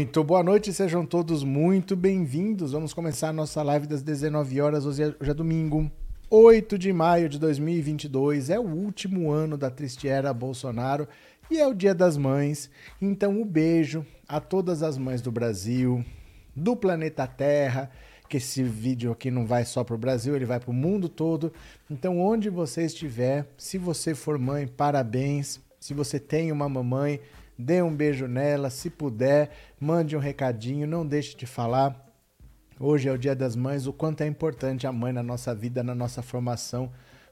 Muito boa noite, sejam todos muito bem-vindos. Vamos começar a nossa live das 19 horas, hoje é, é domingo, 8 de maio de 2022. É o último ano da triste era Bolsonaro e é o Dia das Mães. Então, um beijo a todas as mães do Brasil, do planeta Terra, que esse vídeo aqui não vai só para o Brasil, ele vai para o mundo todo. Então, onde você estiver, se você for mãe, parabéns. Se você tem uma mamãe, dê um beijo nela, se puder, mande um recadinho, não deixe de falar. Hoje é o Dia das Mães, o quanto é importante a mãe na nossa vida, na nossa formação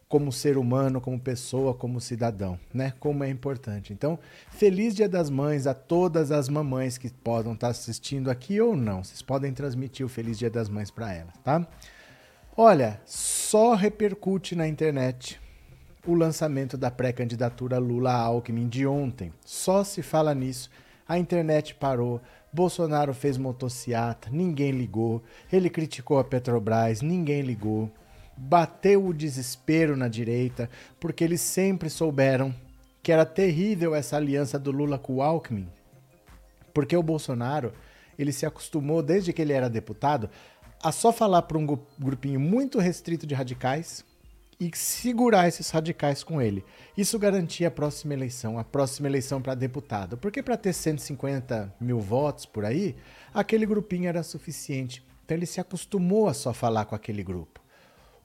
como ser humano, como pessoa, como cidadão, né? Como é importante. Então, feliz Dia das Mães a todas as mamães que podem estar assistindo aqui ou não. Vocês podem transmitir o Feliz Dia das Mães para elas, tá? Olha, só repercute na internet o lançamento da pré-candidatura Lula-Alckmin de ontem. Só se fala nisso. A internet parou. Bolsonaro fez motociata, ninguém ligou. Ele criticou a Petrobras, ninguém ligou. Bateu o desespero na direita, porque eles sempre souberam que era terrível essa aliança do Lula com o Alckmin. Porque o Bolsonaro, ele se acostumou desde que ele era deputado a só falar para um grupinho muito restrito de radicais, e segurar esses radicais com ele. Isso garantia a próxima eleição, a próxima eleição para deputado. Porque para ter 150 mil votos por aí, aquele grupinho era suficiente. Então ele se acostumou a só falar com aquele grupo.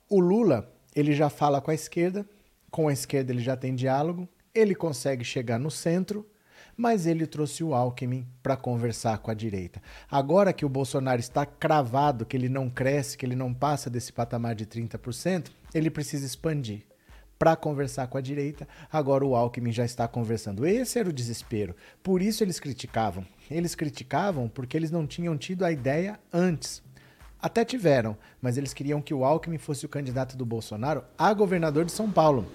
O Lula, ele já fala com a esquerda, com a esquerda ele já tem diálogo, ele consegue chegar no centro, mas ele trouxe o Alckmin para conversar com a direita. Agora que o Bolsonaro está cravado, que ele não cresce, que ele não passa desse patamar de 30%, ele precisa expandir para conversar com a direita. Agora o Alckmin já está conversando. Esse era o desespero. Por isso eles criticavam. Eles criticavam porque eles não tinham tido a ideia antes. Até tiveram, mas eles queriam que o Alckmin fosse o candidato do Bolsonaro a governador de São Paulo.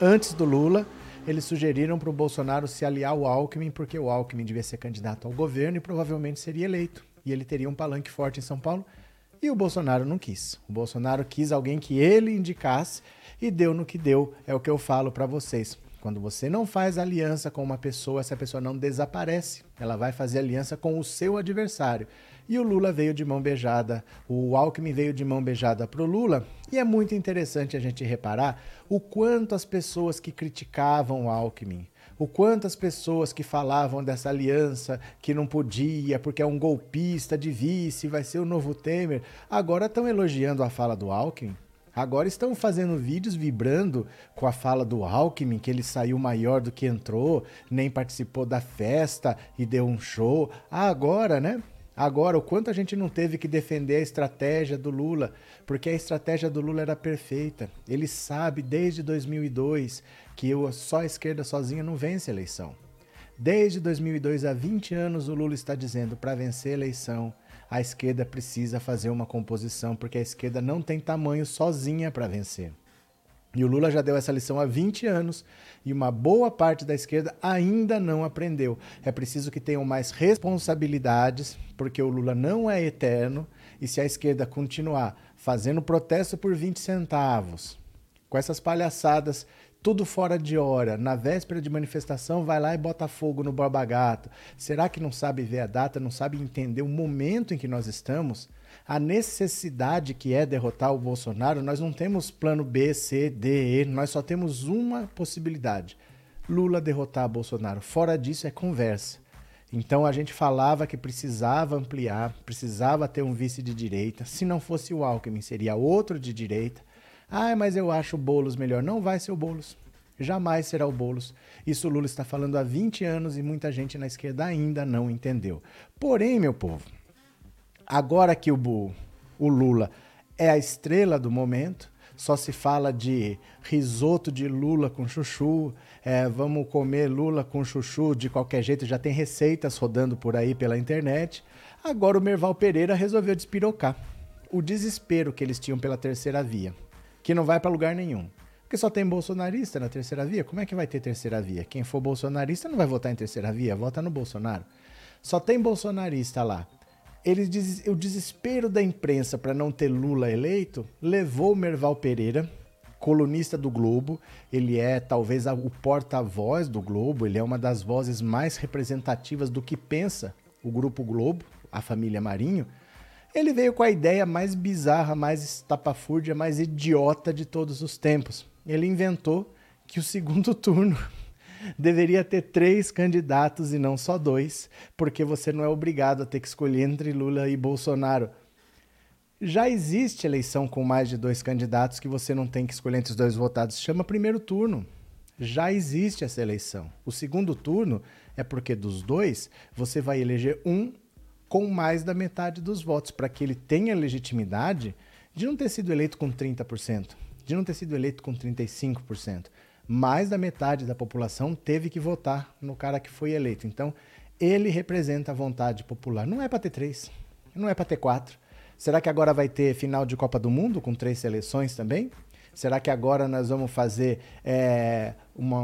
Antes do Lula, eles sugeriram para o Bolsonaro se aliar ao Alckmin, porque o Alckmin devia ser candidato ao governo e provavelmente seria eleito. E ele teria um palanque forte em São Paulo. E o Bolsonaro não quis. O Bolsonaro quis alguém que ele indicasse e deu no que deu. É o que eu falo para vocês. Quando você não faz aliança com uma pessoa, essa pessoa não desaparece. Ela vai fazer aliança com o seu adversário. E o Lula veio de mão beijada, o Alckmin veio de mão beijada para o Lula. E é muito interessante a gente reparar o quanto as pessoas que criticavam o Alckmin, o quanto as pessoas que falavam dessa aliança que não podia, porque é um golpista de vice, vai ser o novo Temer, agora estão elogiando a fala do Alckmin. Agora estão fazendo vídeos vibrando com a fala do Alckmin, que ele saiu maior do que entrou, nem participou da festa e deu um show. Ah, agora, né? Agora, o quanto a gente não teve que defender a estratégia do Lula, porque a estratégia do Lula era perfeita. Ele sabe desde 2002 que só a esquerda sozinha não vence a eleição. Desde 2002 a 20 anos o Lula está dizendo para vencer a eleição, a esquerda precisa fazer uma composição porque a esquerda não tem tamanho sozinha para vencer. E o Lula já deu essa lição há 20 anos e uma boa parte da esquerda ainda não aprendeu. É preciso que tenham mais responsabilidades, porque o Lula não é eterno e se a esquerda continuar fazendo protesto por 20 centavos, com essas palhaçadas tudo fora de hora, na véspera de manifestação, vai lá e bota fogo no Borba Gato. Será que não sabe ver a data, não sabe entender o momento em que nós estamos? A necessidade que é derrotar o Bolsonaro, nós não temos plano B, C, D, E, nós só temos uma possibilidade: Lula derrotar Bolsonaro. Fora disso é conversa. Então a gente falava que precisava ampliar, precisava ter um vice de direita. Se não fosse o Alckmin, seria outro de direita. Ah, mas eu acho o Boulos melhor. Não vai ser o Boulos. Jamais será o Boulos. Isso o Lula está falando há 20 anos e muita gente na esquerda ainda não entendeu. Porém, meu povo, agora que o, o Lula é a estrela do momento, só se fala de risoto de Lula com chuchu, é, vamos comer Lula com chuchu de qualquer jeito, já tem receitas rodando por aí pela internet. Agora o Merval Pereira resolveu despirocar o desespero que eles tinham pela terceira via que não vai para lugar nenhum. Porque só tem bolsonarista na terceira via. Como é que vai ter terceira via? Quem for bolsonarista não vai votar em terceira via, vota no Bolsonaro. Só tem bolsonarista lá. Eles, o desespero da imprensa para não ter Lula eleito levou o Merval Pereira, colunista do Globo. Ele é talvez o porta-voz do Globo, ele é uma das vozes mais representativas do que pensa o Grupo Globo, a família Marinho, ele veio com a ideia mais bizarra, mais estapafúrdia, mais idiota de todos os tempos. Ele inventou que o segundo turno deveria ter três candidatos e não só dois, porque você não é obrigado a ter que escolher entre Lula e Bolsonaro. Já existe eleição com mais de dois candidatos que você não tem que escolher entre os dois votados. Chama primeiro turno. Já existe essa eleição. O segundo turno é porque dos dois você vai eleger um com mais da metade dos votos, para que ele tenha legitimidade de não ter sido eleito com 30%, de não ter sido eleito com 35%. Mais da metade da população teve que votar no cara que foi eleito. Então, ele representa a vontade popular. Não é para ter três, não é para ter quatro. Será que agora vai ter final de Copa do Mundo com três seleções também? Será que agora nós vamos fazer é, uma,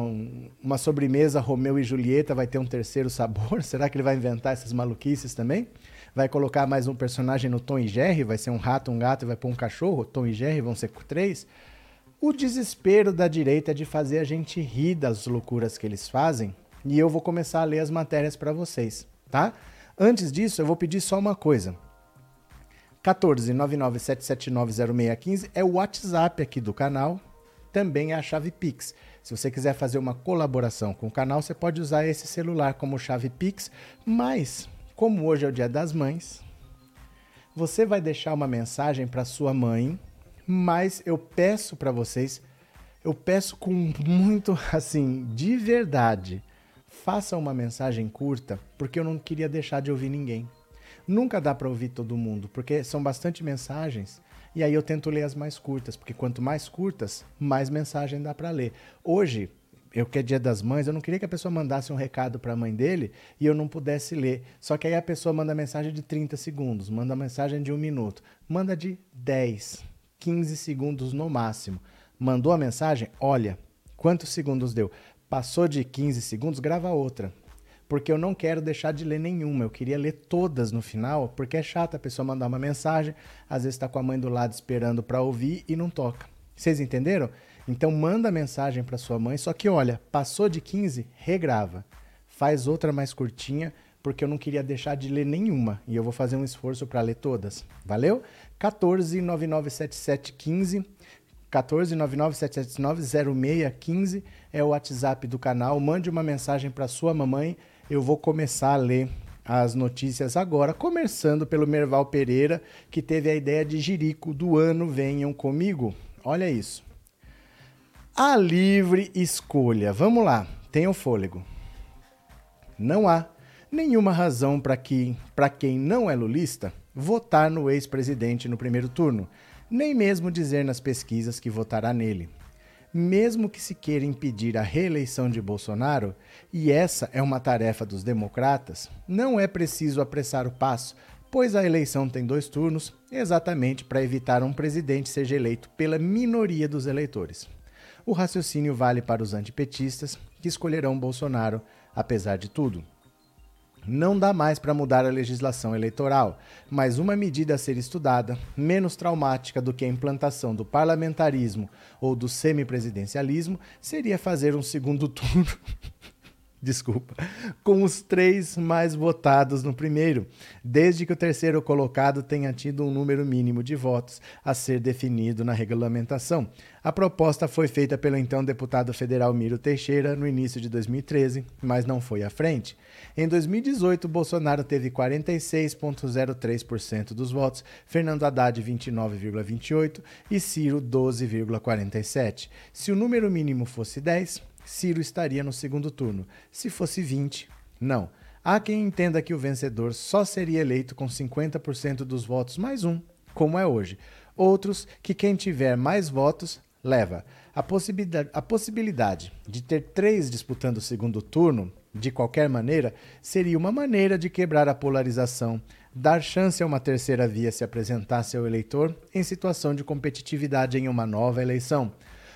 uma sobremesa Romeu e Julieta? Vai ter um terceiro sabor? Será que ele vai inventar essas maluquices também? Vai colocar mais um personagem no Tom e Jerry? Vai ser um rato, um gato e vai pôr um cachorro? Tom e Jerry vão ser três? O desespero da direita é de fazer a gente rir das loucuras que eles fazem. E eu vou começar a ler as matérias para vocês, tá? Antes disso, eu vou pedir só uma coisa. 14 997790615 é o WhatsApp aqui do canal, também é a chave Pix. Se você quiser fazer uma colaboração com o canal, você pode usar esse celular como chave Pix, mas como hoje é o Dia das Mães, você vai deixar uma mensagem para sua mãe, mas eu peço para vocês, eu peço com muito assim, de verdade, faça uma mensagem curta, porque eu não queria deixar de ouvir ninguém. Nunca dá para ouvir todo mundo, porque são bastante mensagens. E aí eu tento ler as mais curtas, porque quanto mais curtas, mais mensagem dá para ler. Hoje, eu que é dia das mães, eu não queria que a pessoa mandasse um recado para a mãe dele e eu não pudesse ler. Só que aí a pessoa manda mensagem de 30 segundos, manda mensagem de um minuto, manda de 10, 15 segundos no máximo. Mandou a mensagem? Olha, quantos segundos deu? Passou de 15 segundos, grava outra porque eu não quero deixar de ler nenhuma. Eu queria ler todas no final, porque é chato a pessoa mandar uma mensagem, às vezes está com a mãe do lado esperando para ouvir e não toca. Vocês entenderam? Então manda mensagem para sua mãe, só que olha, passou de 15, regrava. Faz outra mais curtinha, porque eu não queria deixar de ler nenhuma e eu vou fazer um esforço para ler todas. Valeu? 14 997715 14 0615 é o WhatsApp do canal. Mande uma mensagem para sua mamãe eu vou começar a ler as notícias agora, começando pelo Merval Pereira, que teve a ideia de Jirico do ano Venham Comigo. Olha isso. A livre escolha. Vamos lá, tenham fôlego. Não há nenhuma razão para que, para quem não é lulista, votar no ex-presidente no primeiro turno, nem mesmo dizer nas pesquisas que votará nele mesmo que se queira impedir a reeleição de Bolsonaro, e essa é uma tarefa dos democratas, não é preciso apressar o passo, pois a eleição tem dois turnos, exatamente para evitar um presidente seja eleito pela minoria dos eleitores. O raciocínio vale para os antipetistas, que escolherão Bolsonaro, apesar de tudo. Não dá mais para mudar a legislação eleitoral, mas uma medida a ser estudada, menos traumática do que a implantação do parlamentarismo ou do semipresidencialismo, seria fazer um segundo turno desculpa, com os três mais votados no primeiro, desde que o terceiro colocado tenha tido um número mínimo de votos a ser definido na regulamentação. A proposta foi feita pelo então deputado federal Miro Teixeira no início de 2013, mas não foi à frente. Em 2018, Bolsonaro teve 46,03% dos votos, Fernando Haddad 29,28% e Ciro 12,47%. Se o número mínimo fosse 10, Ciro estaria no segundo turno. Se fosse 20, não. Há quem entenda que o vencedor só seria eleito com 50% dos votos mais um, como é hoje. Outros que quem tiver mais votos leva. A possibilidade, a possibilidade de ter três disputando o segundo turno, de qualquer maneira, seria uma maneira de quebrar a polarização, dar chance a uma terceira via se apresentasse ao eleitor em situação de competitividade em uma nova eleição.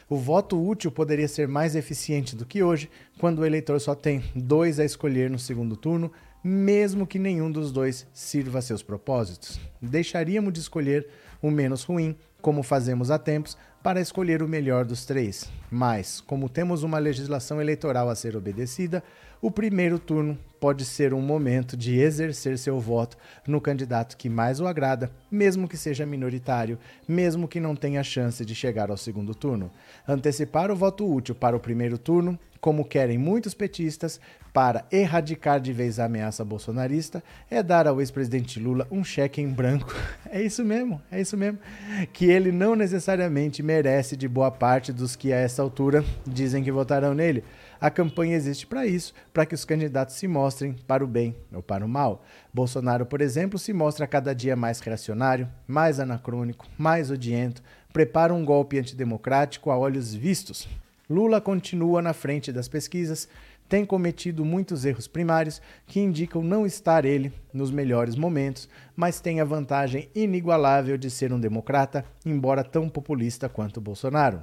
O voto útil poderia ser mais eficiente do que hoje, quando o eleitor só tem dois a escolher no segundo turno, mesmo que nenhum dos dois sirva a seus propósitos. Deixaríamos de escolher o menos ruim como fazemos há tempos, para escolher o melhor dos três. Mas, como temos uma legislação eleitoral a ser obedecida, o primeiro turno pode ser um momento de exercer seu voto no candidato que mais o agrada, mesmo que seja minoritário, mesmo que não tenha chance de chegar ao segundo turno. Antecipar o voto útil para o primeiro turno, como querem muitos petistas, para erradicar de vez a ameaça bolsonarista, é dar ao ex-presidente Lula um cheque em branco. É isso mesmo, é isso mesmo. Que ele não necessariamente merece de boa parte dos que a essa altura dizem que votarão nele. A campanha existe para isso, para que os candidatos se mostrem para o bem ou para o mal. Bolsonaro, por exemplo, se mostra cada dia mais reacionário, mais anacrônico, mais odiento, prepara um golpe antidemocrático a olhos vistos. Lula continua na frente das pesquisas, tem cometido muitos erros primários que indicam não estar ele nos melhores momentos, mas tem a vantagem inigualável de ser um democrata, embora tão populista quanto Bolsonaro.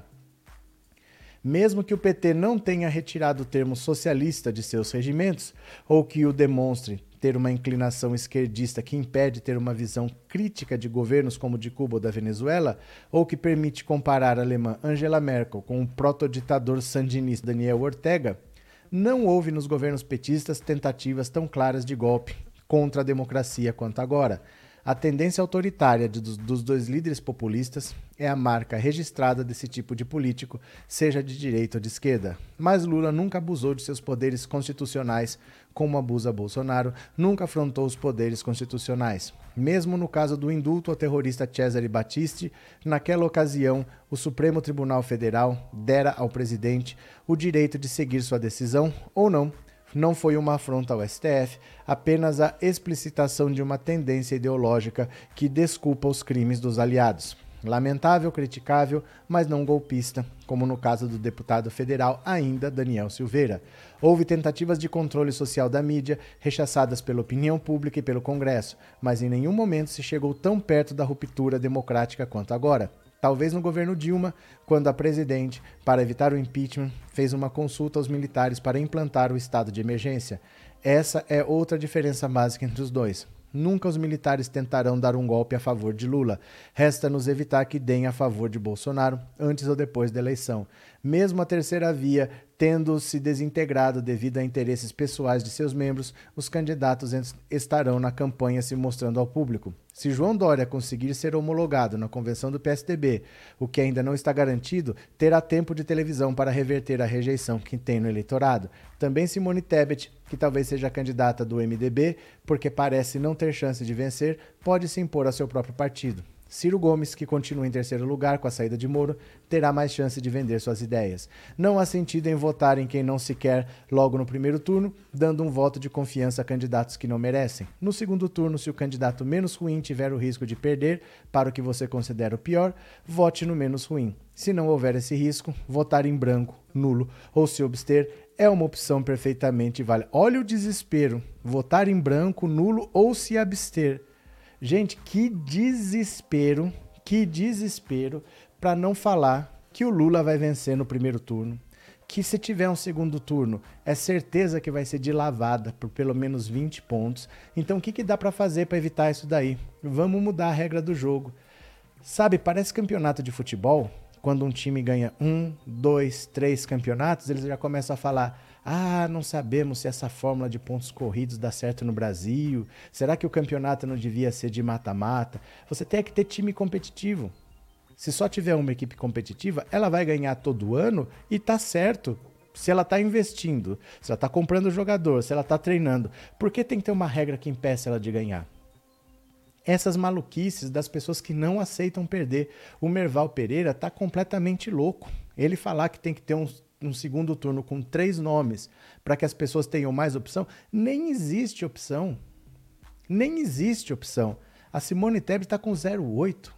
Mesmo que o PT não tenha retirado o termo socialista de seus regimentos, ou que o demonstre ter uma inclinação esquerdista que impede ter uma visão crítica de governos como o de Cuba ou da Venezuela, ou que permite comparar a alemã Angela Merkel com o proto-ditador sandinista Daniel Ortega, não houve nos governos petistas tentativas tão claras de golpe contra a democracia quanto agora. A tendência autoritária de, dos, dos dois líderes populistas é a marca registrada desse tipo de político, seja de direita ou de esquerda. Mas Lula nunca abusou de seus poderes constitucionais como abusa Bolsonaro, nunca afrontou os poderes constitucionais. Mesmo no caso do indulto ao terrorista Cesare Battisti, naquela ocasião, o Supremo Tribunal Federal dera ao presidente o direito de seguir sua decisão ou não não foi uma afronta ao STF, apenas a explicitação de uma tendência ideológica que desculpa os crimes dos aliados. Lamentável, criticável, mas não golpista, como no caso do deputado federal ainda Daniel Silveira. Houve tentativas de controle social da mídia, rechaçadas pela opinião pública e pelo Congresso, mas em nenhum momento se chegou tão perto da ruptura democrática quanto agora talvez no governo Dilma, quando a presidente, para evitar o impeachment, fez uma consulta aos militares para implantar o estado de emergência. Essa é outra diferença básica entre os dois. Nunca os militares tentarão dar um golpe a favor de Lula. Resta-nos evitar que deem a favor de Bolsonaro antes ou depois da eleição. Mesmo a terceira via tendo se desintegrado devido a interesses pessoais de seus membros, os candidatos estarão na campanha se mostrando ao público. Se João Dória conseguir ser homologado na convenção do PSDB, o que ainda não está garantido, terá tempo de televisão para reverter a rejeição que tem no eleitorado. Também Simone Tebet, que talvez seja candidata do MDB, porque parece não ter chance de vencer, pode se impor a seu próprio partido. Ciro Gomes, que continua em terceiro lugar com a saída de Moro, terá mais chance de vender suas ideias. Não há sentido em votar em quem não se quer logo no primeiro turno, dando um voto de confiança a candidatos que não merecem. No segundo turno, se o candidato menos ruim tiver o risco de perder para o que você considera o pior, vote no menos ruim. Se não houver esse risco, votar em branco, nulo ou se abster é uma opção perfeitamente válida. Olha o desespero. Votar em branco, nulo ou se abster Gente, que desespero, que desespero para não falar que o Lula vai vencer no primeiro turno. Que se tiver um segundo turno, é certeza que vai ser de lavada por pelo menos 20 pontos. Então, o que, que dá para fazer para evitar isso daí? Vamos mudar a regra do jogo. Sabe, parece campeonato de futebol. Quando um time ganha um, dois, três campeonatos, eles já começam a falar: ah, não sabemos se essa fórmula de pontos corridos dá certo no Brasil. Será que o campeonato não devia ser de mata-mata? Você tem que ter time competitivo. Se só tiver uma equipe competitiva, ela vai ganhar todo ano e tá certo. Se ela está investindo, se ela está comprando jogador, se ela está treinando, por que tem que ter uma regra que impeça ela de ganhar? Essas maluquices das pessoas que não aceitam perder. O Merval Pereira está completamente louco. Ele falar que tem que ter uns um segundo turno com três nomes para que as pessoas tenham mais opção, nem existe opção. Nem existe opção. A Simone Tebet está com 0,8.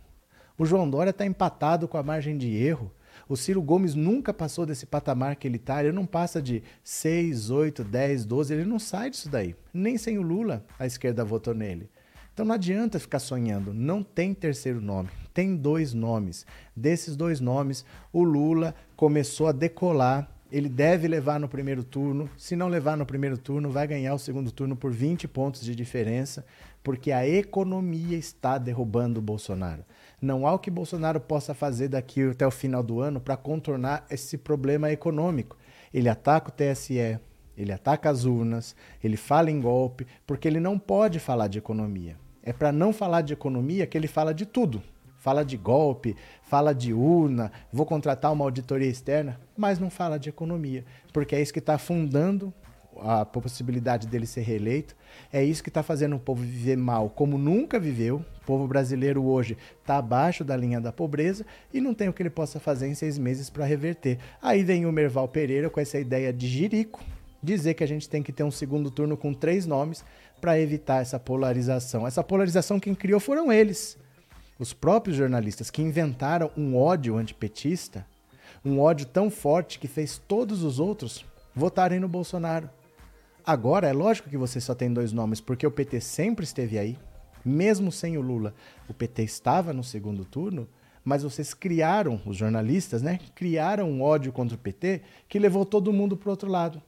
O João Dória está empatado com a margem de erro. O Ciro Gomes nunca passou desse patamar que ele está. Ele não passa de 6, 8, 10, 12. Ele não sai disso daí. Nem sem o Lula, a esquerda votou nele. Então não adianta ficar sonhando, não tem terceiro nome, tem dois nomes. Desses dois nomes, o Lula começou a decolar. Ele deve levar no primeiro turno. Se não levar no primeiro turno, vai ganhar o segundo turno por 20 pontos de diferença porque a economia está derrubando o Bolsonaro. Não há o que Bolsonaro possa fazer daqui até o final do ano para contornar esse problema econômico. Ele ataca o TSE, ele ataca as urnas, ele fala em golpe, porque ele não pode falar de economia. É para não falar de economia que ele fala de tudo. Fala de golpe, fala de urna, vou contratar uma auditoria externa, mas não fala de economia, porque é isso que está afundando a possibilidade dele ser reeleito. É isso que está fazendo o povo viver mal como nunca viveu. O povo brasileiro hoje está abaixo da linha da pobreza e não tem o que ele possa fazer em seis meses para reverter. Aí vem o Merval Pereira com essa ideia de jirico, dizer que a gente tem que ter um segundo turno com três nomes para evitar essa polarização. Essa polarização quem criou foram eles. Os próprios jornalistas que inventaram um ódio antipetista, um ódio tão forte que fez todos os outros votarem no Bolsonaro. Agora, é lógico que você só tem dois nomes, porque o PT sempre esteve aí, mesmo sem o Lula. O PT estava no segundo turno, mas vocês criaram, os jornalistas, né? Criaram um ódio contra o PT que levou todo mundo para o outro lado.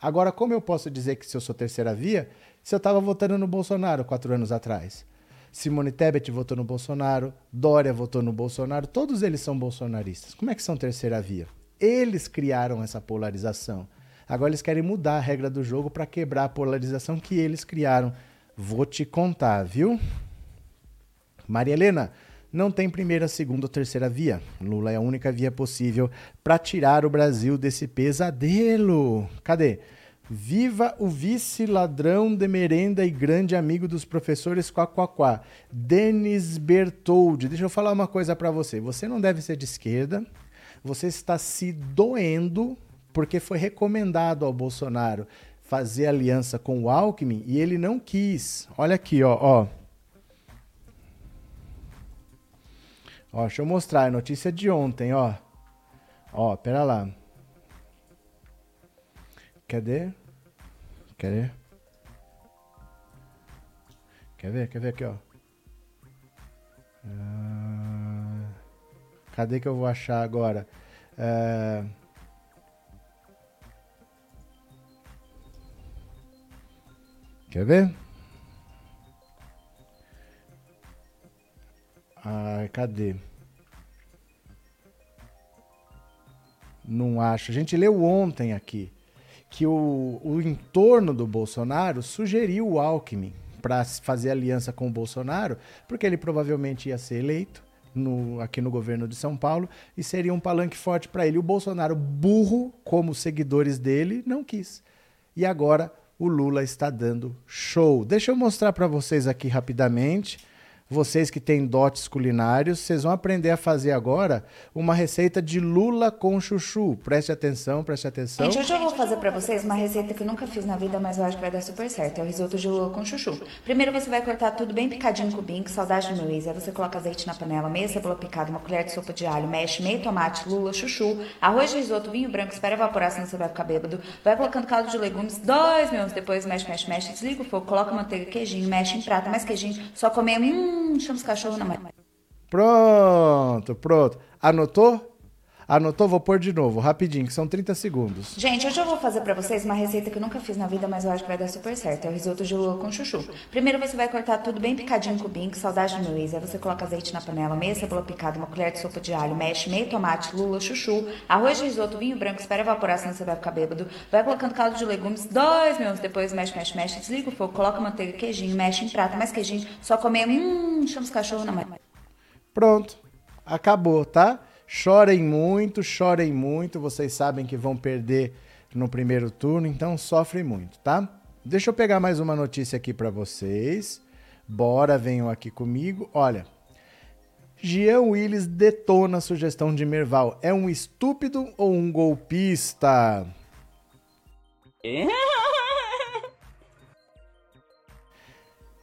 Agora, como eu posso dizer que se eu sou terceira via, se eu estava votando no Bolsonaro quatro anos atrás? Simone Tebet votou no Bolsonaro, Dória votou no Bolsonaro, todos eles são bolsonaristas. Como é que são terceira via? Eles criaram essa polarização. Agora eles querem mudar a regra do jogo para quebrar a polarização que eles criaram. Vou te contar, viu? Maria Helena, não tem primeira, segunda ou terceira via. Lula é a única via possível para tirar o Brasil desse pesadelo. Cadê? Viva o vice ladrão de merenda e grande amigo dos professores Quaquaquá, Denis Bertoldi. Deixa eu falar uma coisa para você. Você não deve ser de esquerda. Você está se doendo porque foi recomendado ao Bolsonaro fazer aliança com o Alckmin e ele não quis. Olha aqui, ó, ó. Ó, deixa eu mostrar, é notícia de ontem, ó. Ó, pera lá. Cadê? Cadê? Quer ver? Quer ver aqui, ó. Uh... Cadê que eu vou achar agora? Uh... Quer ver? Ai, cadê? Não acho. A gente leu ontem aqui que o, o entorno do Bolsonaro sugeriu o Alckmin para fazer aliança com o Bolsonaro, porque ele provavelmente ia ser eleito no, aqui no governo de São Paulo e seria um palanque forte para ele. O Bolsonaro, burro, como seguidores dele, não quis. E agora o Lula está dando show. Deixa eu mostrar para vocês aqui rapidamente vocês que têm dotes culinários, vocês vão aprender a fazer agora uma receita de lula com chuchu. Preste atenção, preste atenção. Gente, hoje eu vou fazer para vocês uma receita que eu nunca fiz na vida, mas eu acho que vai dar super certo. É o risoto de lula com chuchu. Primeiro você vai cortar tudo bem picadinho em cubinho, que saudade do meu ex. Aí você coloca azeite na panela, meia cebola picada, uma colher de sopa de alho, mexe meio tomate, lula, chuchu, arroz de risoto, vinho branco, espera evaporar, senão você vai ficar bêbado. Vai colocando caldo de legumes, dois minutos depois, mexe, mexe, mexe, desliga o fogo, coloca manteiga, queijinho, mexe em prata, mais queijinho, só comer, hum, Chama os cachorros na mãe. Pronto, pronto. Anotou? Anotou? Vou pôr de novo, rapidinho, que são 30 segundos. Gente, hoje eu vou fazer para vocês uma receita que eu nunca fiz na vida, mas eu acho que vai dar super certo. É o risoto de lula com chuchu. Primeiro você vai cortar tudo bem picadinho cubinho, que saudade do meu ex. Aí você coloca azeite na panela, meia cebola picada, uma colher de sopa de alho, mexe meio tomate, lula, chuchu, arroz de risoto, vinho branco, espera evaporar, senão você vai ficar bêbado. Vai colocando caldo de legumes, dois minutos depois, mexe, mexe, mexe, desliga o fogo, coloca manteiga, queijinho, mexe em prata, mais queijinho, só comer, hum, chama os cachorros na mãe. Pronto, acabou, tá? Chorem muito, chorem muito. Vocês sabem que vão perder no primeiro turno, então sofrem muito, tá? Deixa eu pegar mais uma notícia aqui para vocês. Bora, venham aqui comigo. Olha, Jean Willis detona a sugestão de Merval. É um estúpido ou um golpista? É?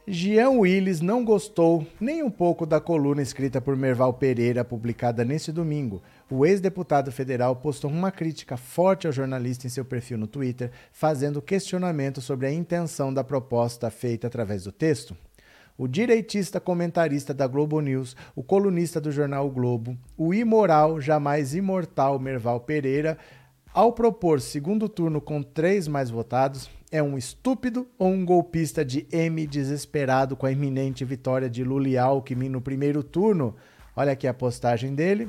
Jean Willis não gostou nem um pouco da coluna escrita por Merval Pereira, publicada neste domingo. O ex-deputado federal postou uma crítica forte ao jornalista em seu perfil no Twitter, fazendo questionamento sobre a intenção da proposta feita através do texto. O direitista comentarista da Globo News, o colunista do jornal o Globo, o imoral, jamais imortal Merval Pereira, ao propor segundo turno com três mais votados, é um estúpido ou um golpista de M desesperado com a iminente vitória de Lula e Alckmin no primeiro turno? Olha aqui a postagem dele.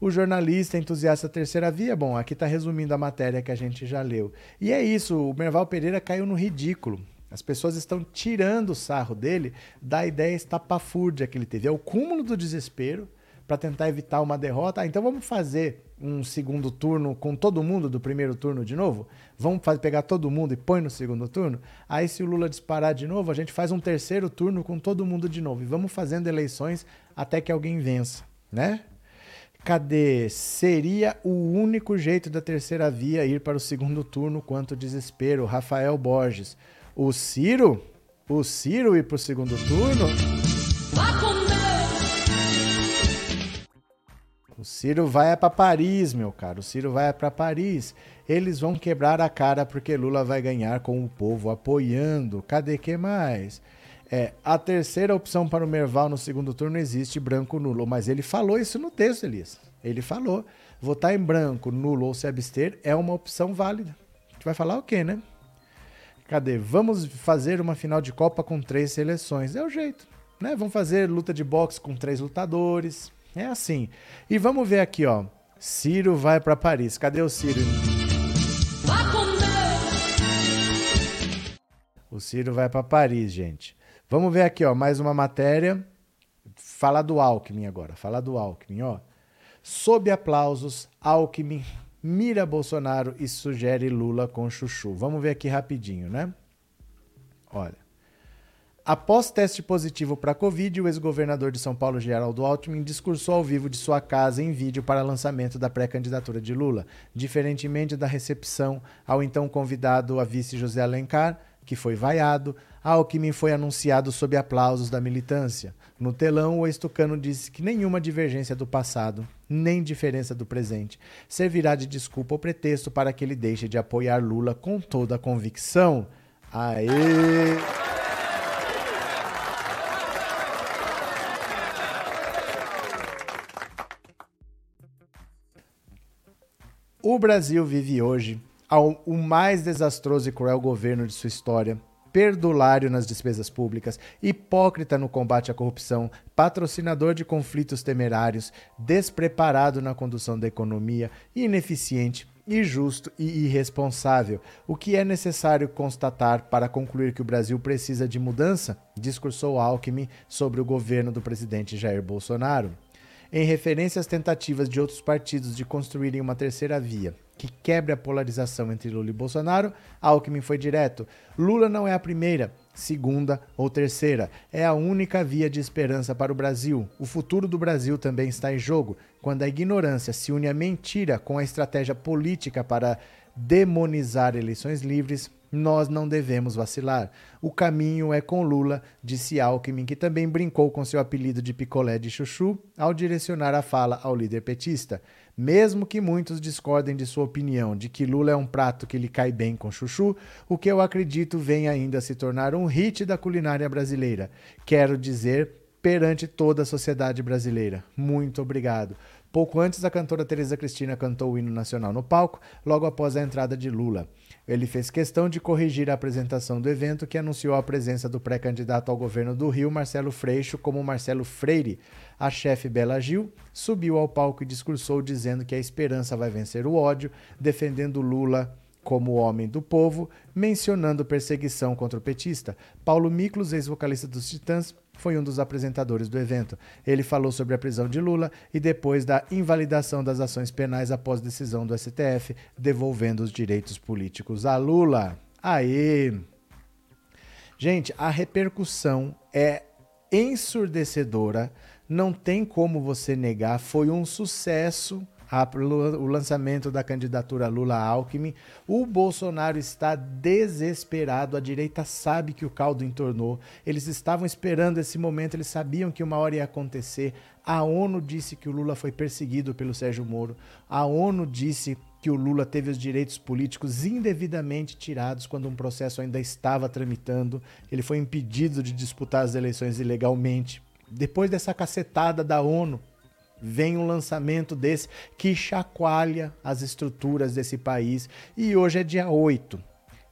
O jornalista entusiasta terceira via, bom, aqui está resumindo a matéria que a gente já leu. E é isso, o Merval Pereira caiu no ridículo. As pessoas estão tirando o sarro dele da ideia estapafúrdia que ele teve. É o cúmulo do desespero para tentar evitar uma derrota. Ah, então vamos fazer um segundo turno com todo mundo do primeiro turno de novo? Vamos fazer, pegar todo mundo e põe no segundo turno? Aí, se o Lula disparar de novo, a gente faz um terceiro turno com todo mundo de novo. E vamos fazendo eleições até que alguém vença, né? Cadê? Seria o único jeito da terceira via ir para o segundo turno quanto desespero. Rafael Borges. O Ciro? O Ciro ir para o segundo turno? O Ciro vai para Paris, meu caro. O Ciro vai para Paris. Eles vão quebrar a cara porque Lula vai ganhar com o povo apoiando. Cadê que mais? É, a terceira opção para o Merval no segundo turno existe branco nulo, mas ele falou isso no texto, Elias. Ele falou: votar em branco, nulo ou se abster é uma opção válida. A gente vai falar o quê, né? Cadê? Vamos fazer uma final de Copa com três seleções. É o jeito, né? Vamos fazer luta de boxe com três lutadores. É assim. E vamos ver aqui, ó. Ciro vai para Paris. Cadê o Ciro? O Ciro vai para Paris, gente. Vamos ver aqui, ó, mais uma matéria. Fala do Alckmin agora. Fala do Alckmin, ó. Sob aplausos, Alckmin mira Bolsonaro e sugere Lula com Chuchu. Vamos ver aqui rapidinho, né? Olha. Após teste positivo para Covid, o ex-governador de São Paulo, Geraldo Alckmin, discursou ao vivo de sua casa em vídeo para lançamento da pré-candidatura de Lula. Diferentemente da recepção ao então convidado a vice José Alencar, que foi vaiado, Alckmin foi anunciado sob aplausos da militância. No telão, o ex-tucano disse que nenhuma divergência do passado, nem diferença do presente, servirá de desculpa ou pretexto para que ele deixe de apoiar Lula com toda a convicção. Aê! O Brasil vive hoje ao, o mais desastroso e cruel governo de sua história, perdulário nas despesas públicas, hipócrita no combate à corrupção, patrocinador de conflitos temerários, despreparado na condução da economia, ineficiente, injusto e irresponsável. O que é necessário constatar para concluir que o Brasil precisa de mudança? Discursou Alckmin sobre o governo do presidente Jair Bolsonaro. Em referência às tentativas de outros partidos de construírem uma terceira via que quebre a polarização entre Lula e Bolsonaro, Alckmin foi direto. Lula não é a primeira, segunda ou terceira. É a única via de esperança para o Brasil. O futuro do Brasil também está em jogo. Quando a ignorância se une à mentira com a estratégia política para demonizar eleições livres, nós não devemos vacilar. O caminho é com Lula, disse Alckmin, que também brincou com seu apelido de picolé de chuchu ao direcionar a fala ao líder petista. Mesmo que muitos discordem de sua opinião de que Lula é um prato que lhe cai bem com chuchu, o que eu acredito vem ainda se tornar um hit da culinária brasileira. Quero dizer, perante toda a sociedade brasileira. Muito obrigado. Pouco antes, a cantora Tereza Cristina cantou o hino nacional no palco, logo após a entrada de Lula. Ele fez questão de corrigir a apresentação do evento, que anunciou a presença do pré-candidato ao governo do Rio, Marcelo Freixo, como Marcelo Freire. A chefe Bela Gil subiu ao palco e discursou dizendo que a esperança vai vencer o ódio, defendendo Lula como homem do povo, mencionando perseguição contra o petista. Paulo Miklos, ex-vocalista dos Titãs, foi um dos apresentadores do evento. Ele falou sobre a prisão de Lula e depois da invalidação das ações penais após decisão do STF, devolvendo os direitos políticos a Lula. Aê! Gente, a repercussão é ensurdecedora, não tem como você negar, foi um sucesso a, o lançamento da candidatura Lula-Alckmin. O Bolsonaro está desesperado, a direita sabe que o caldo entornou, eles estavam esperando esse momento, eles sabiam que uma hora ia acontecer. A ONU disse que o Lula foi perseguido pelo Sérgio Moro, a ONU disse que o Lula teve os direitos políticos indevidamente tirados quando um processo ainda estava tramitando, ele foi impedido de disputar as eleições ilegalmente. Depois dessa cacetada da ONU, vem um lançamento desse que chacoalha as estruturas desse país. E hoje é dia 8.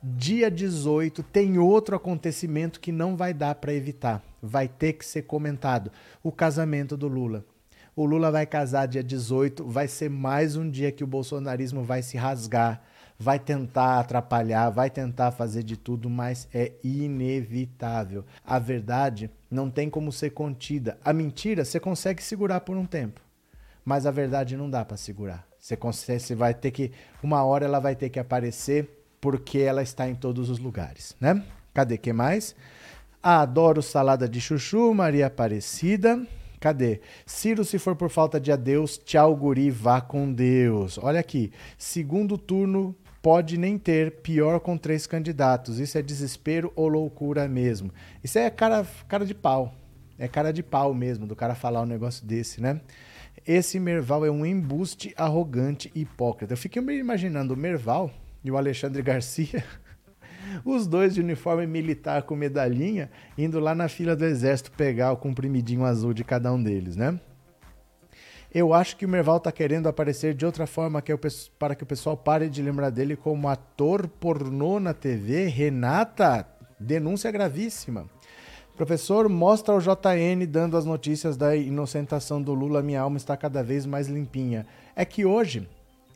dia 18 tem outro acontecimento que não vai dar para evitar. Vai ter que ser comentado: o casamento do Lula. O Lula vai casar dia 18, vai ser mais um dia que o bolsonarismo vai se rasgar, vai tentar atrapalhar, vai tentar fazer de tudo, mas é inevitável. A verdade não tem como ser contida. A mentira você consegue segurar por um tempo, mas a verdade não dá para segurar. Você, consegue, você vai ter que, uma hora ela vai ter que aparecer porque ela está em todos os lugares, né? Cadê que mais? Ah, adoro salada de chuchu, Maria Aparecida. Cadê? Ciro, se for por falta de adeus, tchau, guri, vá com Deus. Olha aqui. Segundo turno pode nem ter, pior com três candidatos. Isso é desespero ou loucura mesmo. Isso é cara, cara de pau. É cara de pau mesmo do cara falar um negócio desse, né? Esse Merval é um embuste arrogante e hipócrita. Eu fiquei me imaginando o Merval e o Alexandre Garcia os dois de uniforme militar com medalhinha, indo lá na fila do exército pegar o comprimidinho azul de cada um deles, né? Eu acho que o Merval está querendo aparecer de outra forma que eu, para que o pessoal pare de lembrar dele como ator pornô na TV. Renata, denúncia gravíssima. Professor, mostra o JN dando as notícias da inocentação do Lula. Minha alma está cada vez mais limpinha. É que hoje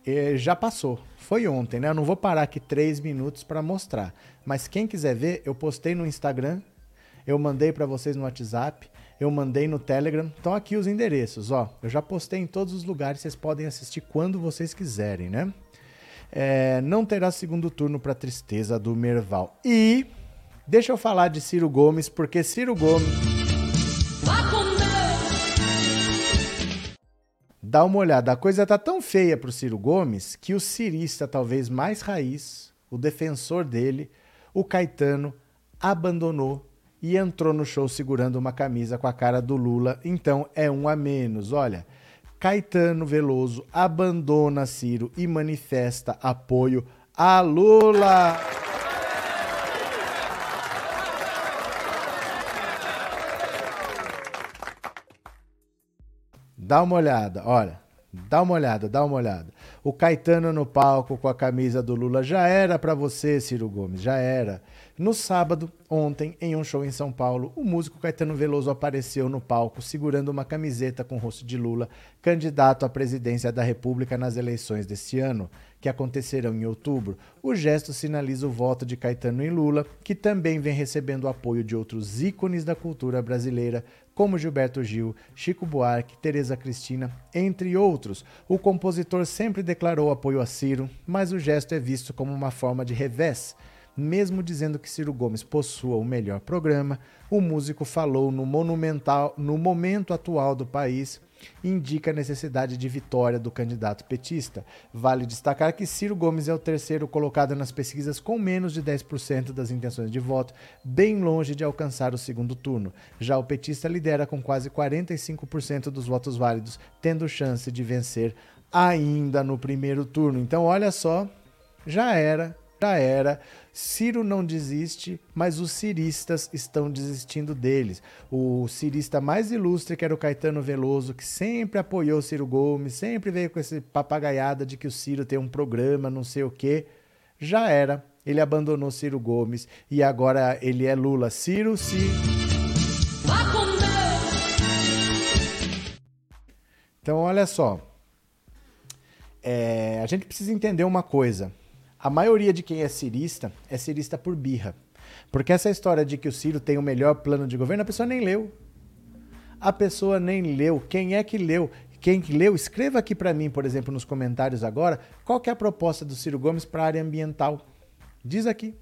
eh, já passou. Foi ontem, né? Eu não vou parar aqui três minutos para mostrar. Mas quem quiser ver, eu postei no Instagram, eu mandei para vocês no WhatsApp, eu mandei no Telegram. Estão aqui os endereços, ó. Eu já postei em todos os lugares, vocês podem assistir quando vocês quiserem, né? É, não terá segundo turno para tristeza do Merval. E deixa eu falar de Ciro Gomes, porque Ciro Gomes. Dá uma olhada, a coisa tá tão feia pro Ciro Gomes que o cirista talvez mais raiz, o defensor dele, o Caetano, abandonou e entrou no show segurando uma camisa com a cara do Lula. Então é um a menos. Olha, Caetano Veloso abandona Ciro e manifesta apoio a Lula. Dá uma olhada, olha. Dá uma olhada, dá uma olhada. O Caetano no palco com a camisa do Lula já era para você, Ciro Gomes, já era. No sábado, ontem, em um show em São Paulo, o músico Caetano Veloso apareceu no palco segurando uma camiseta com o rosto de Lula, candidato à presidência da República nas eleições deste ano, que acontecerão em outubro. O gesto sinaliza o voto de Caetano em Lula, que também vem recebendo o apoio de outros ícones da cultura brasileira, como Gilberto Gil, Chico Buarque, Tereza Cristina, entre outros. O compositor sempre declarou apoio a Ciro, mas o gesto é visto como uma forma de revés. Mesmo dizendo que Ciro Gomes possua o melhor programa, o músico falou no monumental no momento atual do país indica a necessidade de vitória do candidato petista. Vale destacar que Ciro Gomes é o terceiro colocado nas pesquisas com menos de 10% das intenções de voto, bem longe de alcançar o segundo turno. Já o petista lidera com quase 45% dos votos válidos, tendo chance de vencer ainda no primeiro turno. Então, olha só, já era, já era. Ciro não desiste, mas os ciristas estão desistindo deles. O cirista mais ilustre, que era o Caetano Veloso, que sempre apoiou Ciro Gomes, sempre veio com essa papagaiada de que o Ciro tem um programa, não sei o quê, já era. Ele abandonou Ciro Gomes e agora ele é Lula. Ciro, se. Então, olha só. É, a gente precisa entender uma coisa a maioria de quem é cirista é cirista por birra. Porque essa história de que o Ciro tem o melhor plano de governo, a pessoa nem leu. A pessoa nem leu. Quem é que leu? Quem que leu, escreva aqui para mim, por exemplo, nos comentários agora, qual é a proposta do Ciro Gomes para a área ambiental. Diz aqui.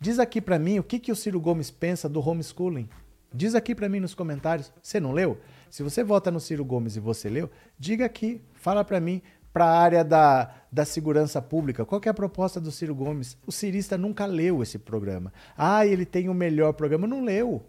Diz aqui para mim o que, que o Ciro Gomes pensa do homeschooling. Diz aqui para mim nos comentários. Você não leu? Se você vota no Ciro Gomes e você leu, diga aqui, fala para mim para a área da, da segurança pública. Qual é a proposta do Ciro Gomes? O cirista nunca leu esse programa. Ah, ele tem o melhor programa. Não leu.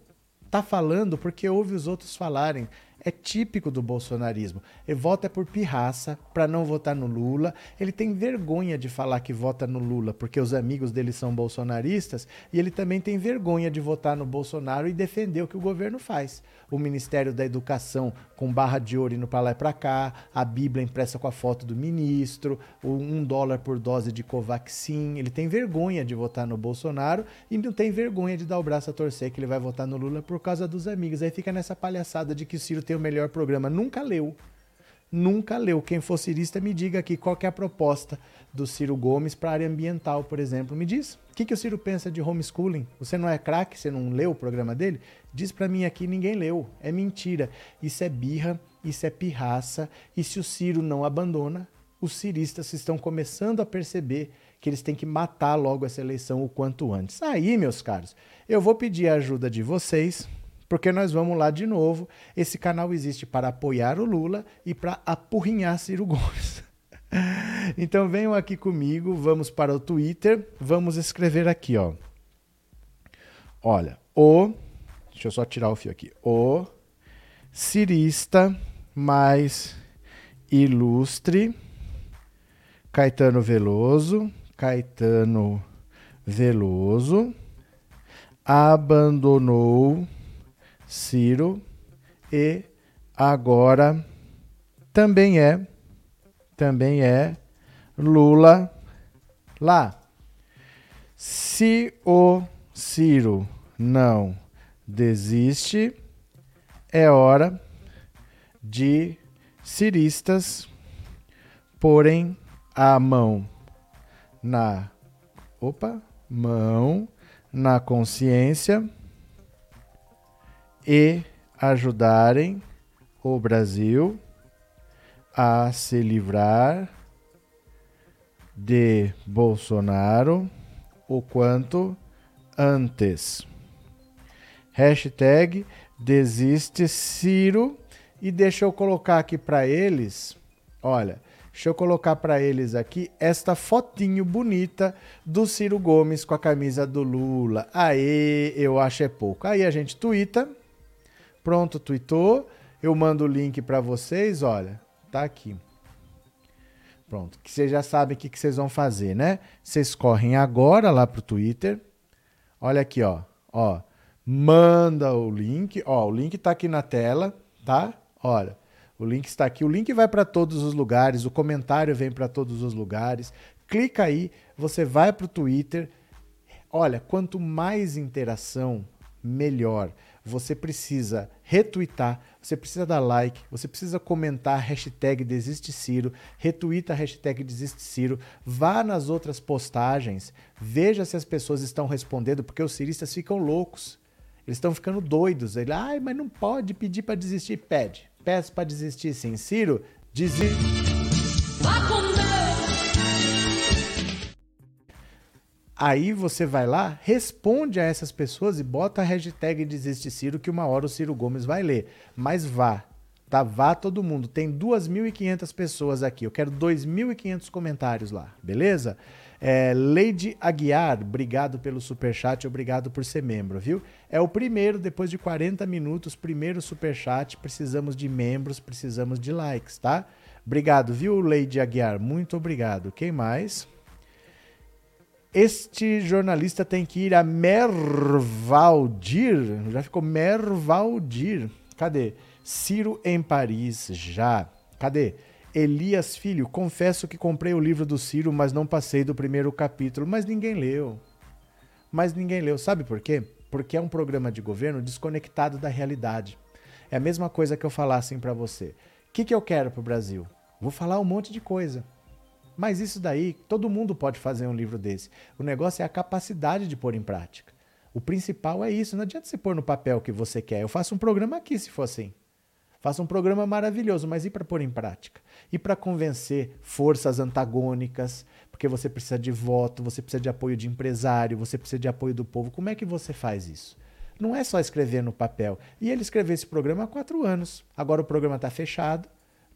Tá falando porque ouve os outros falarem. É típico do bolsonarismo. Ele vota por pirraça para não votar no Lula. Ele tem vergonha de falar que vota no Lula porque os amigos dele são bolsonaristas e ele também tem vergonha de votar no Bolsonaro e defender o que o governo faz. O Ministério da Educação com barra de ouro indo para lá e para cá, a Bíblia impressa com a foto do ministro, um dólar por dose de Covaxin. Ele tem vergonha de votar no Bolsonaro e não tem vergonha de dar o braço a torcer que ele vai votar no Lula por causa dos amigos. Aí fica nessa palhaçada de que o Ciro tem o melhor programa. Nunca leu. Nunca leu. Quem for cirista, me diga aqui qual é a proposta do Ciro Gomes para a área ambiental, por exemplo. Me diz, o que, que o Ciro pensa de homeschooling? Você não é craque? Você não leu o programa dele? Diz para mim aqui, ninguém leu. É mentira. Isso é birra, isso é pirraça. E se o Ciro não abandona, os ciristas estão começando a perceber que eles têm que matar logo essa eleição o quanto antes. Aí, meus caros, eu vou pedir a ajuda de vocês porque nós vamos lá de novo. Esse canal existe para apoiar o Lula e para apurrinhar Ciro Gomes. então venham aqui comigo, vamos para o Twitter, vamos escrever aqui, ó. Olha, o Deixa eu só tirar o fio aqui. O cirista mais ilustre Caetano Veloso, Caetano Veloso abandonou Ciro e agora também é também é Lula lá. Se o Ciro não desiste, é hora de ciristas porem a mão na opa, mão na consciência e ajudarem o Brasil a se livrar de Bolsonaro o quanto antes. Hashtag desiste Ciro e deixa eu colocar aqui para eles, olha, deixa eu colocar para eles aqui esta fotinho bonita do Ciro Gomes com a camisa do Lula. Aí eu acho é pouco. Aí a gente twitta Pronto, tweetou. Eu mando o link para vocês, olha, tá aqui. Pronto, que vocês já sabem o que, que vocês vão fazer, né? Vocês correm agora lá pro Twitter. Olha aqui, ó. Ó, manda o link. Ó, o link tá aqui na tela, tá? Olha, o link está aqui. O link vai para todos os lugares, o comentário vem para todos os lugares. Clica aí, você vai pro Twitter. Olha, quanto mais interação, melhor você precisa retweetar, você precisa dar like, você precisa comentar hashtag Desiste Ciro, retweeta a hashtag Desiste Ciro, vá nas outras postagens, veja se as pessoas estão respondendo, porque os ciristas ficam loucos. Eles estão ficando doidos. Ele, ai, mas não pode pedir para desistir. Pede. Peça para desistir sim. Ciro, desiste. Aí você vai lá, responde a essas pessoas e bota a hashtag Desiste Ciro, que uma hora o Ciro Gomes vai ler. Mas vá, tá? Vá todo mundo. Tem 2.500 pessoas aqui. Eu quero 2.500 comentários lá, beleza? É, Lady Aguiar, obrigado pelo superchat, obrigado por ser membro, viu? É o primeiro, depois de 40 minutos, primeiro superchat. Precisamos de membros, precisamos de likes, tá? Obrigado, viu, Lady Aguiar? Muito obrigado. Quem mais? Este jornalista tem que ir a Mervaldir. Já ficou Mervaldir. Cadê? Ciro em Paris, já. Cadê? Elias Filho, confesso que comprei o livro do Ciro, mas não passei do primeiro capítulo. Mas ninguém leu. Mas ninguém leu. Sabe por quê? Porque é um programa de governo desconectado da realidade. É a mesma coisa que eu falasse assim para você. O que, que eu quero para o Brasil? Vou falar um monte de coisa. Mas isso daí, todo mundo pode fazer um livro desse. O negócio é a capacidade de pôr em prática. O principal é isso. Não adianta você pôr no papel o que você quer. Eu faço um programa aqui se for assim. Faço um programa maravilhoso, mas e para pôr em prática? E para convencer forças antagônicas? Porque você precisa de voto, você precisa de apoio de empresário, você precisa de apoio do povo. Como é que você faz isso? Não é só escrever no papel. E ele escreveu esse programa há quatro anos. Agora o programa está fechado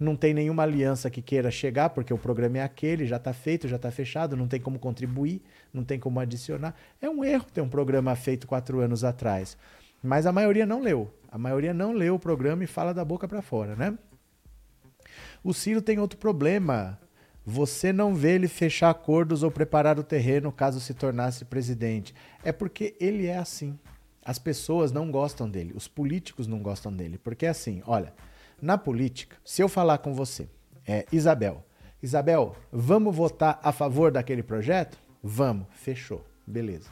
não tem nenhuma aliança que queira chegar, porque o programa é aquele, já está feito, já está fechado, não tem como contribuir, não tem como adicionar. É um erro ter um programa feito quatro anos atrás. Mas a maioria não leu. A maioria não lê o programa e fala da boca para fora, né? O Ciro tem outro problema. Você não vê ele fechar acordos ou preparar o terreno caso se tornasse presidente. É porque ele é assim. As pessoas não gostam dele, os políticos não gostam dele. Porque é assim, olha, na política, se eu falar com você, é, Isabel, Isabel, vamos votar a favor daquele projeto? Vamos, fechou, beleza.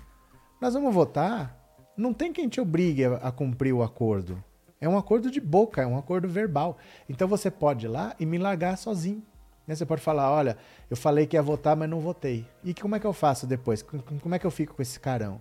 Nós vamos votar, não tem quem te obrigue a, a cumprir o acordo. É um acordo de boca, é um acordo verbal. Então você pode ir lá e me largar sozinho. Né? Você pode falar, olha, eu falei que ia votar, mas não votei. E como é que eu faço depois? Como é que eu fico com esse carão?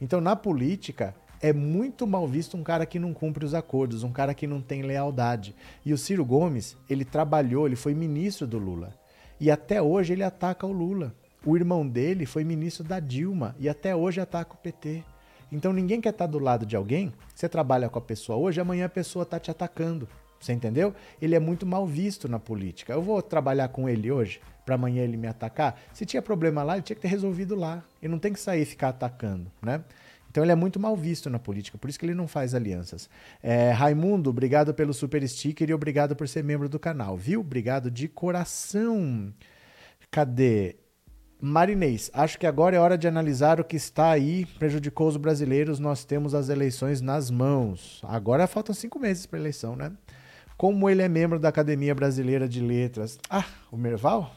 Então, na política, é muito mal visto um cara que não cumpre os acordos, um cara que não tem lealdade. E o Ciro Gomes, ele trabalhou, ele foi ministro do Lula. E até hoje ele ataca o Lula. O irmão dele foi ministro da Dilma e até hoje ataca o PT. Então ninguém quer estar do lado de alguém. Você trabalha com a pessoa hoje, amanhã a pessoa está te atacando. Você entendeu? Ele é muito mal visto na política. Eu vou trabalhar com ele hoje para amanhã ele me atacar. Se tinha problema lá, ele tinha que ter resolvido lá. Ele não tem que sair e ficar atacando, né? Então ele é muito mal visto na política, por isso que ele não faz alianças. É, Raimundo, obrigado pelo super sticker e obrigado por ser membro do canal, viu? Obrigado de coração. Cadê? Marinês, acho que agora é hora de analisar o que está aí, prejudicou os brasileiros, nós temos as eleições nas mãos. Agora faltam cinco meses para a eleição, né? Como ele é membro da Academia Brasileira de Letras. Ah, o Merval?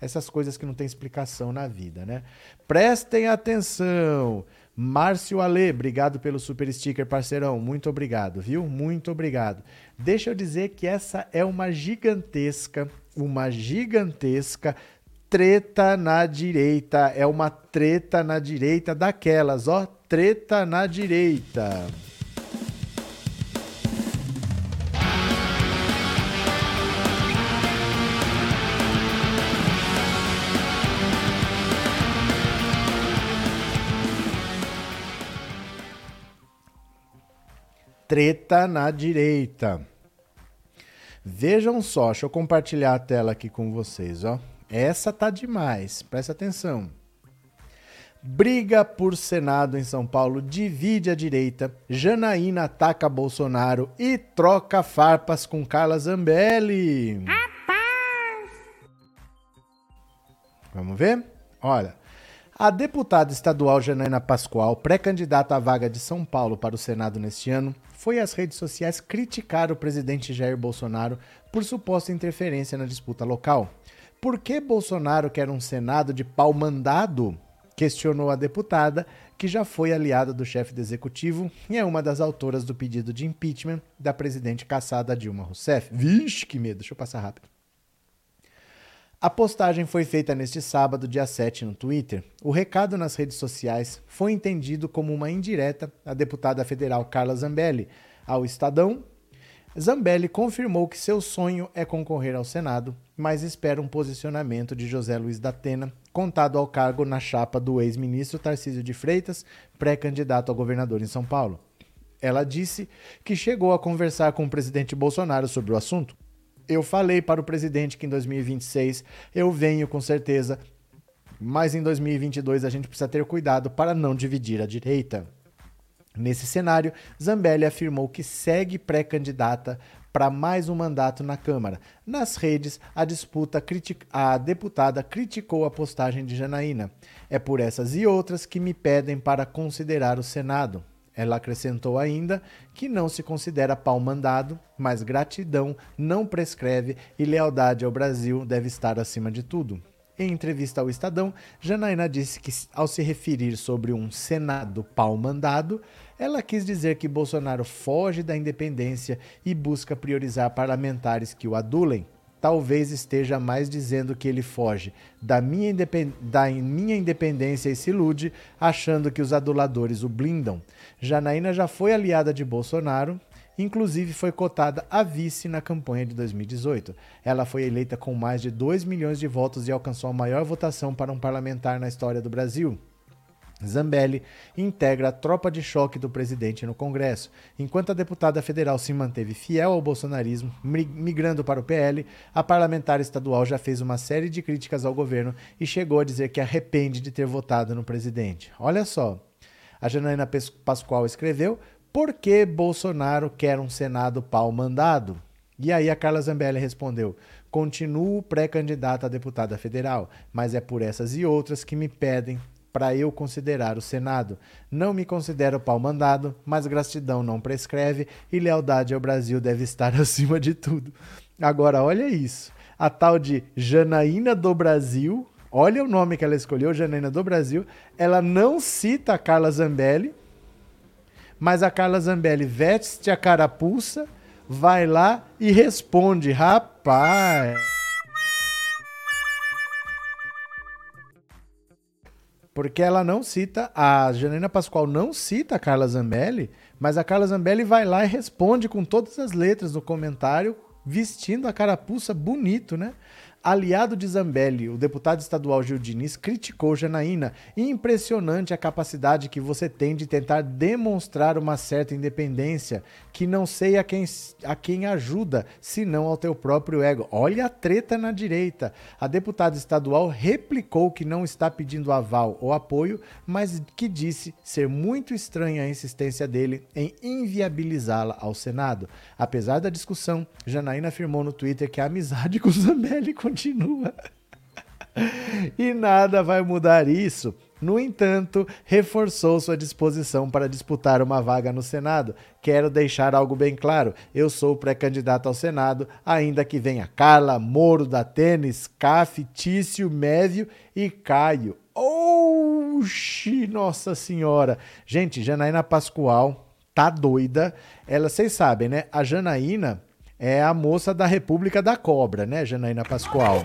Essas coisas que não tem explicação na vida, né? Prestem atenção. Márcio Ale, obrigado pelo super sticker, parceirão. Muito obrigado, viu? Muito obrigado. Deixa eu dizer que essa é uma gigantesca, uma gigantesca treta na direita. É uma treta na direita daquelas, ó. Treta na direita. Treta na direita. Vejam só, deixa eu compartilhar a tela aqui com vocês, ó. Essa tá demais, presta atenção. Briga por Senado em São Paulo divide a direita. Janaína ataca Bolsonaro e troca farpas com Carla Zambelli. Rapaz! Vamos ver? Olha, a deputada estadual Janaína Pascoal, pré-candidata à vaga de São Paulo para o Senado neste ano, foi às redes sociais criticar o presidente Jair Bolsonaro por suposta interferência na disputa local. Por que Bolsonaro quer um Senado de pau mandado? Questionou a deputada, que já foi aliada do chefe do executivo e é uma das autoras do pedido de impeachment da presidente caçada Dilma Rousseff. Vixe, que medo, deixa eu passar rápido. A postagem foi feita neste sábado, dia 7, no Twitter. O recado nas redes sociais foi entendido como uma indireta à deputada federal Carla Zambelli, ao Estadão Zambelli confirmou que seu sonho é concorrer ao Senado, mas espera um posicionamento de José Luiz da Atena, contado ao cargo na chapa do ex-ministro Tarcísio de Freitas, pré-candidato a governador em São Paulo. Ela disse que chegou a conversar com o presidente Bolsonaro sobre o assunto. Eu falei para o presidente que em 2026 eu venho com certeza, mas em 2022 a gente precisa ter cuidado para não dividir a direita. Nesse cenário, Zambelli afirmou que segue pré-candidata para mais um mandato na Câmara. Nas redes, a disputa a deputada criticou a postagem de Janaína. É por essas e outras que me pedem para considerar o Senado. Ela acrescentou ainda que não se considera pau mandado, mas gratidão não prescreve e lealdade ao Brasil deve estar acima de tudo. Em entrevista ao Estadão, Janaína disse que, ao se referir sobre um Senado pau mandado, ela quis dizer que Bolsonaro foge da independência e busca priorizar parlamentares que o adulem. Talvez esteja mais dizendo que ele foge da minha, da minha independência e se ilude, achando que os aduladores o blindam. Janaína já foi aliada de Bolsonaro, inclusive foi cotada a vice na campanha de 2018. Ela foi eleita com mais de 2 milhões de votos e alcançou a maior votação para um parlamentar na história do Brasil. Zambelli integra a tropa de choque do presidente no Congresso. Enquanto a deputada federal se manteve fiel ao bolsonarismo, migrando para o PL, a parlamentar estadual já fez uma série de críticas ao governo e chegou a dizer que arrepende de ter votado no presidente. Olha só, a Janaína Pascoal escreveu: Por que Bolsonaro quer um Senado pau mandado? E aí a Carla Zambelli respondeu: Continuo pré-candidata a deputada federal, mas é por essas e outras que me pedem para eu considerar o Senado. Não me considero pau mandado, mas gratidão não prescreve e lealdade ao Brasil deve estar acima de tudo. Agora, olha isso. A tal de Janaína do Brasil, olha o nome que ela escolheu, Janaína do Brasil, ela não cita a Carla Zambelli, mas a Carla Zambelli veste a carapuça vai lá e responde, rapaz. Porque ela não cita, a Janina Pascoal não cita a Carla Zambelli, mas a Carla Zambelli vai lá e responde com todas as letras no comentário, vestindo a carapuça bonito, né? Aliado de Zambelli, o deputado estadual Gil Diniz criticou Janaína. Impressionante a capacidade que você tem de tentar demonstrar uma certa independência, que não sei a quem, a quem ajuda, senão ao teu próprio ego. Olha a treta na direita. A deputada estadual replicou que não está pedindo aval ou apoio, mas que disse ser muito estranha a insistência dele em inviabilizá-la ao Senado. Apesar da discussão, Janaína afirmou no Twitter que a amizade com Zambelli continua. e nada vai mudar isso. No entanto, reforçou sua disposição para disputar uma vaga no Senado. Quero deixar algo bem claro: eu sou pré-candidato ao Senado, ainda que venha Carla, Moro da Tênis, Caf, Tício, Mévio e Caio. Oxi, nossa senhora! Gente, Janaína Pascoal tá doida. Ela, vocês sabem, né? A Janaína é a moça da República da Cobra, né, Janaína Pascoal?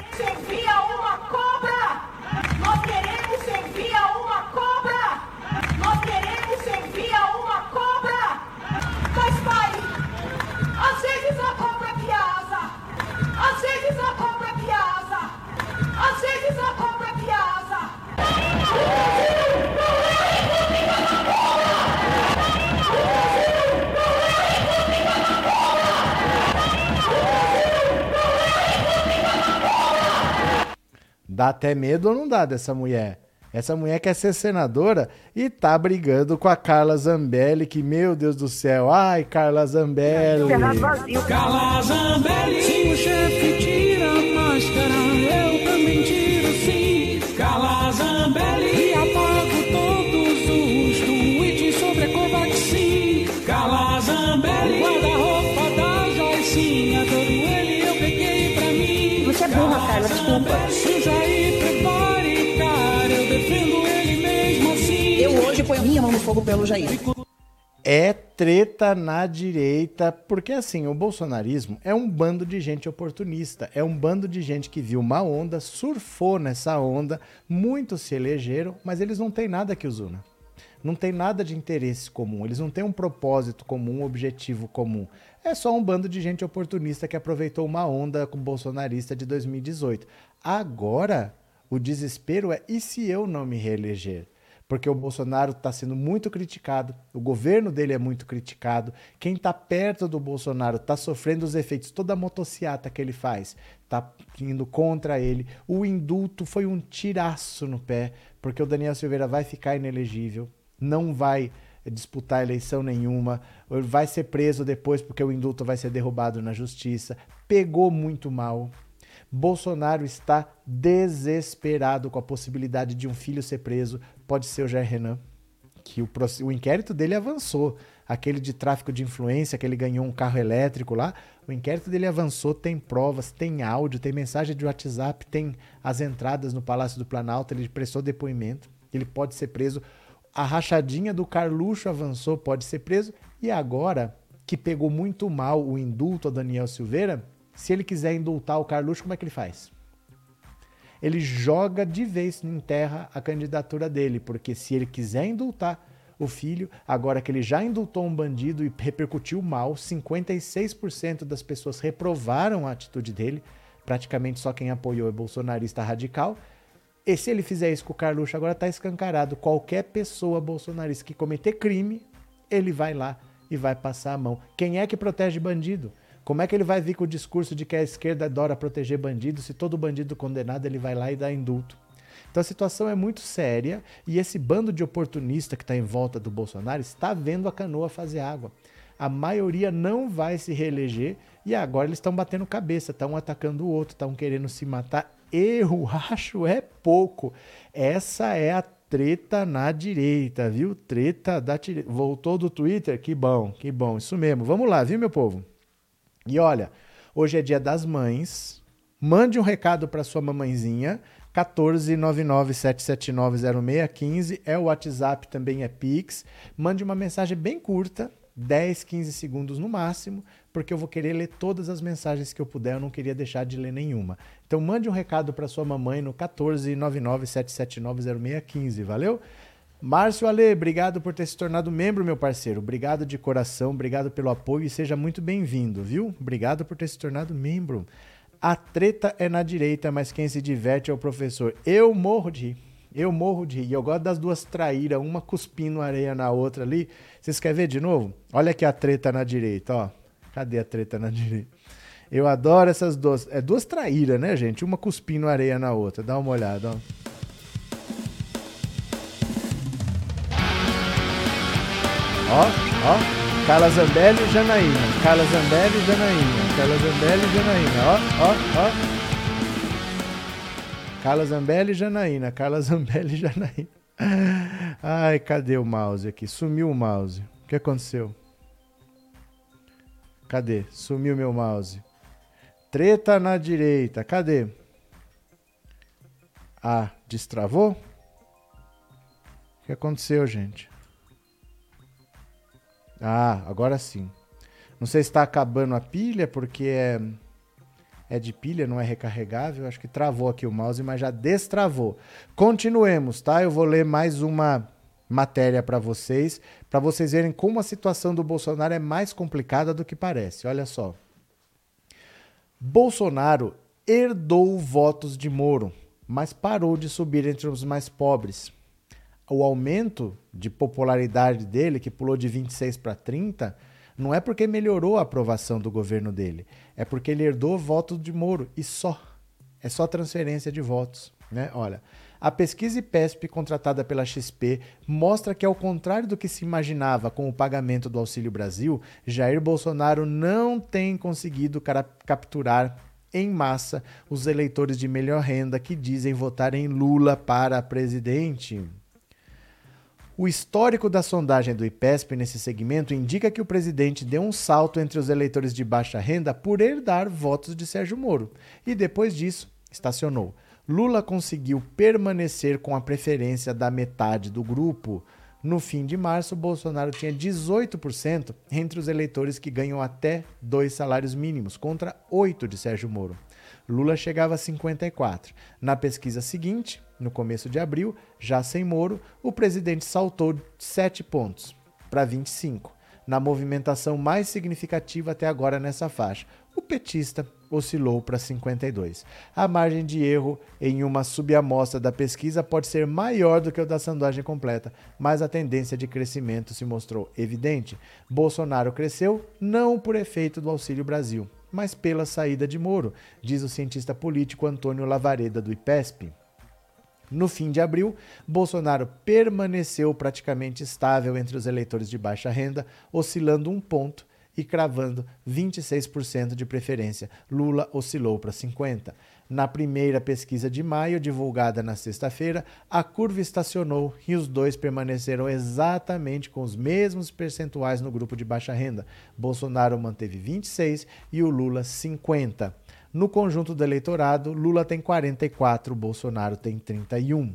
Dá até medo ou não dá dessa mulher? Essa mulher quer ser senadora e tá brigando com a Carla Zambelli, que, meu Deus do céu, ai, Carla Zambelli. Carla Zambelli, fogo pelo Jair. É treta na direita, porque assim, o bolsonarismo é um bando de gente oportunista, é um bando de gente que viu uma onda, surfou nessa onda, muitos se elegeram, mas eles não têm nada que os una. Não tem nada de interesse comum, eles não têm um propósito comum, um objetivo comum. É só um bando de gente oportunista que aproveitou uma onda com bolsonarista de 2018. Agora, o desespero é: e se eu não me reeleger? Porque o Bolsonaro está sendo muito criticado, o governo dele é muito criticado, quem está perto do Bolsonaro está sofrendo os efeitos, toda a motociata que ele faz está indo contra ele. O indulto foi um tiraço no pé, porque o Daniel Silveira vai ficar inelegível, não vai disputar eleição nenhuma, vai ser preso depois porque o indulto vai ser derrubado na justiça. Pegou muito mal. Bolsonaro está desesperado com a possibilidade de um filho ser preso. Pode ser o Jair Renan, que o, o inquérito dele avançou. Aquele de tráfico de influência, que ele ganhou um carro elétrico lá, o inquérito dele avançou, tem provas, tem áudio, tem mensagem de WhatsApp, tem as entradas no Palácio do Planalto, ele prestou depoimento, ele pode ser preso. A rachadinha do Carluxo avançou, pode ser preso. E agora, que pegou muito mal o indulto a Daniel Silveira, se ele quiser indultar o Carluxo, como é que ele faz? Ele joga de vez em terra a candidatura dele, porque se ele quiser indultar o filho, agora que ele já indultou um bandido e repercutiu mal, 56% das pessoas reprovaram a atitude dele, praticamente só quem apoiou é bolsonarista radical. E se ele fizer isso com o Carluxo, agora está escancarado. Qualquer pessoa bolsonarista que cometer crime, ele vai lá e vai passar a mão. Quem é que protege bandido? Como é que ele vai vir com o discurso de que a esquerda adora proteger bandido se todo bandido condenado ele vai lá e dá indulto? Então a situação é muito séria e esse bando de oportunista que está em volta do Bolsonaro está vendo a canoa fazer água. A maioria não vai se reeleger e agora eles estão batendo cabeça, estão atacando o outro, estão querendo se matar. Erro, acho é pouco. Essa é a treta na direita, viu? Treta da direita. Voltou do Twitter? Que bom, que bom. Isso mesmo. Vamos lá, viu, meu povo? E olha, hoje é dia das mães. Mande um recado para sua mamãezinha. 14997790615 é o WhatsApp, também é Pix. Mande uma mensagem bem curta, 10, 15 segundos no máximo, porque eu vou querer ler todas as mensagens que eu puder, eu não queria deixar de ler nenhuma. Então mande um recado para sua mamãe no 14997790615, valeu? Márcio Ale, obrigado por ter se tornado membro, meu parceiro. Obrigado de coração, obrigado pelo apoio e seja muito bem-vindo, viu? Obrigado por ter se tornado membro. A treta é na direita, mas quem se diverte é o professor. Eu morro de rir. Eu morro de rir. Eu gosto das duas traíras, uma cuspindo areia na outra ali. Vocês querem ver de novo? Olha aqui a treta na direita, ó. Cadê a treta na direita? Eu adoro essas duas. É duas traíras, né, gente? Uma cuspindo areia na outra. Dá uma olhada, ó. Ó, ó. Carla Zambelli e Janaína. Carla Zambelli e Janaína. Carla Zambelli e Janaína. Ó, ó, ó. Carla Zambelli e Janaína. Carla Zambelli e Janaína. Ai, cadê o mouse aqui? Sumiu o mouse. O que aconteceu? Cadê? Sumiu meu mouse. Treta na direita. Cadê? Ah, destravou? O que aconteceu, gente? Ah, agora sim. Não sei se está acabando a pilha, porque é, é de pilha, não é recarregável. Acho que travou aqui o mouse, mas já destravou. Continuemos, tá? Eu vou ler mais uma matéria para vocês, para vocês verem como a situação do Bolsonaro é mais complicada do que parece. Olha só. Bolsonaro herdou votos de Moro, mas parou de subir entre os mais pobres o aumento de popularidade dele, que pulou de 26 para 30, não é porque melhorou a aprovação do governo dele, é porque ele herdou votos de Moro e só. É só transferência de votos. Né? Olha, a pesquisa IPESP contratada pela XP mostra que, ao contrário do que se imaginava com o pagamento do Auxílio Brasil, Jair Bolsonaro não tem conseguido capturar em massa os eleitores de melhor renda que dizem votar em Lula para presidente. O histórico da sondagem do IPESP nesse segmento indica que o presidente deu um salto entre os eleitores de baixa renda por herdar votos de Sérgio Moro e depois disso estacionou. Lula conseguiu permanecer com a preferência da metade do grupo. No fim de março, Bolsonaro tinha 18% entre os eleitores que ganham até dois salários mínimos, contra 8% de Sérgio Moro. Lula chegava a 54%. Na pesquisa seguinte, no começo de abril, já sem Moro, o presidente saltou 7 pontos para 25, na movimentação mais significativa até agora nessa faixa. O petista oscilou para 52. A margem de erro em uma subamostra da pesquisa pode ser maior do que o da sondagem completa, mas a tendência de crescimento se mostrou evidente. Bolsonaro cresceu não por efeito do Auxílio Brasil, mas pela saída de Moro, diz o cientista político Antônio Lavareda do IPESP. No fim de abril, Bolsonaro permaneceu praticamente estável entre os eleitores de baixa renda, oscilando um ponto e cravando 26% de preferência. Lula oscilou para 50%. Na primeira pesquisa de maio, divulgada na sexta-feira, a curva estacionou e os dois permaneceram exatamente com os mesmos percentuais no grupo de baixa renda. Bolsonaro manteve 26 e o Lula 50. No conjunto do eleitorado, Lula tem 44, Bolsonaro tem 31.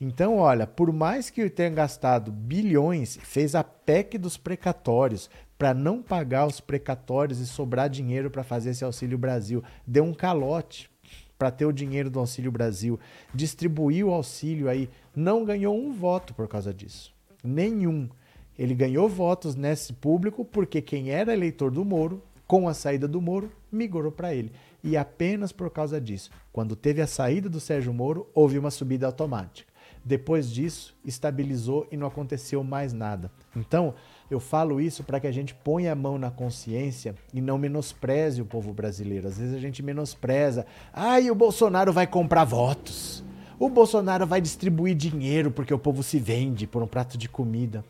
Então, olha, por mais que tenha gastado bilhões, fez a PEC dos precatórios para não pagar os precatórios e sobrar dinheiro para fazer esse Auxílio Brasil. Deu um calote para ter o dinheiro do Auxílio Brasil. Distribuiu o auxílio aí. Não ganhou um voto por causa disso. Nenhum. Ele ganhou votos nesse público porque quem era eleitor do Moro, com a saída do Moro, migrou para ele e apenas por causa disso. Quando teve a saída do Sérgio Moro, houve uma subida automática. Depois disso, estabilizou e não aconteceu mais nada. Então, eu falo isso para que a gente ponha a mão na consciência e não menospreze o povo brasileiro. Às vezes a gente menospreza. Ai, o Bolsonaro vai comprar votos. O Bolsonaro vai distribuir dinheiro porque o povo se vende por um prato de comida.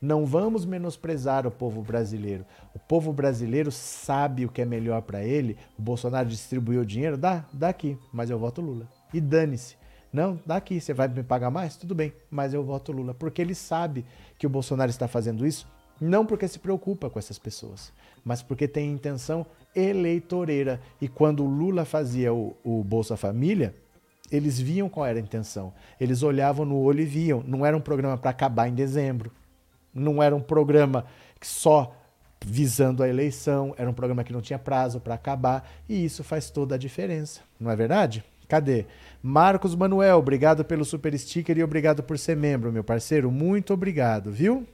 Não vamos menosprezar o povo brasileiro. O povo brasileiro sabe o que é melhor para ele. O Bolsonaro distribuiu dinheiro, dá, dá aqui, mas eu voto Lula. E dane-se. Não, dá aqui, você vai me pagar mais? Tudo bem, mas eu voto Lula. Porque ele sabe que o Bolsonaro está fazendo isso não porque se preocupa com essas pessoas, mas porque tem intenção eleitoreira. E quando o Lula fazia o, o Bolsa Família, eles viam qual era a intenção. Eles olhavam no olho e viam. Não era um programa para acabar em dezembro. Não era um programa só visando a eleição. Era um programa que não tinha prazo para acabar. E isso faz toda a diferença. Não é verdade? Cadê? Marcos Manuel, obrigado pelo super sticker e obrigado por ser membro, meu parceiro. Muito obrigado, viu?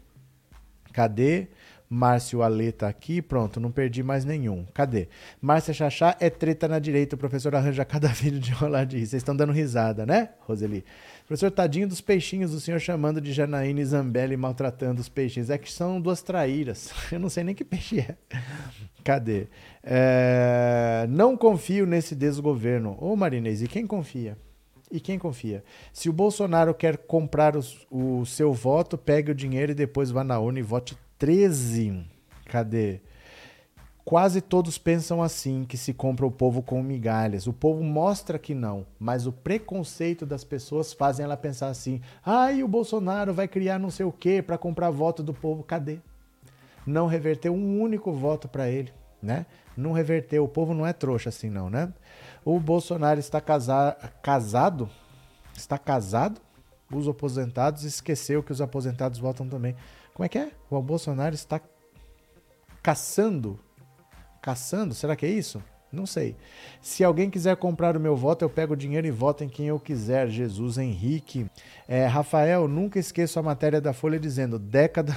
Cadê? Márcio Ale tá aqui, pronto, não perdi mais nenhum. Cadê? Márcia Chachá é treta na direita, o professor arranja cada vídeo de rolar de rir. Vocês estão dando risada, né, Roseli? Professor, tadinho dos peixinhos, o senhor chamando de Janaína e Zambelli maltratando os peixinhos. É que são duas traíras. Eu não sei nem que peixe é. Cadê? É... Não confio nesse desgoverno. Ô, Marinês, e quem confia? E quem confia? Se o Bolsonaro quer comprar os, o seu voto, pegue o dinheiro e depois vá na urna e vote 13. Cadê? Quase todos pensam assim, que se compra o povo com migalhas. O povo mostra que não, mas o preconceito das pessoas fazem ela pensar assim: ai, o Bolsonaro vai criar não sei o quê para comprar voto do povo. Cadê? Não reverteu um único voto para ele, né? Não reverteu. O povo não é trouxa assim, não, né? O Bolsonaro está casa casado? Está casado? Os aposentados esqueceu que os aposentados votam também. Como é que é? O Bolsonaro está caçando? Caçando? Será que é isso? Não sei. Se alguém quiser comprar o meu voto, eu pego o dinheiro e voto em quem eu quiser. Jesus Henrique. É, Rafael, nunca esqueço a matéria da Folha dizendo década.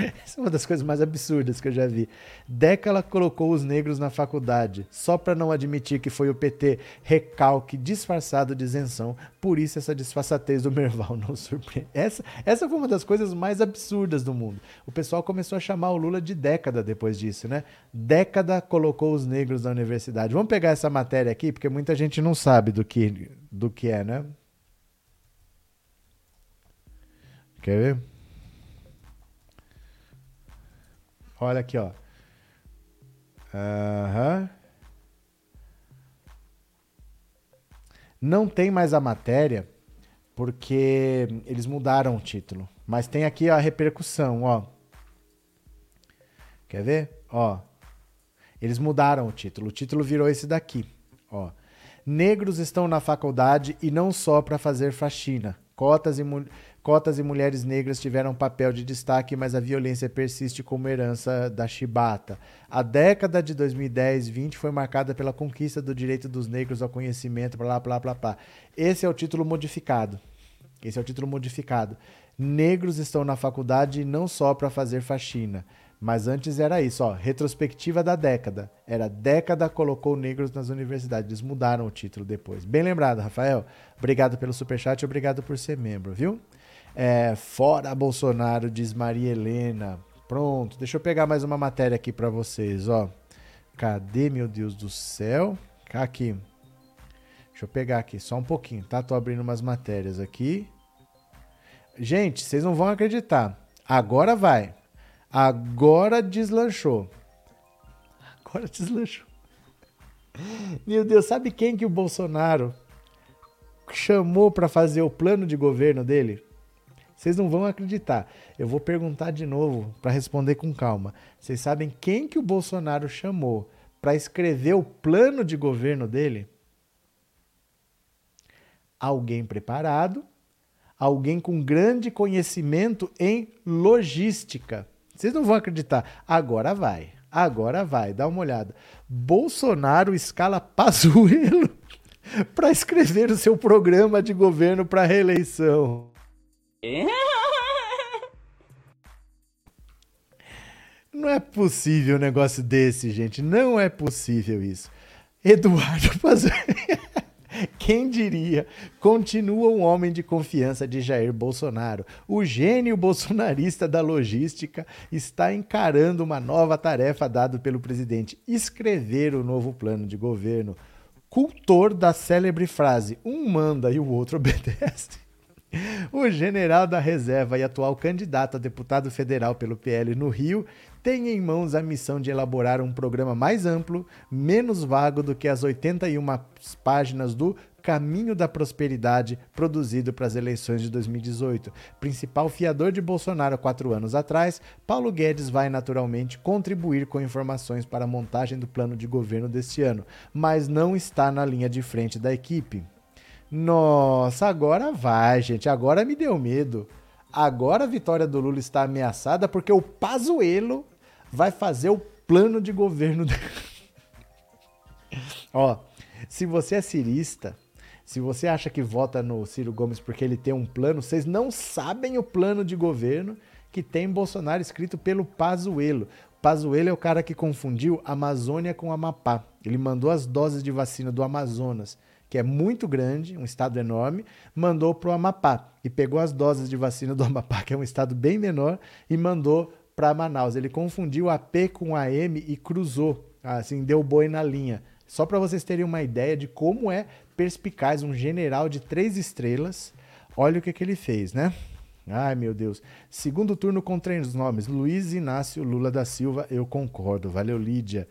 Essa é uma das coisas mais absurdas que eu já vi. Décala colocou os negros na faculdade, só para não admitir que foi o PT, recalque disfarçado de isenção. Por isso essa disfarçatez do Merval não surpreende. Essa, essa foi uma das coisas mais absurdas do mundo. O pessoal começou a chamar o Lula de década depois disso, né? Década colocou os negros na universidade. Vamos pegar essa matéria aqui, porque muita gente não sabe do que, do que é, né? Quer ver? Olha aqui, ó. Uhum. Não tem mais a matéria porque eles mudaram o título. Mas tem aqui a repercussão, ó. Quer ver? Ó. Eles mudaram o título. O título virou esse daqui, ó. Negros estão na faculdade e não só para fazer faxina. Cotas e Cotas e mulheres negras tiveram papel de destaque, mas a violência persiste como herança da chibata. A década de 2010-20 foi marcada pela conquista do direito dos negros ao conhecimento, blá, blá, blá, blá. Esse é o título modificado. Esse é o título modificado. Negros estão na faculdade não só para fazer faxina, mas antes era isso, ó, retrospectiva da década. Era década colocou negros nas universidades. Eles mudaram o título depois. Bem lembrado, Rafael. Obrigado pelo superchat, obrigado por ser membro, viu? É, fora Bolsonaro, diz Maria Helena. Pronto, deixa eu pegar mais uma matéria aqui para vocês, ó. Cadê, meu Deus do céu? Aqui. Deixa eu pegar aqui, só um pouquinho, tá? Tô abrindo umas matérias aqui. Gente, vocês não vão acreditar. Agora vai. Agora deslanchou. Agora deslanchou. Meu Deus, sabe quem que o Bolsonaro chamou para fazer o plano de governo dele? Vocês não vão acreditar. Eu vou perguntar de novo para responder com calma. Vocês sabem quem que o Bolsonaro chamou para escrever o plano de governo dele? Alguém preparado, alguém com grande conhecimento em logística. Vocês não vão acreditar. Agora vai. Agora vai. Dá uma olhada. Bolsonaro escala Pazuello para escrever o seu programa de governo para reeleição. Não é possível um negócio desse, gente. Não é possível isso. Eduardo Pazuello. Quem diria? Continua um homem de confiança de Jair Bolsonaro. O gênio bolsonarista da logística está encarando uma nova tarefa dada pelo presidente: escrever o novo plano de governo. cultor da célebre frase um manda e o outro obedece. O general da reserva e atual candidato a deputado federal pelo PL no Rio tem em mãos a missão de elaborar um programa mais amplo, menos vago do que as 81 páginas do Caminho da Prosperidade produzido para as eleições de 2018. Principal fiador de Bolsonaro quatro anos atrás, Paulo Guedes vai naturalmente contribuir com informações para a montagem do plano de governo deste ano, mas não está na linha de frente da equipe. Nossa, agora vai, gente. Agora me deu medo. Agora a vitória do Lula está ameaçada porque o Pazuello vai fazer o plano de governo. Ó, se você é cirista, se você acha que vota no Ciro Gomes porque ele tem um plano, vocês não sabem o plano de governo que tem Bolsonaro escrito pelo Pazuello. Pazuello é o cara que confundiu Amazônia com Amapá. Ele mandou as doses de vacina do Amazonas que é muito grande, um estado enorme, mandou para o Amapá e pegou as doses de vacina do Amapá, que é um estado bem menor, e mandou para Manaus. Ele confundiu a P com a M e cruzou, assim, deu boi na linha. Só para vocês terem uma ideia de como é perspicaz um general de três estrelas. Olha o que, que ele fez, né? Ai, meu Deus. Segundo turno com três nomes: Luiz Inácio Lula da Silva. Eu concordo. Valeu, Lídia.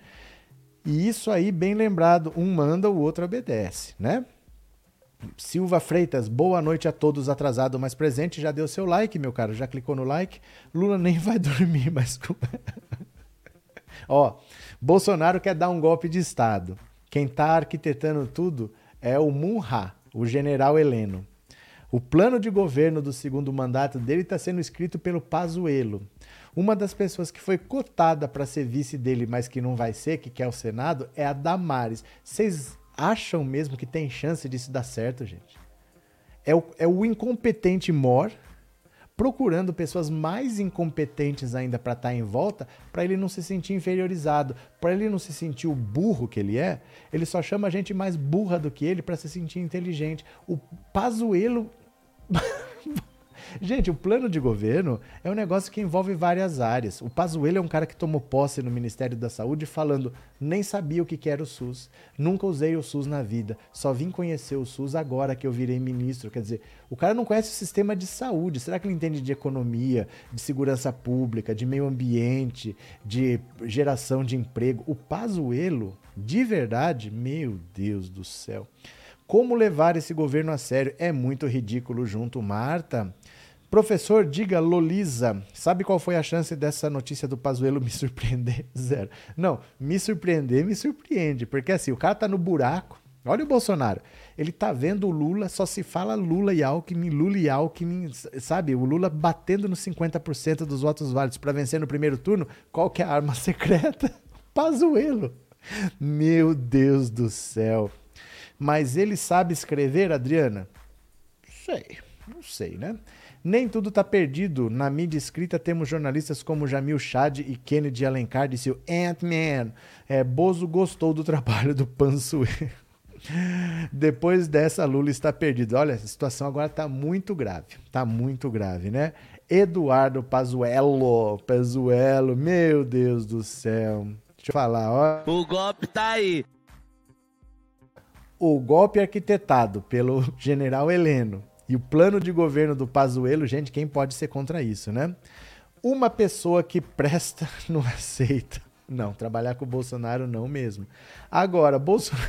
E isso aí, bem lembrado, um manda, o outro obedece, né? Silva Freitas, boa noite a todos, atrasado mas presente. Já deu seu like, meu caro? Já clicou no like? Lula nem vai dormir, mas. Ó, Bolsonaro quer dar um golpe de Estado. Quem tá arquitetando tudo é o Munha, o general Heleno. O plano de governo do segundo mandato dele está sendo escrito pelo Pazuello. Uma das pessoas que foi cotada para ser vice dele, mas que não vai ser, que quer o Senado, é a Damares. Vocês acham mesmo que tem chance disso dar certo, gente? É o, é o incompetente Mor procurando pessoas mais incompetentes ainda para estar tá em volta, para ele não se sentir inferiorizado, para ele não se sentir o burro que ele é. Ele só chama gente mais burra do que ele para se sentir inteligente. O Pazuelo Gente, o plano de governo é um negócio que envolve várias áreas. O Pazuello é um cara que tomou posse no Ministério da Saúde falando: nem sabia o que era o SUS, nunca usei o SUS na vida, só vim conhecer o SUS agora que eu virei ministro. Quer dizer, o cara não conhece o sistema de saúde. Será que ele entende de economia, de segurança pública, de meio ambiente, de geração de emprego? O Pazuello, de verdade, meu Deus do céu. Como levar esse governo a sério? É muito ridículo junto, Marta. Professor, diga, Lolisa, sabe qual foi a chance dessa notícia do Pazuello me surpreender? Zero. Não, me surpreender me surpreende, porque assim, o cara tá no buraco. Olha o Bolsonaro. Ele tá vendo o Lula, só se fala Lula e Alckmin, Lula e Alckmin, sabe? O Lula batendo nos 50% dos votos válidos para vencer no primeiro turno. Qual que é a arma secreta? Pazuello. Meu Deus do céu. Mas ele sabe escrever, Adriana? Sei, não sei, né? Nem tudo está perdido. Na mídia escrita temos jornalistas como Jamil Chad e Kennedy Alencar, disse o Ant-Man. É, Bozo gostou do trabalho do Pansue. Depois dessa, Lula está perdido. Olha, a situação agora está muito grave. Está muito grave, né? Eduardo Pazuello, Pazuello, meu Deus do céu. Deixa eu falar, ó. O golpe tá aí. O golpe arquitetado pelo general Heleno e o plano de governo do Pazuello, gente, quem pode ser contra isso, né? Uma pessoa que presta não aceita. Não, trabalhar com o Bolsonaro não mesmo. Agora, Bolsonaro.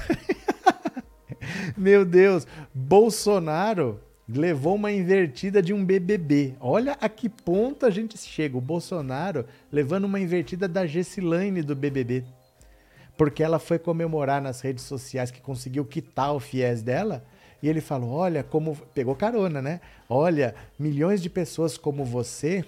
Meu Deus, Bolsonaro levou uma invertida de um BBB. Olha a que ponto a gente chega. O Bolsonaro levando uma invertida da Gessilane do BBB. Porque ela foi comemorar nas redes sociais que conseguiu quitar o fiéis dela e ele falou: Olha, como. Pegou carona, né? Olha, milhões de pessoas como você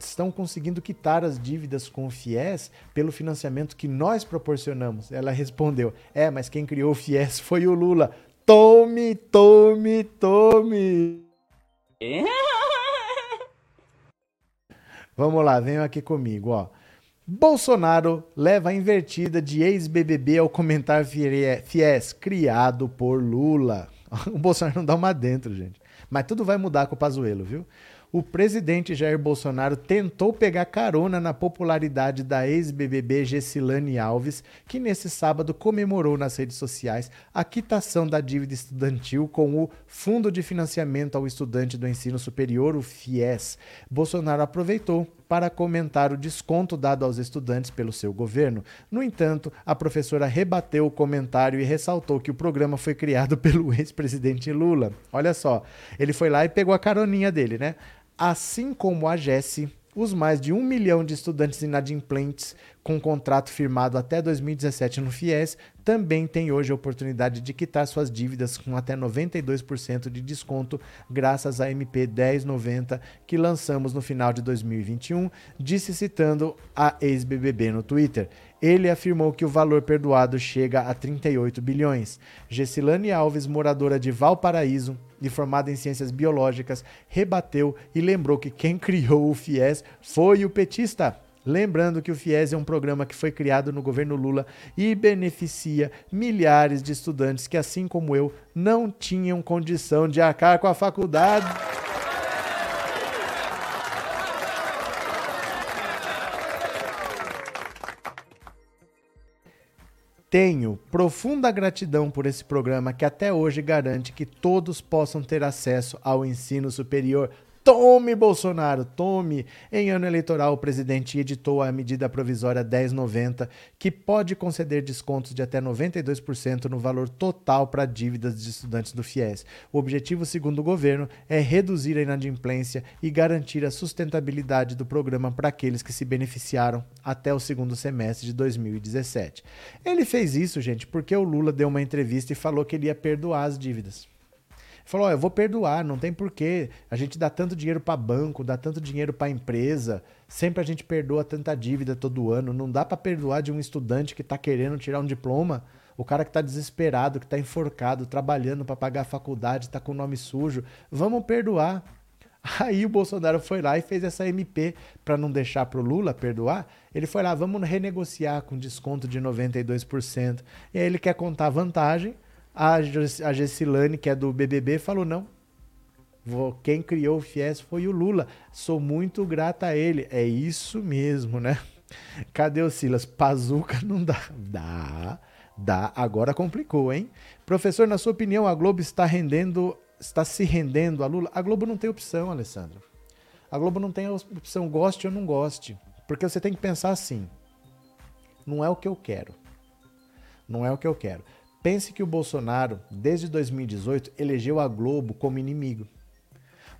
estão conseguindo quitar as dívidas com o FIES pelo financiamento que nós proporcionamos. Ela respondeu: É, mas quem criou o FIES foi o Lula. Tome, tome, tome. Vamos lá, venham aqui comigo, ó. Bolsonaro leva a invertida de ex-BBB ao comentar FIES criado por Lula. o Bolsonaro não dá uma dentro, gente. Mas tudo vai mudar com o Pazuello, viu? o presidente Jair Bolsonaro tentou pegar carona na popularidade da ex-BBB Gessilane Alves, que nesse sábado comemorou nas redes sociais a quitação da dívida estudantil com o Fundo de Financiamento ao Estudante do Ensino Superior, o FIES. Bolsonaro aproveitou para comentar o desconto dado aos estudantes pelo seu governo. No entanto, a professora rebateu o comentário e ressaltou que o programa foi criado pelo ex-presidente Lula. Olha só, ele foi lá e pegou a caroninha dele, né? Assim como a Jesse, os mais de um milhão de estudantes inadimplentes com contrato firmado até 2017 no FIES também têm hoje a oportunidade de quitar suas dívidas com até 92% de desconto graças à MP 1090 que lançamos no final de 2021, disse citando a ex-BBB no Twitter. Ele afirmou que o valor perdoado chega a 38 bilhões. Gessilane Alves, moradora de Valparaíso e formada em ciências biológicas, rebateu e lembrou que quem criou o FIES foi o petista. Lembrando que o FIES é um programa que foi criado no governo Lula e beneficia milhares de estudantes que, assim como eu, não tinham condição de arcar com a faculdade. Tenho profunda gratidão por esse programa que até hoje garante que todos possam ter acesso ao ensino superior Tome, Bolsonaro, tome! Em ano eleitoral, o presidente editou a medida provisória 1090, que pode conceder descontos de até 92% no valor total para dívidas de estudantes do FIES. O objetivo, segundo o governo, é reduzir a inadimplência e garantir a sustentabilidade do programa para aqueles que se beneficiaram até o segundo semestre de 2017. Ele fez isso, gente, porque o Lula deu uma entrevista e falou que ele ia perdoar as dívidas. Falou: oh, eu vou perdoar, não tem porquê. A gente dá tanto dinheiro para banco, dá tanto dinheiro para empresa, sempre a gente perdoa tanta dívida todo ano. Não dá para perdoar de um estudante que está querendo tirar um diploma, o cara que está desesperado, que está enforcado, trabalhando para pagar a faculdade, está com o nome sujo. Vamos perdoar. Aí o Bolsonaro foi lá e fez essa MP para não deixar para o Lula perdoar. Ele foi lá, vamos renegociar com desconto de 92%. E aí ele quer contar vantagem a, a Gessilane, que é do BBB, falou: não. Quem criou o FIES foi o Lula. Sou muito grata a ele. É isso mesmo, né? Cadê o Silas? Pazuca não dá. Dá, dá. Agora complicou, hein? Professor, na sua opinião, a Globo está rendendo, está se rendendo a Lula? A Globo não tem opção, Alessandro. A Globo não tem opção, goste ou não goste. Porque você tem que pensar assim: não é o que eu quero. Não é o que eu quero. Pense que o Bolsonaro, desde 2018, elegeu a Globo como inimigo.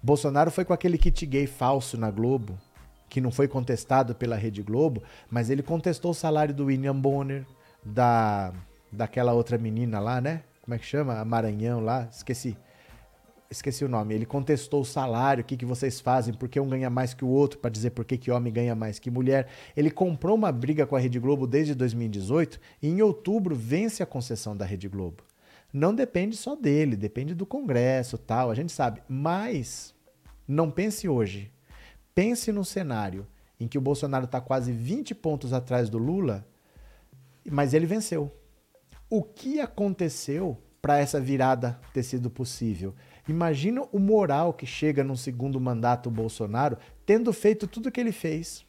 Bolsonaro foi com aquele kit gay falso na Globo, que não foi contestado pela Rede Globo, mas ele contestou o salário do William Bonner, da daquela outra menina lá, né? Como é que chama? A Maranhão lá, esqueci esqueci o nome, ele contestou o salário, o que, que vocês fazem, por que um ganha mais que o outro, para dizer por que, que homem ganha mais que mulher. Ele comprou uma briga com a Rede Globo desde 2018 e em outubro vence a concessão da Rede Globo. Não depende só dele, depende do Congresso tal, a gente sabe. Mas não pense hoje. Pense no cenário em que o Bolsonaro está quase 20 pontos atrás do Lula, mas ele venceu. O que aconteceu para essa virada ter sido possível? Imagina o moral que chega num segundo mandato Bolsonaro, tendo feito tudo o que ele fez.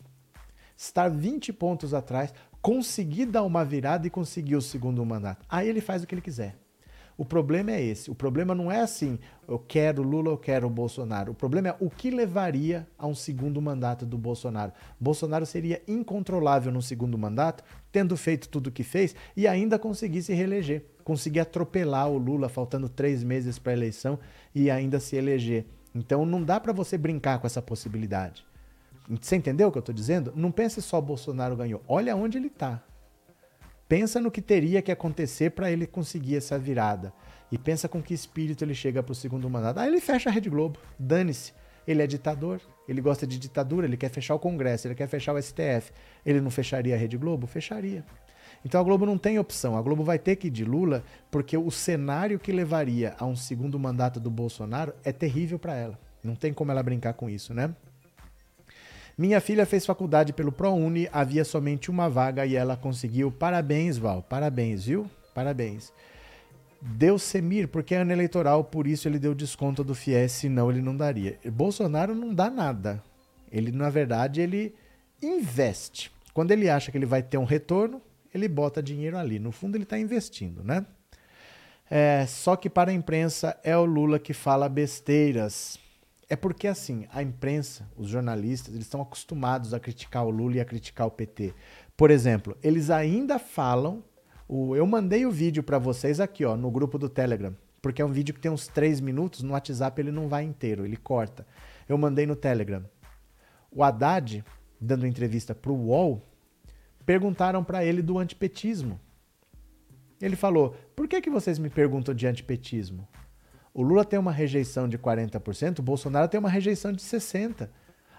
Estar 20 pontos atrás, conseguir dar uma virada e conseguir o segundo mandato. Aí ele faz o que ele quiser. O problema é esse. O problema não é assim, eu quero Lula, eu quero Bolsonaro. O problema é o que levaria a um segundo mandato do Bolsonaro. Bolsonaro seria incontrolável no segundo mandato, tendo feito tudo o que fez e ainda conseguir se reeleger conseguir atropelar o Lula faltando três meses para a eleição e ainda se eleger. Então não dá para você brincar com essa possibilidade. Você entendeu o que eu estou dizendo? Não pense só Bolsonaro ganhou. Olha onde ele está. Pensa no que teria que acontecer para ele conseguir essa virada. E pensa com que espírito ele chega para o segundo mandato. Aí ele fecha a Rede Globo. Dane-se. Ele é ditador, ele gosta de ditadura, ele quer fechar o Congresso, ele quer fechar o STF. Ele não fecharia a Rede Globo? Fecharia. Então a Globo não tem opção. A Globo vai ter que ir de Lula, porque o cenário que levaria a um segundo mandato do Bolsonaro é terrível para ela. Não tem como ela brincar com isso, né? Minha filha fez faculdade pelo ProUni, havia somente uma vaga e ela conseguiu. Parabéns, Val. Parabéns, viu? Parabéns. Deu Semir, porque é ano eleitoral, por isso ele deu desconto do FIES, senão ele não daria. Bolsonaro não dá nada. Ele, na verdade, ele investe. Quando ele acha que ele vai ter um retorno, ele bota dinheiro ali. No fundo, ele está investindo, né? É, só que para a imprensa é o Lula que fala besteiras. É porque, assim, a imprensa, os jornalistas, eles estão acostumados a criticar o Lula e a criticar o PT. Por exemplo, eles ainda falam. O, eu mandei o vídeo para vocês aqui, ó, no grupo do Telegram. Porque é um vídeo que tem uns três minutos. No WhatsApp ele não vai inteiro, ele corta. Eu mandei no Telegram. O Haddad, dando entrevista para o UOL, perguntaram para ele do antipetismo. Ele falou: por que, que vocês me perguntam de antipetismo? O Lula tem uma rejeição de 40%, o Bolsonaro tem uma rejeição de 60%.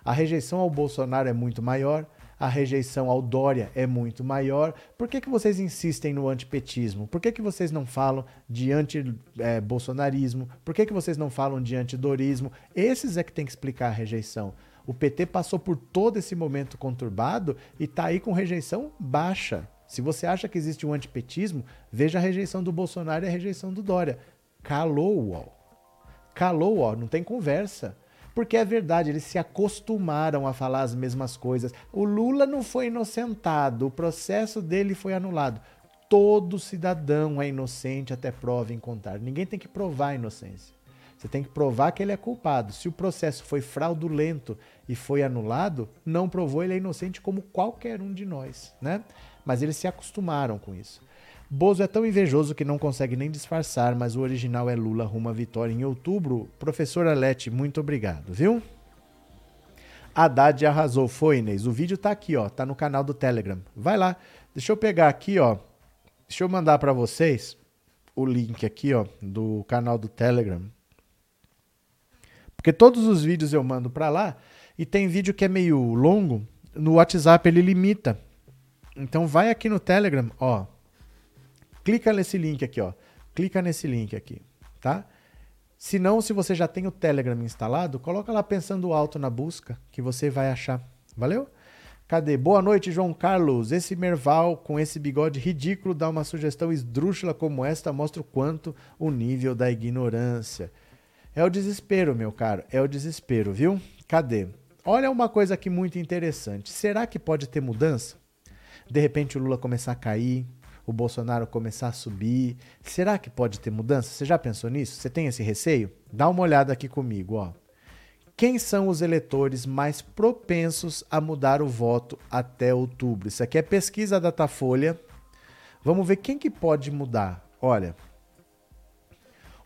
A rejeição ao Bolsonaro é muito maior, a rejeição ao Dória é muito maior. Por que, que vocês insistem no antipetismo? Por que, que vocês não falam de anti-bolsonarismo? Por que, que vocês não falam de antidorismo? Esses é que tem que explicar a rejeição. O PT passou por todo esse momento conturbado e está aí com rejeição baixa. Se você acha que existe um antipetismo, veja a rejeição do Bolsonaro e a rejeição do Dória. Calou o. Calou UOL, não tem conversa. Porque é verdade, eles se acostumaram a falar as mesmas coisas. O Lula não foi inocentado, o processo dele foi anulado. Todo cidadão é inocente até prova em contrário. Ninguém tem que provar a inocência. Você tem que provar que ele é culpado. Se o processo foi fraudulento e foi anulado, não provou, ele é inocente como qualquer um de nós, né? Mas eles se acostumaram com isso. Bozo é tão invejoso que não consegue nem disfarçar, mas o original é Lula rumo à vitória em outubro. Professor Alete, muito obrigado, viu? Haddad arrasou, foi Inês. O vídeo tá aqui, ó, tá no canal do Telegram. Vai lá. Deixa eu pegar aqui, ó. Deixa eu mandar para vocês o link aqui, ó, do canal do Telegram. Porque todos os vídeos eu mando para lá e tem vídeo que é meio longo, no WhatsApp ele limita. Então vai aqui no Telegram, ó. Clica nesse link aqui, ó. Clica nesse link aqui, tá? Se não, se você já tem o Telegram instalado, coloca lá pensando alto na busca que você vai achar. Valeu? Cadê? Boa noite, João Carlos. Esse Merval com esse bigode ridículo dá uma sugestão esdrúxula como esta mostra o quanto o nível da ignorância. É o desespero, meu caro, é o desespero, viu? Cadê? Olha uma coisa aqui muito interessante. Será que pode ter mudança? De repente o Lula começar a cair, o Bolsonaro começar a subir. Será que pode ter mudança? Você já pensou nisso? Você tem esse receio? Dá uma olhada aqui comigo, ó. Quem são os eleitores mais propensos a mudar o voto até outubro? Isso aqui é pesquisa da Datafolha. Vamos ver quem que pode mudar. Olha,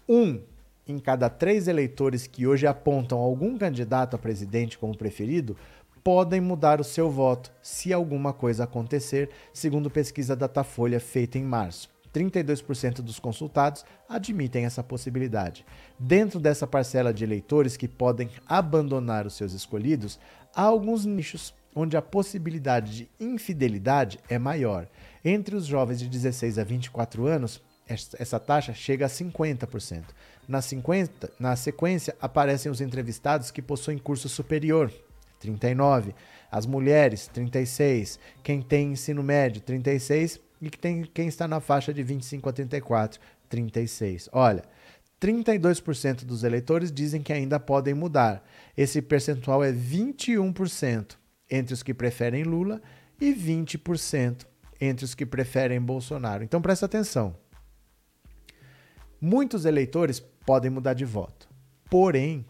um em cada três eleitores que hoje apontam algum candidato a presidente como preferido podem mudar o seu voto se alguma coisa acontecer, segundo pesquisa Datafolha feita em março. 32% dos consultados admitem essa possibilidade. Dentro dessa parcela de eleitores que podem abandonar os seus escolhidos, há alguns nichos onde a possibilidade de infidelidade é maior. Entre os jovens de 16 a 24 anos, essa taxa chega a 50%. Na, 50, na sequência, aparecem os entrevistados que possuem curso superior, 39. As mulheres, 36. Quem tem ensino médio, 36. E tem, quem está na faixa de 25 a 34, 36. Olha, 32% dos eleitores dizem que ainda podem mudar. Esse percentual é 21% entre os que preferem Lula e 20% entre os que preferem Bolsonaro. Então presta atenção. Muitos eleitores podem mudar de voto. Porém,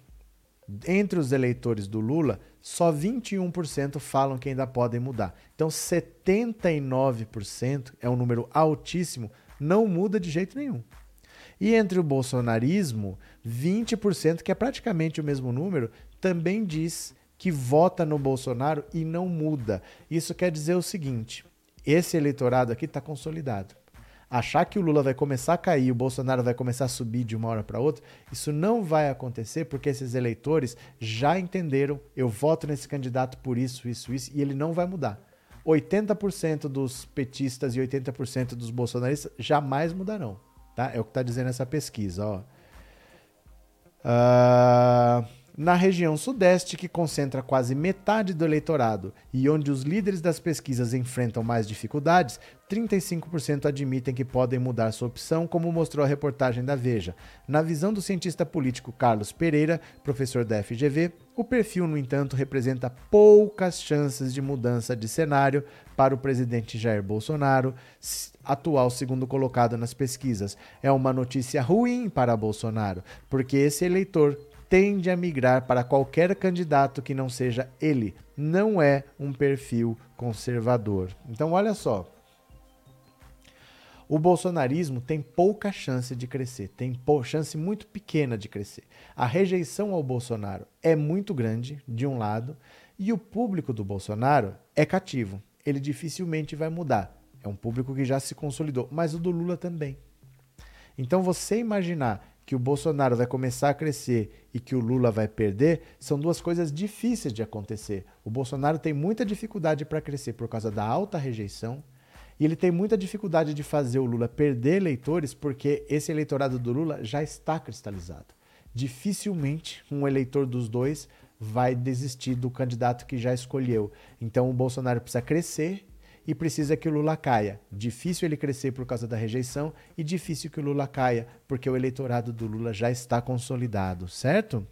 entre os eleitores do Lula, só 21% falam que ainda podem mudar. Então, 79% é um número altíssimo, não muda de jeito nenhum. E entre o bolsonarismo, 20%, que é praticamente o mesmo número, também diz que vota no Bolsonaro e não muda. Isso quer dizer o seguinte: esse eleitorado aqui está consolidado achar que o Lula vai começar a cair, o Bolsonaro vai começar a subir de uma hora para outra, isso não vai acontecer porque esses eleitores já entenderam, eu voto nesse candidato por isso, isso, isso, e ele não vai mudar. 80% dos petistas e 80% dos bolsonaristas jamais mudarão. Tá? É o que está dizendo essa pesquisa. Ó. Uh, Na região sudeste, que concentra quase metade do eleitorado e onde os líderes das pesquisas enfrentam mais dificuldades, 35% admitem que podem mudar sua opção, como mostrou a reportagem da Veja. Na visão do cientista político Carlos Pereira, professor da FGV, o perfil, no entanto, representa poucas chances de mudança de cenário para o presidente Jair Bolsonaro, atual segundo colocado nas pesquisas. É uma notícia ruim para Bolsonaro, porque esse eleitor tende a migrar para qualquer candidato que não seja ele. Não é um perfil conservador. Então, olha só. O bolsonarismo tem pouca chance de crescer, tem chance muito pequena de crescer. A rejeição ao Bolsonaro é muito grande, de um lado, e o público do Bolsonaro é cativo. Ele dificilmente vai mudar. É um público que já se consolidou, mas o do Lula também. Então, você imaginar que o Bolsonaro vai começar a crescer e que o Lula vai perder, são duas coisas difíceis de acontecer. O Bolsonaro tem muita dificuldade para crescer por causa da alta rejeição, e ele tem muita dificuldade de fazer o Lula perder eleitores porque esse eleitorado do Lula já está cristalizado. Dificilmente um eleitor dos dois vai desistir do candidato que já escolheu. Então o Bolsonaro precisa crescer e precisa que o Lula caia. Difícil ele crescer por causa da rejeição e difícil que o Lula caia, porque o eleitorado do Lula já está consolidado, certo?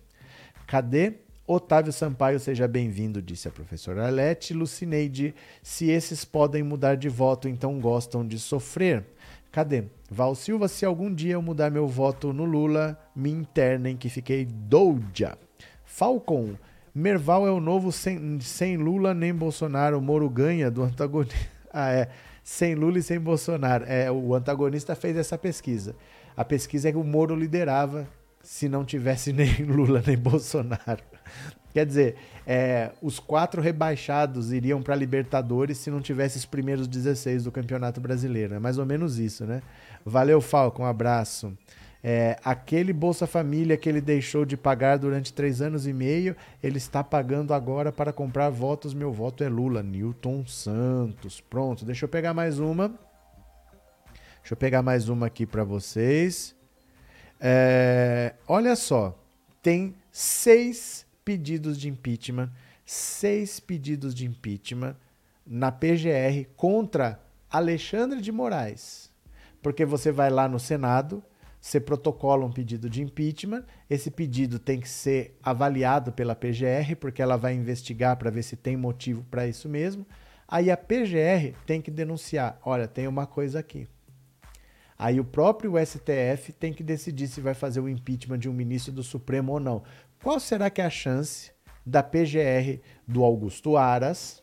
Cadê? Otávio Sampaio, seja bem-vindo, disse a professora Arlete. Lucineide, se esses podem mudar de voto, então gostam de sofrer. Cadê? Val Silva, se algum dia eu mudar meu voto no Lula, me internem que fiquei doja. Falcon, Merval é o novo sem, sem Lula nem Bolsonaro. Moro ganha do antagonista. Ah, é. Sem Lula e sem Bolsonaro. É, o antagonista fez essa pesquisa. A pesquisa é que o Moro liderava se não tivesse nem Lula nem Bolsonaro. Quer dizer, é, os quatro rebaixados iriam para Libertadores se não tivesse os primeiros 16 do Campeonato Brasileiro. É mais ou menos isso, né? Valeu, Falco. Um abraço. É, aquele Bolsa Família que ele deixou de pagar durante três anos e meio, ele está pagando agora para comprar votos. Meu voto é Lula. Newton Santos. Pronto, deixa eu pegar mais uma. Deixa eu pegar mais uma aqui para vocês. É, olha só, tem seis pedidos de impeachment, seis pedidos de impeachment na PGR contra Alexandre de Moraes. Porque você vai lá no Senado, você protocola um pedido de impeachment, esse pedido tem que ser avaliado pela PGR, porque ela vai investigar para ver se tem motivo para isso mesmo. Aí a PGR tem que denunciar: olha, tem uma coisa aqui. Aí o próprio STF tem que decidir se vai fazer o impeachment de um ministro do Supremo ou não. Qual será que é a chance da PGR do Augusto Aras,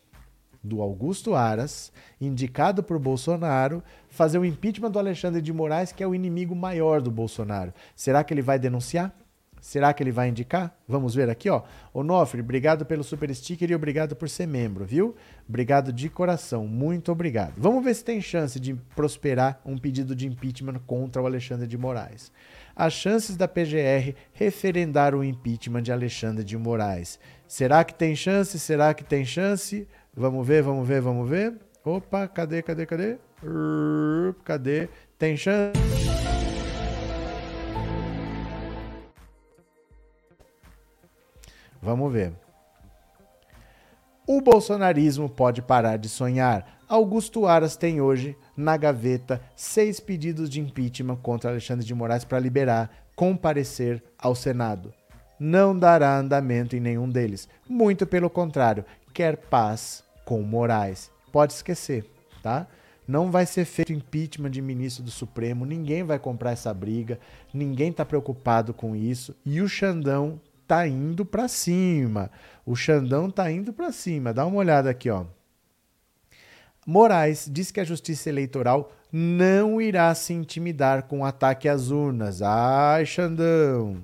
do Augusto Aras, indicado por Bolsonaro, fazer o impeachment do Alexandre de Moraes, que é o inimigo maior do Bolsonaro. Será que ele vai denunciar? Será que ele vai indicar? Vamos ver aqui, ó. Onofre, obrigado pelo super sticker e obrigado por ser membro, viu? Obrigado de coração, muito obrigado. Vamos ver se tem chance de prosperar um pedido de impeachment contra o Alexandre de Moraes. As chances da PGR referendar o impeachment de Alexandre de Moraes. Será que tem chance? Será que tem chance? Vamos ver, vamos ver, vamos ver. Opa, cadê, cadê, cadê? Cadê? Tem chance? Vamos ver. O bolsonarismo pode parar de sonhar. Augusto Aras tem hoje na gaveta seis pedidos de impeachment contra Alexandre de Moraes para liberar, comparecer ao Senado. Não dará andamento em nenhum deles. Muito pelo contrário, quer paz com Moraes. Pode esquecer, tá? Não vai ser feito impeachment de ministro do Supremo, ninguém vai comprar essa briga, ninguém está preocupado com isso e o Xandão tá indo para cima. O Xandão tá indo para cima. Dá uma olhada aqui, ó. Moraes diz que a Justiça Eleitoral não irá se intimidar com o ataque às urnas. Ai, Xandão.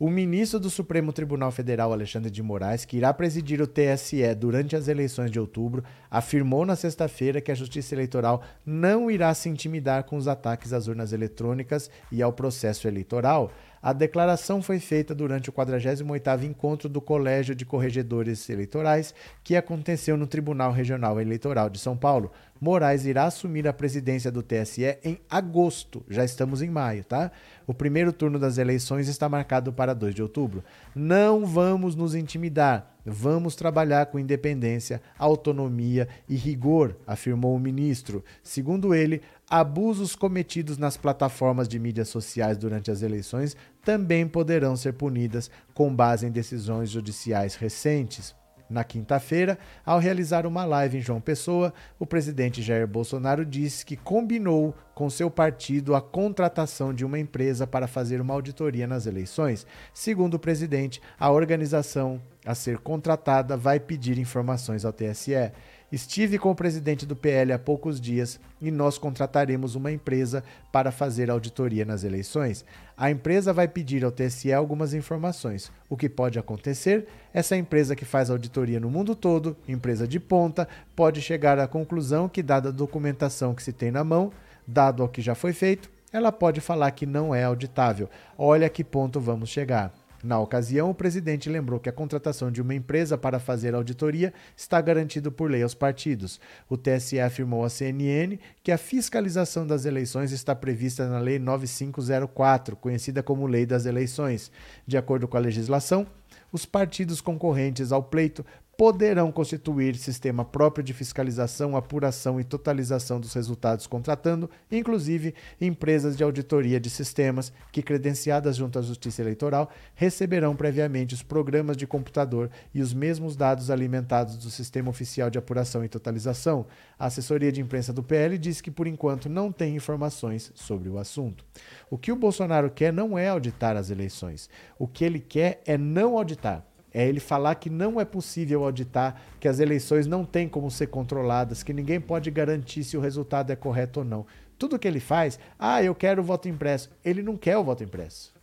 O ministro do Supremo Tribunal Federal, Alexandre de Moraes, que irá presidir o TSE durante as eleições de outubro, afirmou na sexta-feira que a Justiça Eleitoral não irá se intimidar com os ataques às urnas eletrônicas e ao processo eleitoral. A declaração foi feita durante o 48º encontro do Colégio de Corregedores Eleitorais, que aconteceu no Tribunal Regional Eleitoral de São Paulo. Moraes irá assumir a presidência do TSE em agosto. Já estamos em maio, tá? O primeiro turno das eleições está marcado para 2 de outubro. Não vamos nos intimidar. Vamos trabalhar com independência, autonomia e rigor, afirmou o ministro. Segundo ele, abusos cometidos nas plataformas de mídias sociais durante as eleições também poderão ser punidas com base em decisões judiciais recentes. Na quinta-feira, ao realizar uma live em João Pessoa, o presidente Jair Bolsonaro disse que combinou com seu partido a contratação de uma empresa para fazer uma auditoria nas eleições. Segundo o presidente, a organização a ser contratada vai pedir informações ao TSE. Estive com o presidente do PL há poucos dias e nós contrataremos uma empresa para fazer auditoria nas eleições. A empresa vai pedir ao TSE algumas informações. O que pode acontecer? Essa empresa que faz auditoria no mundo todo, empresa de ponta, pode chegar à conclusão que, dada a documentação que se tem na mão, dado o que já foi feito, ela pode falar que não é auditável. Olha a que ponto vamos chegar. Na ocasião, o presidente lembrou que a contratação de uma empresa para fazer auditoria está garantido por lei aos partidos. O TSE afirmou à CNN que a fiscalização das eleições está prevista na Lei 9504, conhecida como Lei das Eleições. De acordo com a legislação, os partidos concorrentes ao pleito poderão constituir sistema próprio de fiscalização, apuração e totalização dos resultados, contratando, inclusive, empresas de auditoria de sistemas que, credenciadas junto à Justiça Eleitoral, receberão previamente os programas de computador e os mesmos dados alimentados do Sistema Oficial de Apuração e Totalização. A assessoria de imprensa do PL disse que, por enquanto, não tem informações sobre o assunto. O que o Bolsonaro quer não é auditar as eleições. O que ele quer é não auditar é ele falar que não é possível auditar, que as eleições não têm como ser controladas, que ninguém pode garantir se o resultado é correto ou não. Tudo que ele faz, ah, eu quero o voto impresso. Ele não quer o voto impresso.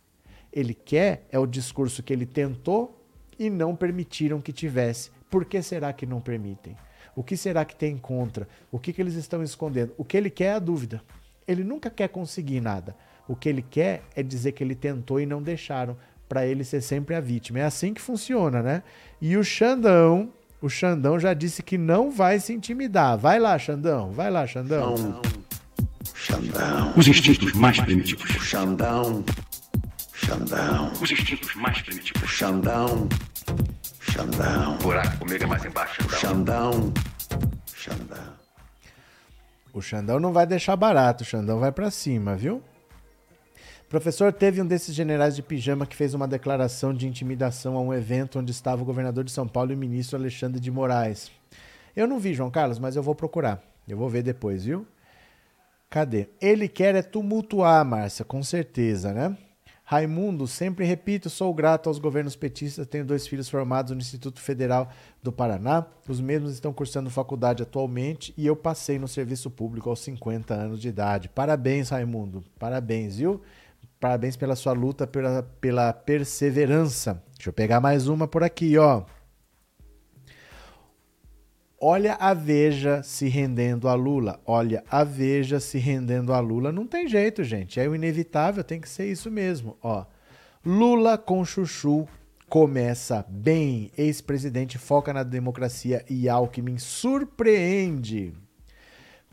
Ele quer é o discurso que ele tentou e não permitiram que tivesse. Por que será que não permitem? O que será que tem contra? O que, que eles estão escondendo? O que ele quer é a dúvida. Ele nunca quer conseguir nada. O que ele quer é dizer que ele tentou e não deixaram para ele ser sempre a vítima. É assim que funciona, né? E o Xandão, o Xandão já disse que não vai se intimidar. Vai lá, Xandão, vai lá, Xandão. Xandão. Os instintos mais primitivos. Xandão. Xandão. Os instintos mais primitivos. Xandão. Xandão. O buraco comigo é mais embaixo, Xandão. Xandão. O Xandão não vai deixar barato, o Xandão vai para cima, viu? Professor, teve um desses generais de pijama que fez uma declaração de intimidação a um evento onde estava o governador de São Paulo e o ministro Alexandre de Moraes. Eu não vi, João Carlos, mas eu vou procurar. Eu vou ver depois, viu? Cadê? Ele quer é tumultuar, Márcia, com certeza, né? Raimundo, sempre repito, sou grato aos governos petistas. Tenho dois filhos formados no Instituto Federal do Paraná. Os mesmos estão cursando faculdade atualmente e eu passei no serviço público aos 50 anos de idade. Parabéns, Raimundo. Parabéns, viu? Parabéns pela sua luta, pela, pela perseverança. Deixa eu pegar mais uma por aqui, ó. Olha a Veja se rendendo a Lula. Olha a Veja se rendendo a Lula. Não tem jeito, gente. É o inevitável, tem que ser isso mesmo. Ó. Lula com Chuchu começa bem. Ex-presidente foca na democracia e Alckmin surpreende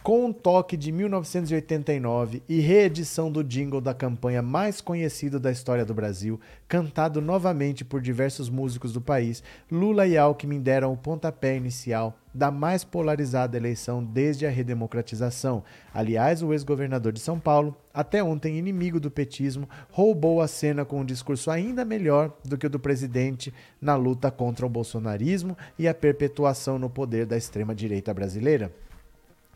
com um toque de 1989 e reedição do jingle da campanha mais conhecido da história do Brasil, cantado novamente por diversos músicos do país, Lula e Alckmin deram o pontapé inicial da mais polarizada eleição desde a redemocratização. Aliás, o ex-governador de São Paulo, até ontem inimigo do petismo, roubou a cena com um discurso ainda melhor do que o do presidente na luta contra o bolsonarismo e a perpetuação no poder da extrema-direita brasileira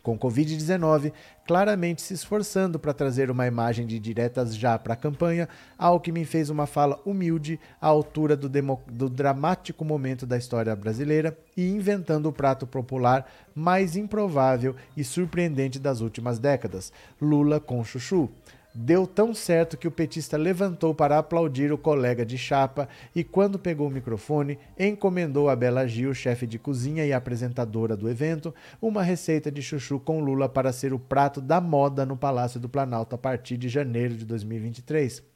com Covid-19 claramente se esforçando para trazer uma imagem de diretas já para a campanha, Alckmin fez uma fala humilde à altura do, do, dramático momento da história brasileira e inventando o prato popular mais improvável e surpreendente das últimas décadas: Lula com chuchu. Deu tão certo que o petista levantou para aplaudir o colega de chapa e, quando pegou o microfone, encomendou a Bela Gil, chefe de cozinha e apresentadora do evento, uma receita de chuchu com Lula para ser o prato da moda no Palácio do Planalto a partir de janeiro de 2023.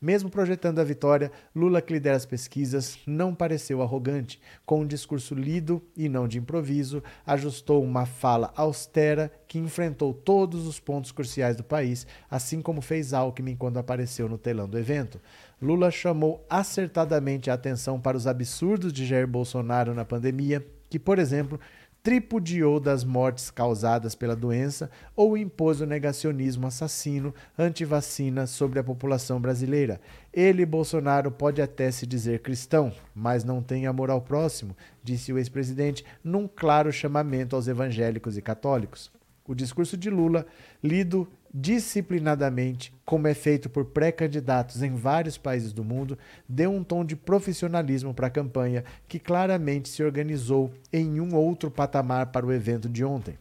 Mesmo projetando a vitória, Lula, que lidera as pesquisas, não pareceu arrogante. Com um discurso lido e não de improviso, ajustou uma fala austera que enfrentou todos os pontos cruciais do país, assim como fez Alckmin quando apareceu no telão do evento. Lula chamou acertadamente a atenção para os absurdos de Jair Bolsonaro na pandemia, que, por exemplo, tripudiou das mortes causadas pela doença ou impôs o negacionismo assassino anti-vacina sobre a população brasileira. Ele, Bolsonaro, pode até se dizer cristão, mas não tem amor ao próximo, disse o ex-presidente num claro chamamento aos evangélicos e católicos. O discurso de Lula, lido disciplinadamente, como é feito por pré-candidatos em vários países do mundo, deu um tom de profissionalismo para a campanha que claramente se organizou em um outro patamar para o evento de ontem.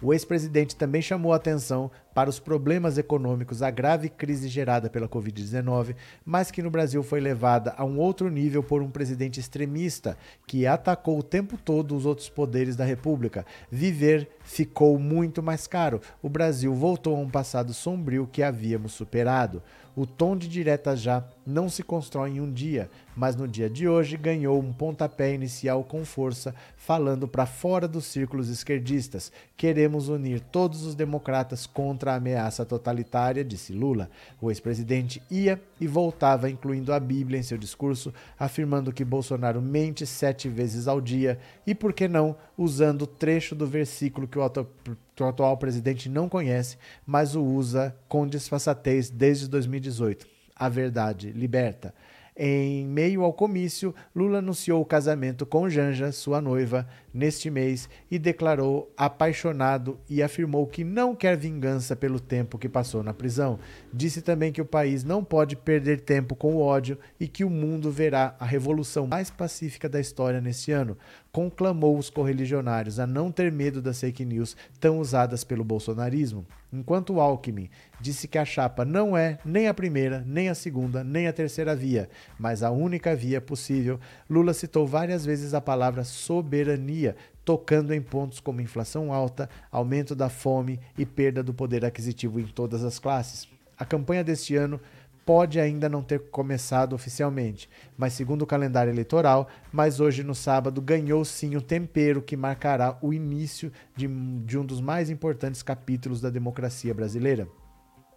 O ex-presidente também chamou atenção para os problemas econômicos, a grave crise gerada pela Covid-19, mas que no Brasil foi levada a um outro nível por um presidente extremista que atacou o tempo todo os outros poderes da República. Viver ficou muito mais caro. O Brasil voltou a um passado sombrio que havíamos superado. O tom de direta já não se constrói em um dia, mas no dia de hoje ganhou um pontapé inicial com força, falando para fora dos círculos esquerdistas. Queremos unir todos os democratas contra a ameaça totalitária, disse Lula. O ex-presidente ia e voltava, incluindo a Bíblia em seu discurso, afirmando que Bolsonaro mente sete vezes ao dia e, por que não, usando trecho do versículo que o que o atual presidente não conhece, mas o usa com disfarçatez desde 2018. A verdade liberta. Em meio ao comício, Lula anunciou o casamento com Janja, sua noiva, neste mês e declarou apaixonado e afirmou que não quer vingança pelo tempo que passou na prisão. Disse também que o país não pode perder tempo com o ódio e que o mundo verá a revolução mais pacífica da história neste ano. Conclamou os correligionários a não ter medo das fake news tão usadas pelo bolsonarismo. Enquanto Alckmin disse que a chapa não é nem a primeira, nem a segunda, nem a terceira via, mas a única via possível, Lula citou várias vezes a palavra soberania, tocando em pontos como inflação alta, aumento da fome e perda do poder aquisitivo em todas as classes. A campanha deste ano pode ainda não ter começado oficialmente, mas segundo o calendário eleitoral, mas hoje no sábado ganhou sim o tempero que marcará o início de, de um dos mais importantes capítulos da democracia brasileira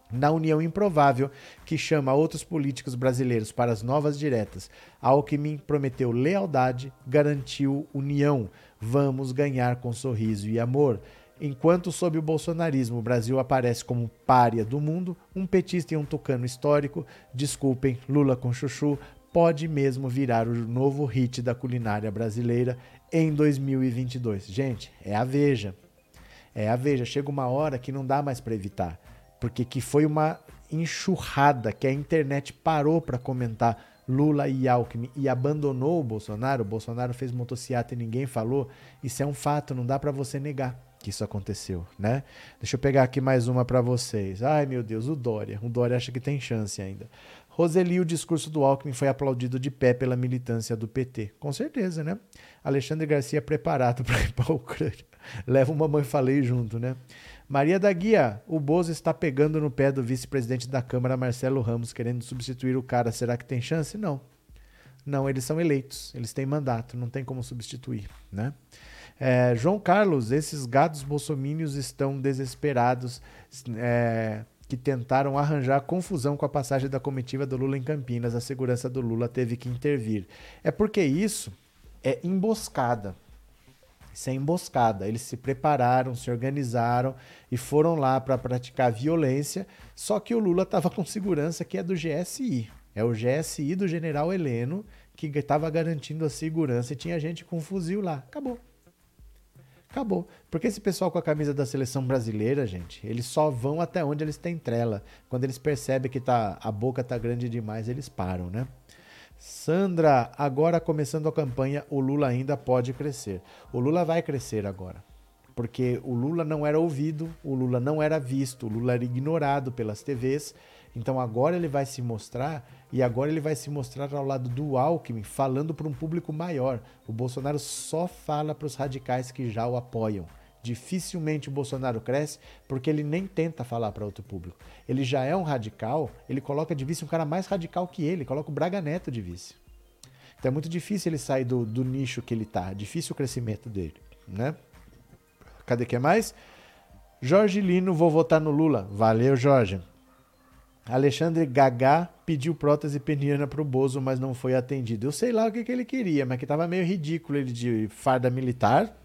na união improvável que chama outros políticos brasileiros para as novas diretas. Alckmin prometeu lealdade, garantiu união. Vamos ganhar com sorriso e amor. Enquanto sob o bolsonarismo o Brasil aparece como pária do mundo, um petista e um tucano histórico, desculpem, Lula com chuchu, pode mesmo virar o novo hit da culinária brasileira em 2022. Gente, é a Veja. É a Veja. Chega uma hora que não dá mais para evitar porque que foi uma enxurrada que a internet parou para comentar Lula e Alckmin e abandonou o Bolsonaro, o Bolsonaro fez motociata e ninguém falou, isso é um fato, não dá para você negar que isso aconteceu, né? Deixa eu pegar aqui mais uma para vocês. Ai, meu Deus, o Dória. O Dória acha que tem chance ainda. Roseli, o discurso do Alckmin foi aplaudido de pé pela militância do PT. Com certeza, né? Alexandre Garcia preparado para ir para a Ucrânia. Leva uma mãe falei junto, né? Maria da Guia, o Bozo está pegando no pé do vice-presidente da Câmara, Marcelo Ramos, querendo substituir o cara. Será que tem chance? Não. Não, eles são eleitos, eles têm mandato, não tem como substituir, né? É, João Carlos, esses gados bolsomínios estão desesperados, é, que tentaram arranjar confusão com a passagem da comitiva do Lula em Campinas. A segurança do Lula teve que intervir. É porque isso é emboscada. Isso é emboscada. Eles se prepararam, se organizaram e foram lá para praticar violência. Só que o Lula estava com segurança que é do GSI. É o GSI do general Heleno que estava garantindo a segurança e tinha gente com fuzil lá. Acabou. Acabou. Porque esse pessoal com a camisa da seleção brasileira, gente, eles só vão até onde eles têm trela. Quando eles percebem que tá, a boca tá grande demais, eles param, né? Sandra, agora começando a campanha, o Lula ainda pode crescer. O Lula vai crescer agora. Porque o Lula não era ouvido, o Lula não era visto, o Lula era ignorado pelas TVs. Então agora ele vai se mostrar e agora ele vai se mostrar ao lado do Alckmin, falando para um público maior. O Bolsonaro só fala para os radicais que já o apoiam. Dificilmente o Bolsonaro cresce porque ele nem tenta falar para outro público. Ele já é um radical, ele coloca de vice um cara mais radical que ele, coloca o Braga Neto de vice. Então é muito difícil ele sair do, do nicho que ele tá, difícil o crescimento dele, né? Cadê que mais? Jorge Lino, vou votar no Lula. Valeu, Jorge. Alexandre Gagá pediu prótese peniana pro Bozo, mas não foi atendido. Eu sei lá o que, que ele queria, mas que tava meio ridículo ele de farda militar.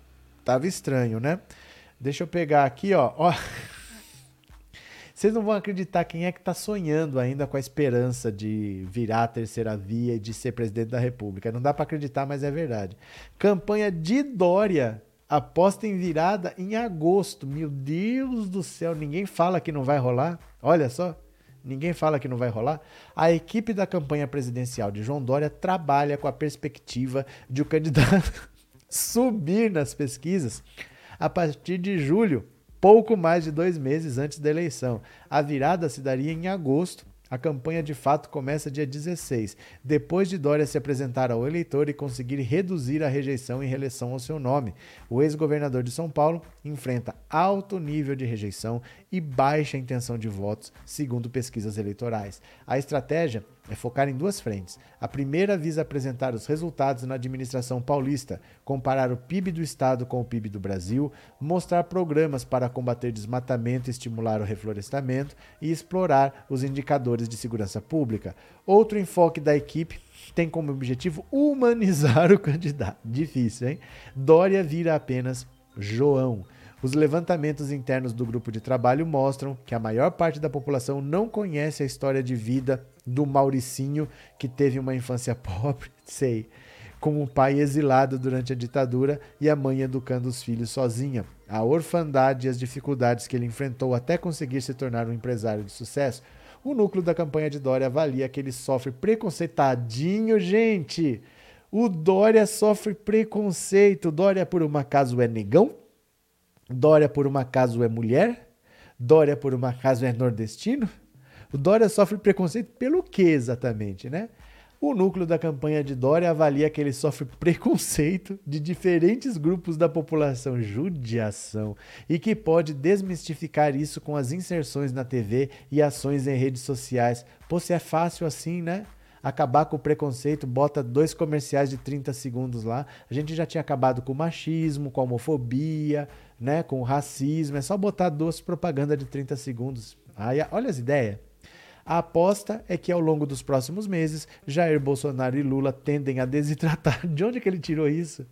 Tava estranho, né? Deixa eu pegar aqui, ó. ó. Vocês não vão acreditar quem é que tá sonhando ainda com a esperança de virar a terceira via e de ser presidente da República. Não dá para acreditar, mas é verdade. Campanha de Dória aposta em virada em agosto. Meu Deus do céu, ninguém fala que não vai rolar. Olha só ninguém fala que não vai rolar. A equipe da campanha presidencial de João Dória trabalha com a perspectiva de o candidato subir nas pesquisas a partir de julho, pouco mais de dois meses antes da eleição. A virada se daria em agosto a campanha de fato começa dia 16, depois de Dória se apresentar ao eleitor e conseguir reduzir a rejeição em relação ao seu nome. O ex-governador de São Paulo enfrenta alto nível de rejeição e baixa intenção de votos, segundo pesquisas eleitorais. A estratégia é focar em duas frentes. A primeira visa apresentar os resultados na administração paulista, comparar o PIB do estado com o PIB do Brasil, mostrar programas para combater desmatamento e estimular o reflorestamento e explorar os indicadores de segurança pública. Outro enfoque da equipe tem como objetivo humanizar o candidato. Difícil, hein? Dória vira apenas João. Os levantamentos internos do grupo de trabalho mostram que a maior parte da população não conhece a história de vida do Mauricinho, que teve uma infância pobre, sei, com um pai exilado durante a ditadura e a mãe educando os filhos sozinha. A orfandade e as dificuldades que ele enfrentou até conseguir se tornar um empresário de sucesso. O núcleo da campanha de Dória avalia que ele sofre preconceitadinho, gente. O Dória sofre preconceito. Dória, por um acaso, é negão? Dória, por um acaso, é mulher? Dória, por um acaso, é nordestino? O Dória sofre preconceito pelo que exatamente, né? O núcleo da campanha de Dória avalia que ele sofre preconceito de diferentes grupos da população, judiação, e que pode desmistificar isso com as inserções na TV e ações em redes sociais. Pô, se é fácil assim, né? acabar com o preconceito, bota dois comerciais de 30 segundos lá. A gente já tinha acabado com o machismo, com a homofobia, né, com o racismo. É só botar duas propagandas de 30 segundos. Aí, olha as ideias. A aposta é que ao longo dos próximos meses, Jair Bolsonaro e Lula tendem a desidratar. De onde que ele tirou isso?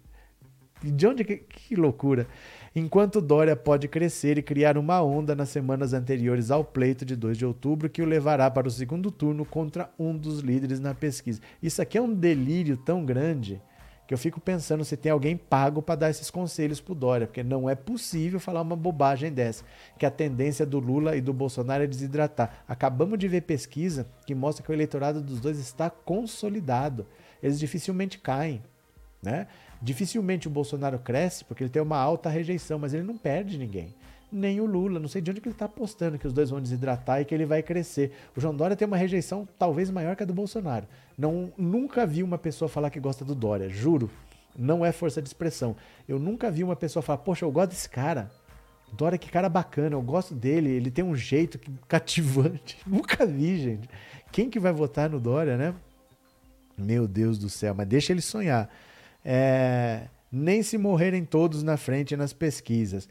De onde que, que loucura? enquanto Dória pode crescer e criar uma onda nas semanas anteriores ao pleito de 2 de outubro que o levará para o segundo turno contra um dos líderes na pesquisa. Isso aqui é um delírio tão grande que eu fico pensando se tem alguém pago para dar esses conselhos pro Dória, porque não é possível falar uma bobagem dessa, que a tendência do Lula e do Bolsonaro é desidratar. Acabamos de ver pesquisa que mostra que o eleitorado dos dois está consolidado. Eles dificilmente caem, né? Dificilmente o Bolsonaro cresce porque ele tem uma alta rejeição, mas ele não perde ninguém. Nem o Lula, não sei de onde que ele está apostando que os dois vão desidratar e que ele vai crescer. O João Dória tem uma rejeição talvez maior que a do Bolsonaro. Não, nunca vi uma pessoa falar que gosta do Dória, juro. Não é força de expressão. Eu nunca vi uma pessoa falar, poxa, eu gosto desse cara. Dória, que cara bacana, eu gosto dele, ele tem um jeito cativante. Nunca vi, gente. Quem que vai votar no Dória, né? Meu Deus do céu, mas deixa ele sonhar. É, nem se morrerem todos na frente nas pesquisas.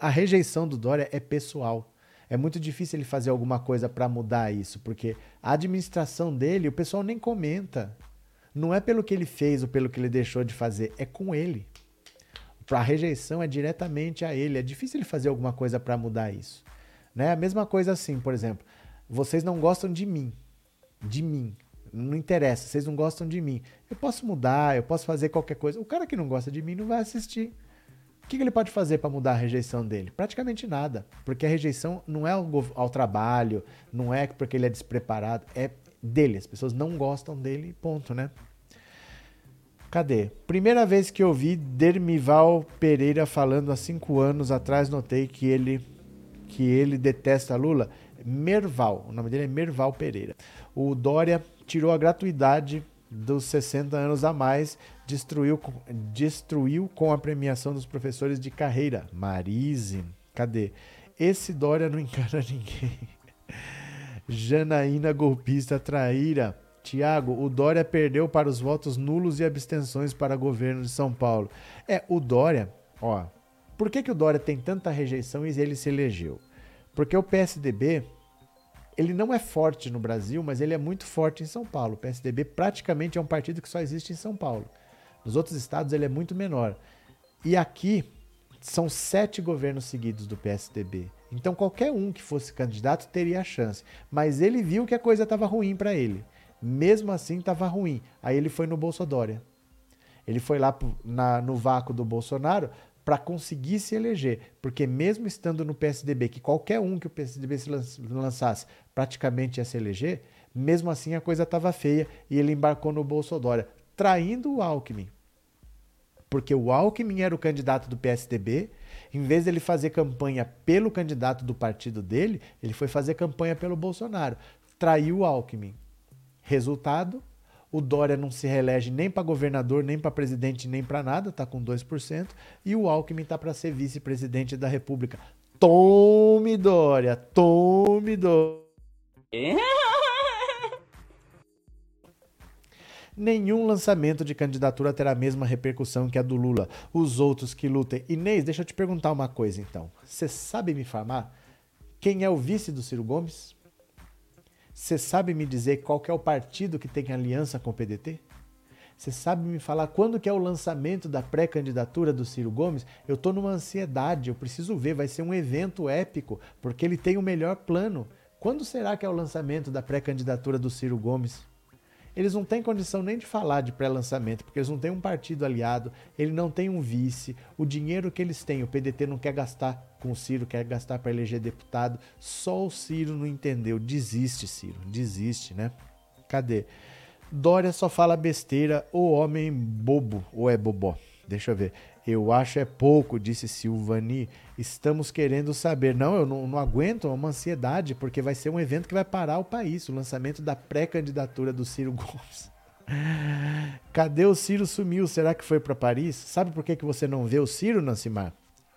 A rejeição do Dória é pessoal. É muito difícil ele fazer alguma coisa para mudar isso, porque a administração dele, o pessoal nem comenta. Não é pelo que ele fez ou pelo que ele deixou de fazer, é com ele. A rejeição é diretamente a ele. É difícil ele fazer alguma coisa para mudar isso. Né? A mesma coisa assim, por exemplo, vocês não gostam de mim. De mim. Não interessa, vocês não gostam de mim. Eu posso mudar, eu posso fazer qualquer coisa. O cara que não gosta de mim não vai assistir. O que ele pode fazer para mudar a rejeição dele? Praticamente nada. Porque a rejeição não é ao, ao trabalho, não é porque ele é despreparado, é dele. As pessoas não gostam dele, ponto, né? Cadê? Primeira vez que eu vi Dermival Pereira falando há cinco anos atrás, notei que ele que ele detesta Lula. Merval, o nome dele é Merval Pereira. O Dória tirou a gratuidade dos 60 anos a mais destruiu, destruiu com a premiação dos professores de carreira. Marise, cadê? Esse Dória não encara ninguém. Janaína golpista traíra. Tiago, o Dória perdeu para os votos nulos e abstenções para governo de São Paulo. É, o Dória, ó, por que, que o Dória tem tanta rejeição e ele se elegeu? Porque o PSDB, ele não é forte no Brasil, mas ele é muito forte em São Paulo. O PSDB praticamente é um partido que só existe em São Paulo. Nos outros estados ele é muito menor. E aqui são sete governos seguidos do PSDB. Então qualquer um que fosse candidato teria a chance. Mas ele viu que a coisa estava ruim para ele. Mesmo assim estava ruim. Aí ele foi no Bolsodória. Ele foi lá na- no vácuo do Bolsonaro para conseguir se eleger. Porque mesmo estando no PSDB, que qualquer um que o PSDB se lan- lançasse praticamente ia se eleger, mesmo assim a coisa estava feia e ele embarcou no Bolsonaro, traindo o Alckmin. Porque o Alckmin era o candidato do PSDB, em vez dele fazer campanha pelo candidato do partido dele, ele foi fazer campanha pelo Bolsonaro. Traiu o Alckmin. Resultado, o Dória não se reelege nem para governador, nem para presidente, nem para nada, tá com 2%, e o Alckmin tá para ser vice-presidente da República. Tome Dória, tome Dória. Nenhum lançamento de candidatura terá a mesma repercussão que a do Lula. Os outros que lutem. Inês, deixa eu te perguntar uma coisa então. Você sabe me informar quem é o vice do Ciro Gomes? Você sabe me dizer qual é o partido que tem aliança com o PDT? Você sabe me falar quando que é o lançamento da pré-candidatura do Ciro Gomes? Eu tô numa ansiedade, eu preciso ver, vai ser um evento épico, porque ele tem o melhor plano. Quando será que é o lançamento da pré-candidatura do Ciro Gomes? Eles não têm condição nem de falar de pré-lançamento, porque eles não têm um partido aliado, ele não tem um vice. O dinheiro que eles têm, o PDT não quer gastar com o Ciro, quer gastar para eleger deputado. Só o Ciro não entendeu. Desiste, Ciro, desiste, né? Cadê? Dória só fala besteira, o homem bobo, ou é bobó? Deixa eu ver. Eu acho é pouco, disse Silvani. Estamos querendo saber. Não, eu não, não aguento, é uma ansiedade, porque vai ser um evento que vai parar o país o lançamento da pré-candidatura do Ciro Gomes. Cadê o Ciro sumiu? Será que foi para Paris? Sabe por que, que você não vê o Ciro, Nancimar?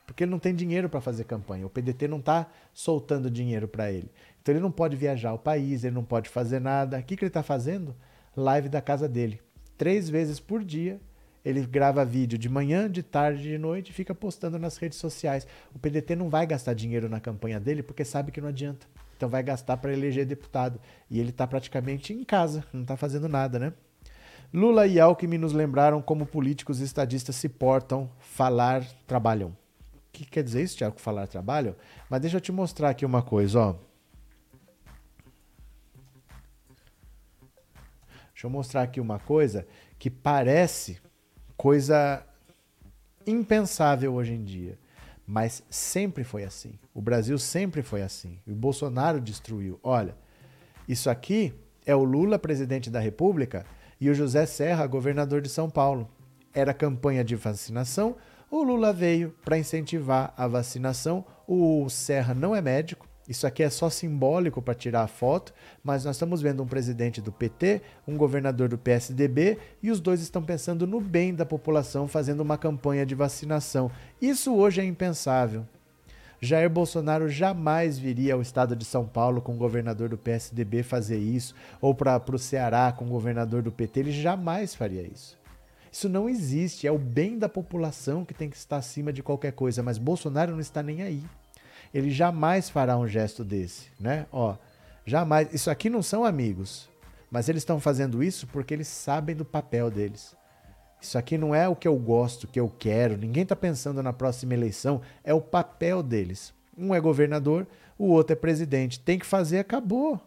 Porque ele não tem dinheiro para fazer campanha. O PDT não está soltando dinheiro para ele. Então ele não pode viajar ao país, ele não pode fazer nada. O que, que ele está fazendo? Live da casa dele. Três vezes por dia ele grava vídeo de manhã, de tarde, de noite e fica postando nas redes sociais. O PDT não vai gastar dinheiro na campanha dele porque sabe que não adianta. Então vai gastar para eleger deputado. E ele está praticamente em casa, não está fazendo nada, né? Lula e Alckmin nos lembraram como políticos e estadistas se portam, falar, trabalham. O que quer dizer isso, Tiago, falar, trabalham? Mas deixa eu te mostrar aqui uma coisa, ó. Deixa eu mostrar aqui uma coisa que parece coisa impensável hoje em dia. Mas sempre foi assim. O Brasil sempre foi assim. E o Bolsonaro destruiu. Olha, isso aqui é o Lula, presidente da República, e o José Serra, governador de São Paulo. Era campanha de vacinação. O Lula veio para incentivar a vacinação. O Serra não é médico. Isso aqui é só simbólico para tirar a foto, mas nós estamos vendo um presidente do PT, um governador do PSDB e os dois estão pensando no bem da população, fazendo uma campanha de vacinação. Isso hoje é impensável. Jair Bolsonaro jamais viria ao estado de São Paulo com o governador do PSDB fazer isso, ou para o Ceará com o governador do PT, ele jamais faria isso. Isso não existe, é o bem da população que tem que estar acima de qualquer coisa, mas Bolsonaro não está nem aí ele jamais fará um gesto desse, né? Ó, jamais. Isso aqui não são amigos, mas eles estão fazendo isso porque eles sabem do papel deles. Isso aqui não é o que eu gosto, o que eu quero. Ninguém está pensando na próxima eleição. É o papel deles. Um é governador, o outro é presidente. Tem que fazer, acabou.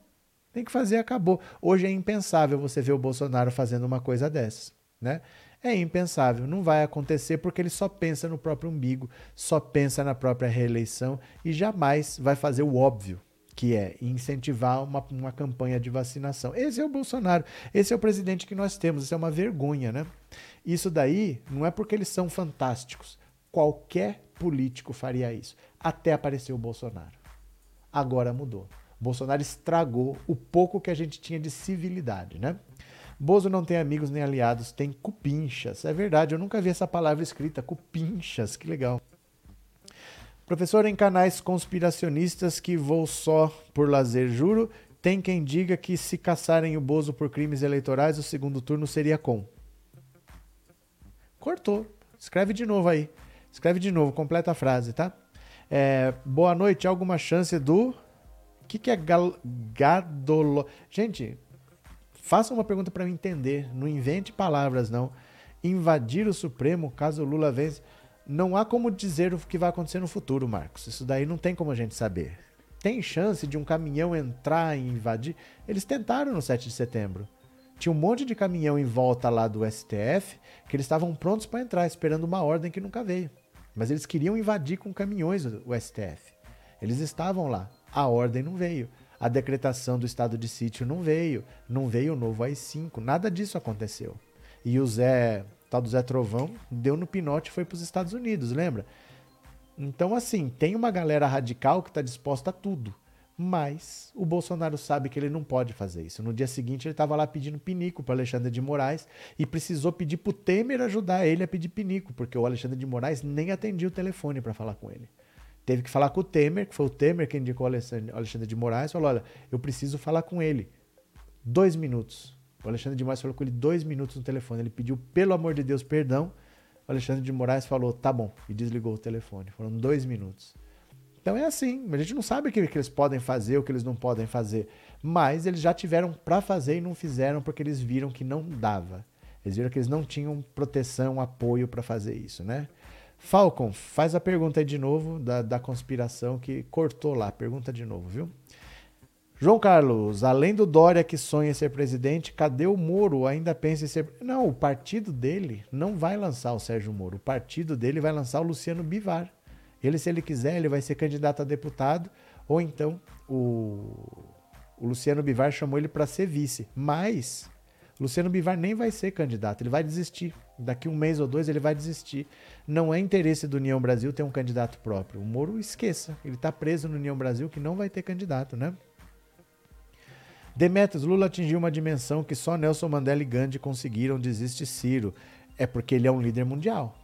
Tem que fazer, acabou. Hoje é impensável você ver o Bolsonaro fazendo uma coisa dessas, né? É impensável, não vai acontecer porque ele só pensa no próprio umbigo, só pensa na própria reeleição e jamais vai fazer o óbvio, que é incentivar uma, uma campanha de vacinação. Esse é o Bolsonaro, esse é o presidente que nós temos, isso é uma vergonha, né? Isso daí não é porque eles são fantásticos. Qualquer político faria isso, até aparecer o Bolsonaro. Agora mudou. Bolsonaro estragou o pouco que a gente tinha de civilidade, né? Bozo não tem amigos nem aliados, tem cupinchas. É verdade, eu nunca vi essa palavra escrita, cupinchas, que legal. Professor, em canais conspiracionistas que vou só por lazer, juro, tem quem diga que se caçarem o Bozo por crimes eleitorais, o segundo turno seria com. Cortou. Escreve de novo aí. Escreve de novo, completa a frase, tá? É, boa noite, alguma chance do. O que, que é gal... gadolo. Gente, faça uma pergunta para eu entender. Não invente palavras, não. Invadir o Supremo caso o Lula vence. Não há como dizer o que vai acontecer no futuro, Marcos. Isso daí não tem como a gente saber. Tem chance de um caminhão entrar e invadir? Eles tentaram no 7 de setembro. Tinha um monte de caminhão em volta lá do STF que eles estavam prontos para entrar, esperando uma ordem que nunca veio. Mas eles queriam invadir com caminhões o STF. Eles estavam lá. A ordem não veio. A decretação do estado de sítio não veio. Não veio o novo AI-5. Nada disso aconteceu. E o Zé, tal do Zé Trovão, deu no pinote e foi para os Estados Unidos, lembra? Então, assim, tem uma galera radical que está disposta a tudo. Mas o Bolsonaro sabe que ele não pode fazer isso. No dia seguinte, ele estava lá pedindo pinico para Alexandre de Moraes e precisou pedir para o Temer ajudar ele a pedir pinico, porque o Alexandre de Moraes nem atendia o telefone para falar com ele. Teve que falar com o Temer, que foi o Temer que indicou o Alexandre de Moraes, falou: olha, eu preciso falar com ele. Dois minutos. O Alexandre de Moraes falou com ele dois minutos no telefone. Ele pediu, pelo amor de Deus, perdão. O Alexandre de Moraes falou, tá bom, e desligou o telefone. Foram dois minutos. Então é assim, a gente não sabe o que, que eles podem fazer, o que eles não podem fazer. Mas eles já tiveram para fazer e não fizeram porque eles viram que não dava. Eles viram que eles não tinham proteção, apoio para fazer isso, né? Falcon, faz a pergunta aí de novo da, da conspiração que cortou lá. Pergunta de novo, viu? João Carlos, além do Dória que sonha ser presidente, cadê o Moro? Ainda pensa em ser. Não, o partido dele não vai lançar o Sérgio Moro. O partido dele vai lançar o Luciano Bivar. Ele, se ele quiser, ele vai ser candidato a deputado, ou então o, o Luciano Bivar chamou ele para ser vice. Mas Luciano Bivar nem vai ser candidato, ele vai desistir. Daqui um mês ou dois ele vai desistir. Não é interesse do União Brasil ter um candidato próprio. O Moro esqueça, ele está preso no União Brasil que não vai ter candidato, né? Demetrios, Lula atingiu uma dimensão que só Nelson Mandela e Gandhi conseguiram, desiste Ciro. É porque ele é um líder mundial.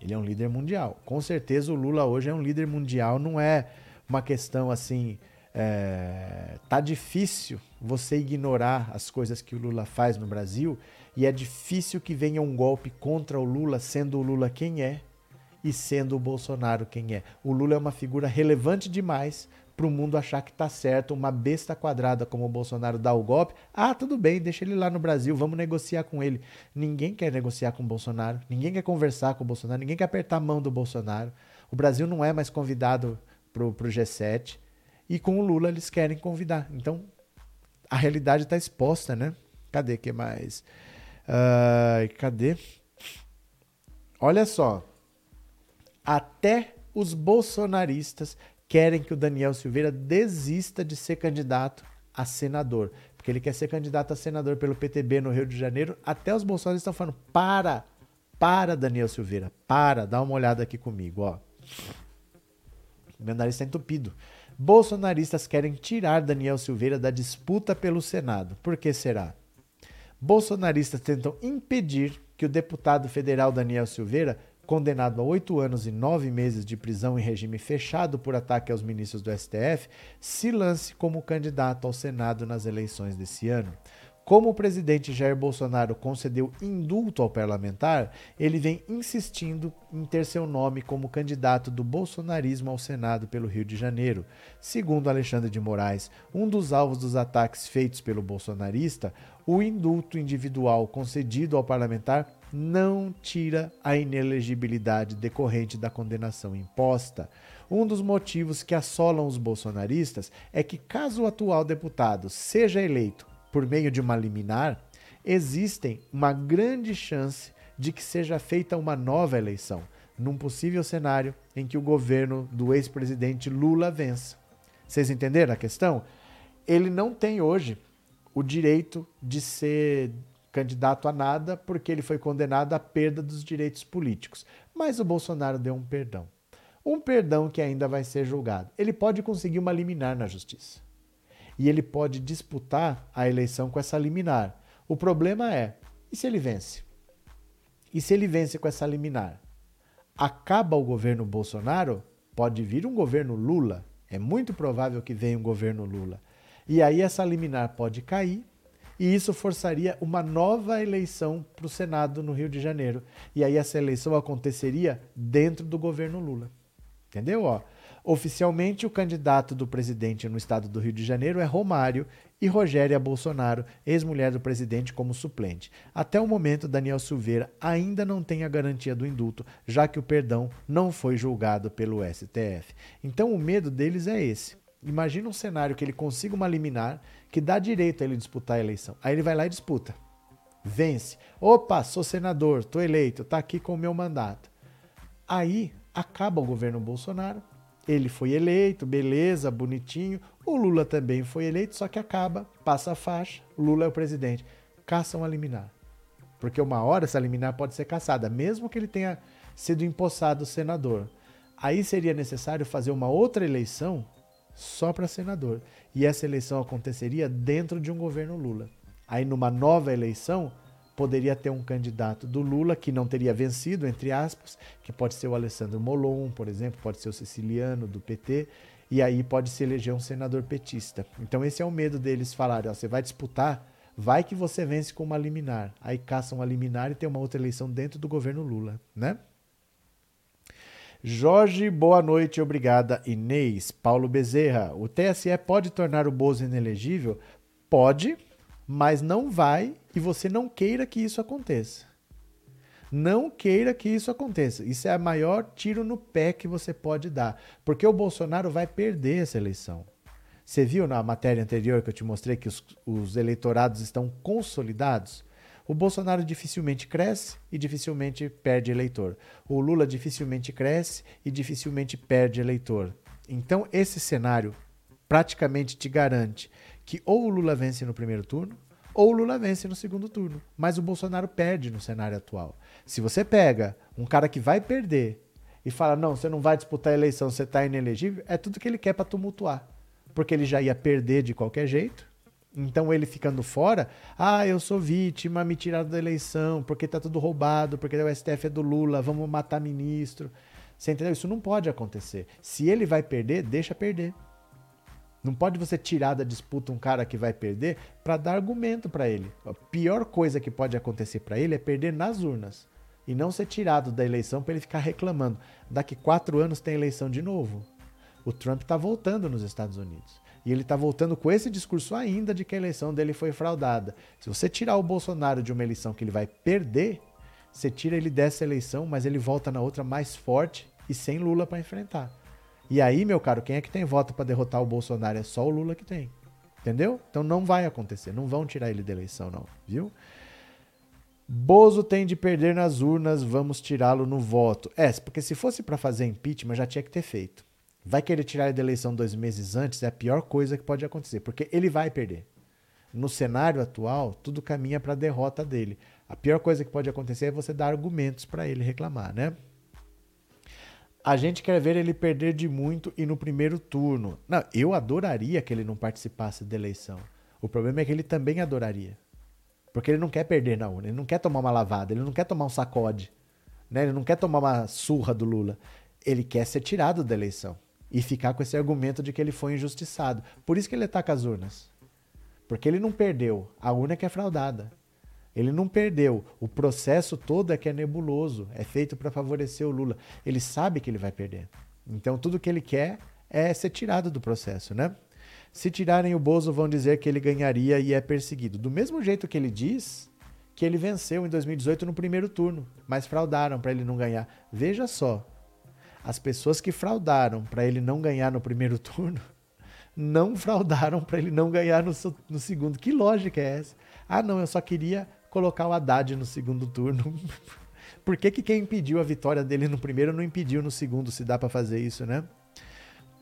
Ele é um líder mundial. Com certeza o Lula hoje é um líder mundial, não é uma questão assim. É, tá difícil você ignorar as coisas que o Lula faz no Brasil e é difícil que venha um golpe contra o Lula, sendo o Lula quem é e sendo o Bolsonaro quem é. O Lula é uma figura relevante demais para o mundo achar que está certo, uma besta quadrada como o Bolsonaro dá o golpe. Ah, tudo bem, deixa ele lá no Brasil, vamos negociar com ele. Ninguém quer negociar com o Bolsonaro, ninguém quer conversar com o Bolsonaro, ninguém quer apertar a mão do Bolsonaro. O Brasil não é mais convidado para o G7 e com o Lula eles querem convidar. Então a realidade está exposta, né? Cadê que mais? Cadê? Olha só, até os bolsonaristas querem que o Daniel Silveira desista de ser candidato a senador. Porque ele quer ser candidato a senador pelo PTB no Rio de Janeiro. Até os bolsonaristas estão falando: para, para, Daniel Silveira, para, dá uma olhada aqui comigo, ó. Meu nariz está entupido. Bolsonaristas querem tirar Daniel Silveira da disputa pelo Senado. Por que será? Bolsonaristas tentam impedir que o deputado federal Daniel Silveira condenado a oito anos e nove meses de prisão em regime fechado por ataque aos ministros do STF, se lance como candidato ao Senado nas eleições desse ano. Como o presidente Jair Bolsonaro concedeu indulto ao parlamentar, ele vem insistindo em ter seu nome como candidato do bolsonarismo ao Senado pelo Rio de Janeiro. Segundo Alexandre de Moraes, um dos alvos dos ataques feitos pelo bolsonarista, o indulto individual concedido ao parlamentar não tira a inelegibilidade decorrente da condenação imposta. Um dos motivos que assolam os bolsonaristas é que, caso o atual deputado seja eleito por meio de uma liminar, existem uma grande chance de que seja feita uma nova eleição, num possível cenário em que o governo do ex-presidente Lula vença. Vocês entenderam a questão? Ele não tem hoje o direito de ser candidato a nada porque ele foi condenado à perda dos direitos políticos. Mas o Bolsonaro deu um perdão. Um perdão que ainda vai ser julgado. Ele pode conseguir uma liminar na justiça. E ele pode disputar a eleição com essa liminar. O problema é, e se ele vence? E se ele vence com essa liminar? Acaba o governo Bolsonaro? Pode vir um governo Lula. É muito provável que venha um governo Lula. E aí essa liminar pode cair e isso forçaria uma nova eleição para o Senado no Rio de Janeiro. E aí essa eleição aconteceria dentro do governo Lula. Entendeu? Ó, oficialmente, o candidato do presidente no estado do Rio de Janeiro é Romário e Rogéria Bolsonaro, ex-mulher do presidente, como suplente. Até o momento, Daniel Silveira ainda não tem a garantia do indulto, já que o perdão não foi julgado pelo STF. Então, o medo deles é esse. Imagina um cenário que ele consiga uma liminar que dá direito a ele disputar a eleição. Aí ele vai lá e disputa. Vence. Opa, sou senador, tô eleito, tá aqui com o meu mandato. Aí acaba o governo Bolsonaro. Ele foi eleito, beleza, bonitinho. O Lula também foi eleito, só que acaba, passa a faixa. Lula é o presidente. Caçam a liminar. Porque uma hora essa liminar pode ser caçada, mesmo que ele tenha sido empossado senador. Aí seria necessário fazer uma outra eleição só para senador. E essa eleição aconteceria dentro de um governo Lula. Aí, numa nova eleição, poderia ter um candidato do Lula que não teria vencido, entre aspas, que pode ser o Alessandro Molon, por exemplo, pode ser o Siciliano do PT, e aí pode se eleger um senador petista. Então, esse é o medo deles falarem: você vai disputar, vai que você vence com uma liminar. Aí caçam uma liminar e tem uma outra eleição dentro do governo Lula, né? Jorge, boa noite, obrigada. Inês, Paulo Bezerra, o TSE pode tornar o Bozo inelegível? Pode, mas não vai e você não queira que isso aconteça. Não queira que isso aconteça. Isso é o maior tiro no pé que você pode dar, porque o Bolsonaro vai perder essa eleição. Você viu na matéria anterior que eu te mostrei que os, os eleitorados estão consolidados? O Bolsonaro dificilmente cresce e dificilmente perde eleitor. O Lula dificilmente cresce e dificilmente perde eleitor. Então, esse cenário praticamente te garante que ou o Lula vence no primeiro turno ou o Lula vence no segundo turno. Mas o Bolsonaro perde no cenário atual. Se você pega um cara que vai perder e fala: não, você não vai disputar a eleição, você está inelegível, é tudo que ele quer para tumultuar. Porque ele já ia perder de qualquer jeito então ele ficando fora, ah, eu sou vítima, me tiraram da eleição, porque tá tudo roubado, porque o STF é do Lula, vamos matar ministro. Você entendeu? Isso não pode acontecer. Se ele vai perder, deixa perder. Não pode você tirar da disputa um cara que vai perder para dar argumento para ele. A pior coisa que pode acontecer para ele é perder nas urnas e não ser tirado da eleição para ele ficar reclamando. Daqui quatro anos tem eleição de novo. O Trump está voltando nos Estados Unidos. E ele está voltando com esse discurso ainda de que a eleição dele foi fraudada. Se você tirar o Bolsonaro de uma eleição que ele vai perder, você tira ele dessa eleição, mas ele volta na outra mais forte e sem Lula para enfrentar. E aí, meu caro, quem é que tem voto para derrotar o Bolsonaro? É só o Lula que tem. Entendeu? Então não vai acontecer. Não vão tirar ele da eleição, não. Viu? Bozo tem de perder nas urnas, vamos tirá-lo no voto. É, porque se fosse para fazer impeachment, já tinha que ter feito vai querer tirar ele da eleição dois meses antes, é a pior coisa que pode acontecer, porque ele vai perder. No cenário atual, tudo caminha para a derrota dele. A pior coisa que pode acontecer é você dar argumentos para ele reclamar, né? A gente quer ver ele perder de muito e no primeiro turno. Não, eu adoraria que ele não participasse da eleição. O problema é que ele também adoraria. Porque ele não quer perder na urna, ele não quer tomar uma lavada, ele não quer tomar um sacode, né? ele não quer tomar uma surra do Lula. Ele quer ser tirado da eleição e ficar com esse argumento de que ele foi injustiçado. Por isso que ele ataca as urnas. Porque ele não perdeu. A urna é que é fraudada. Ele não perdeu. O processo todo é que é nebuloso. É feito para favorecer o Lula. Ele sabe que ele vai perder. Então tudo que ele quer é ser tirado do processo, né? Se tirarem o Bozo, vão dizer que ele ganharia e é perseguido. Do mesmo jeito que ele diz que ele venceu em 2018 no primeiro turno, mas fraudaram para ele não ganhar. Veja só, as pessoas que fraudaram para ele não ganhar no primeiro turno não fraudaram para ele não ganhar no, no, segundo. Que lógica é essa? Ah, não, eu só queria colocar o Haddad no segundo turno. Por que, que quem impediu a vitória dele no primeiro não impediu no segundo, se dá para fazer isso, né?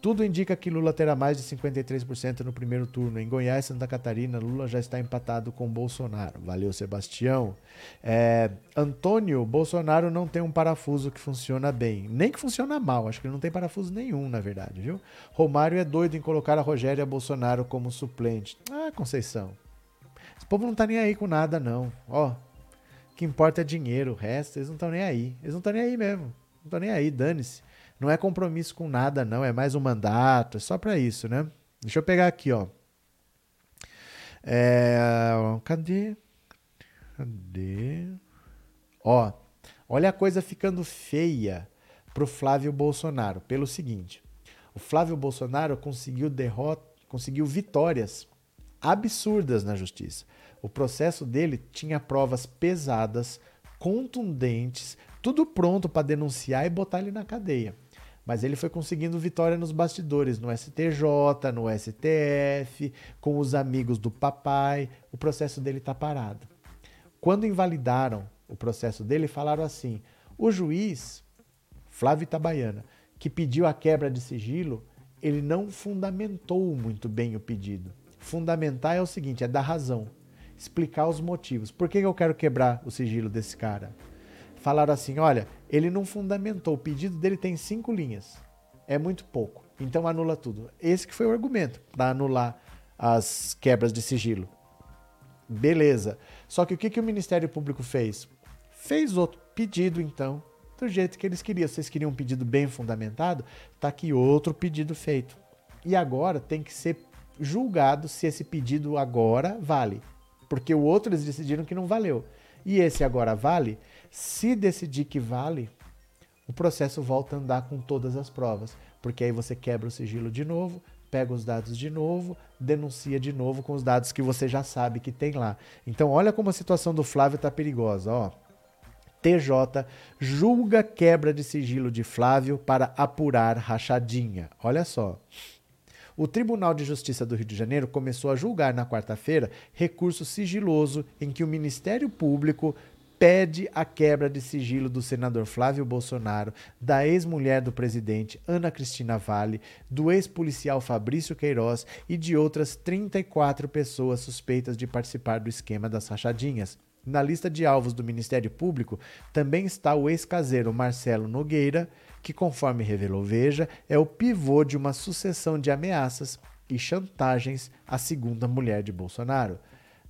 Tudo indica que Lula terá mais de 53% no primeiro turno. Em Goiás, Santa Catarina, Lula já está empatado com Bolsonaro. Valeu, Sebastião. É, Antônio, Bolsonaro não tem um parafuso que funciona bem. Nem que funciona mal. Acho que ele não tem parafuso nenhum, na verdade, viu? Romário é doido em colocar a Rogéria Bolsonaro como suplente. Ah, Conceição. Esse povo não tá nem aí com nada, não. Ó, o que importa é dinheiro, o resto eles não estão nem aí. Eles não estão nem aí mesmo. Não estão nem aí, dane-se. Não é compromisso com nada, não. É mais um mandato, é só para isso, né? Deixa eu pegar aqui, ó. É, cadê? Cadê? Ó, olha a coisa ficando feia pro Flávio Bolsonaro. Pelo seguinte, o Flávio Bolsonaro conseguiu derrota, conseguiu vitórias absurdas na justiça. O processo dele tinha provas pesadas, contundentes, tudo pronto para denunciar e botar ele na cadeia. Mas ele foi conseguindo vitória nos bastidores, no STJ, no STF, com os amigos do papai. O processo dele está parado. Quando invalidaram o processo dele, falaram assim: o juiz, Flávio Itabaiana, que pediu a quebra de sigilo, ele não fundamentou muito bem o pedido. Fundamentar é o seguinte: é dar razão, explicar os motivos. Por que eu quero quebrar o sigilo desse cara? Falaram assim: olha, ele não fundamentou, o pedido dele tem cinco linhas. É muito pouco. Então anula tudo. Esse que foi o argumento para anular as quebras de sigilo. Beleza. Só que o que, que o Ministério Público fez? Fez outro pedido, então, do jeito que eles queriam. Vocês queriam um pedido bem fundamentado? Tá aqui outro pedido feito. E agora tem que ser julgado se esse pedido agora vale. Porque o outro eles decidiram que não valeu. E esse agora vale. Se decidir que vale, o processo volta a andar com todas as provas. Porque aí você quebra o sigilo de novo, pega os dados de novo, denuncia de novo com os dados que você já sabe que tem lá. Então, olha como a situação do Flávio está perigosa. Ó. TJ julga quebra de sigilo de Flávio para apurar rachadinha. Olha só. O Tribunal de Justiça do Rio de Janeiro começou a julgar na quarta-feira recurso sigiloso em que o Ministério Público pede a quebra de sigilo do senador Flávio Bolsonaro, da ex-mulher do presidente Ana Cristina Vale, do ex-policial Fabrício Queiroz e de outras 34 pessoas suspeitas de participar do esquema das rachadinhas. Na lista de alvos do Ministério Público também está o ex-caseiro Marcelo Nogueira, que, conforme revelou Veja, é o pivô de uma sucessão de ameaças e chantagens à segunda mulher de Bolsonaro.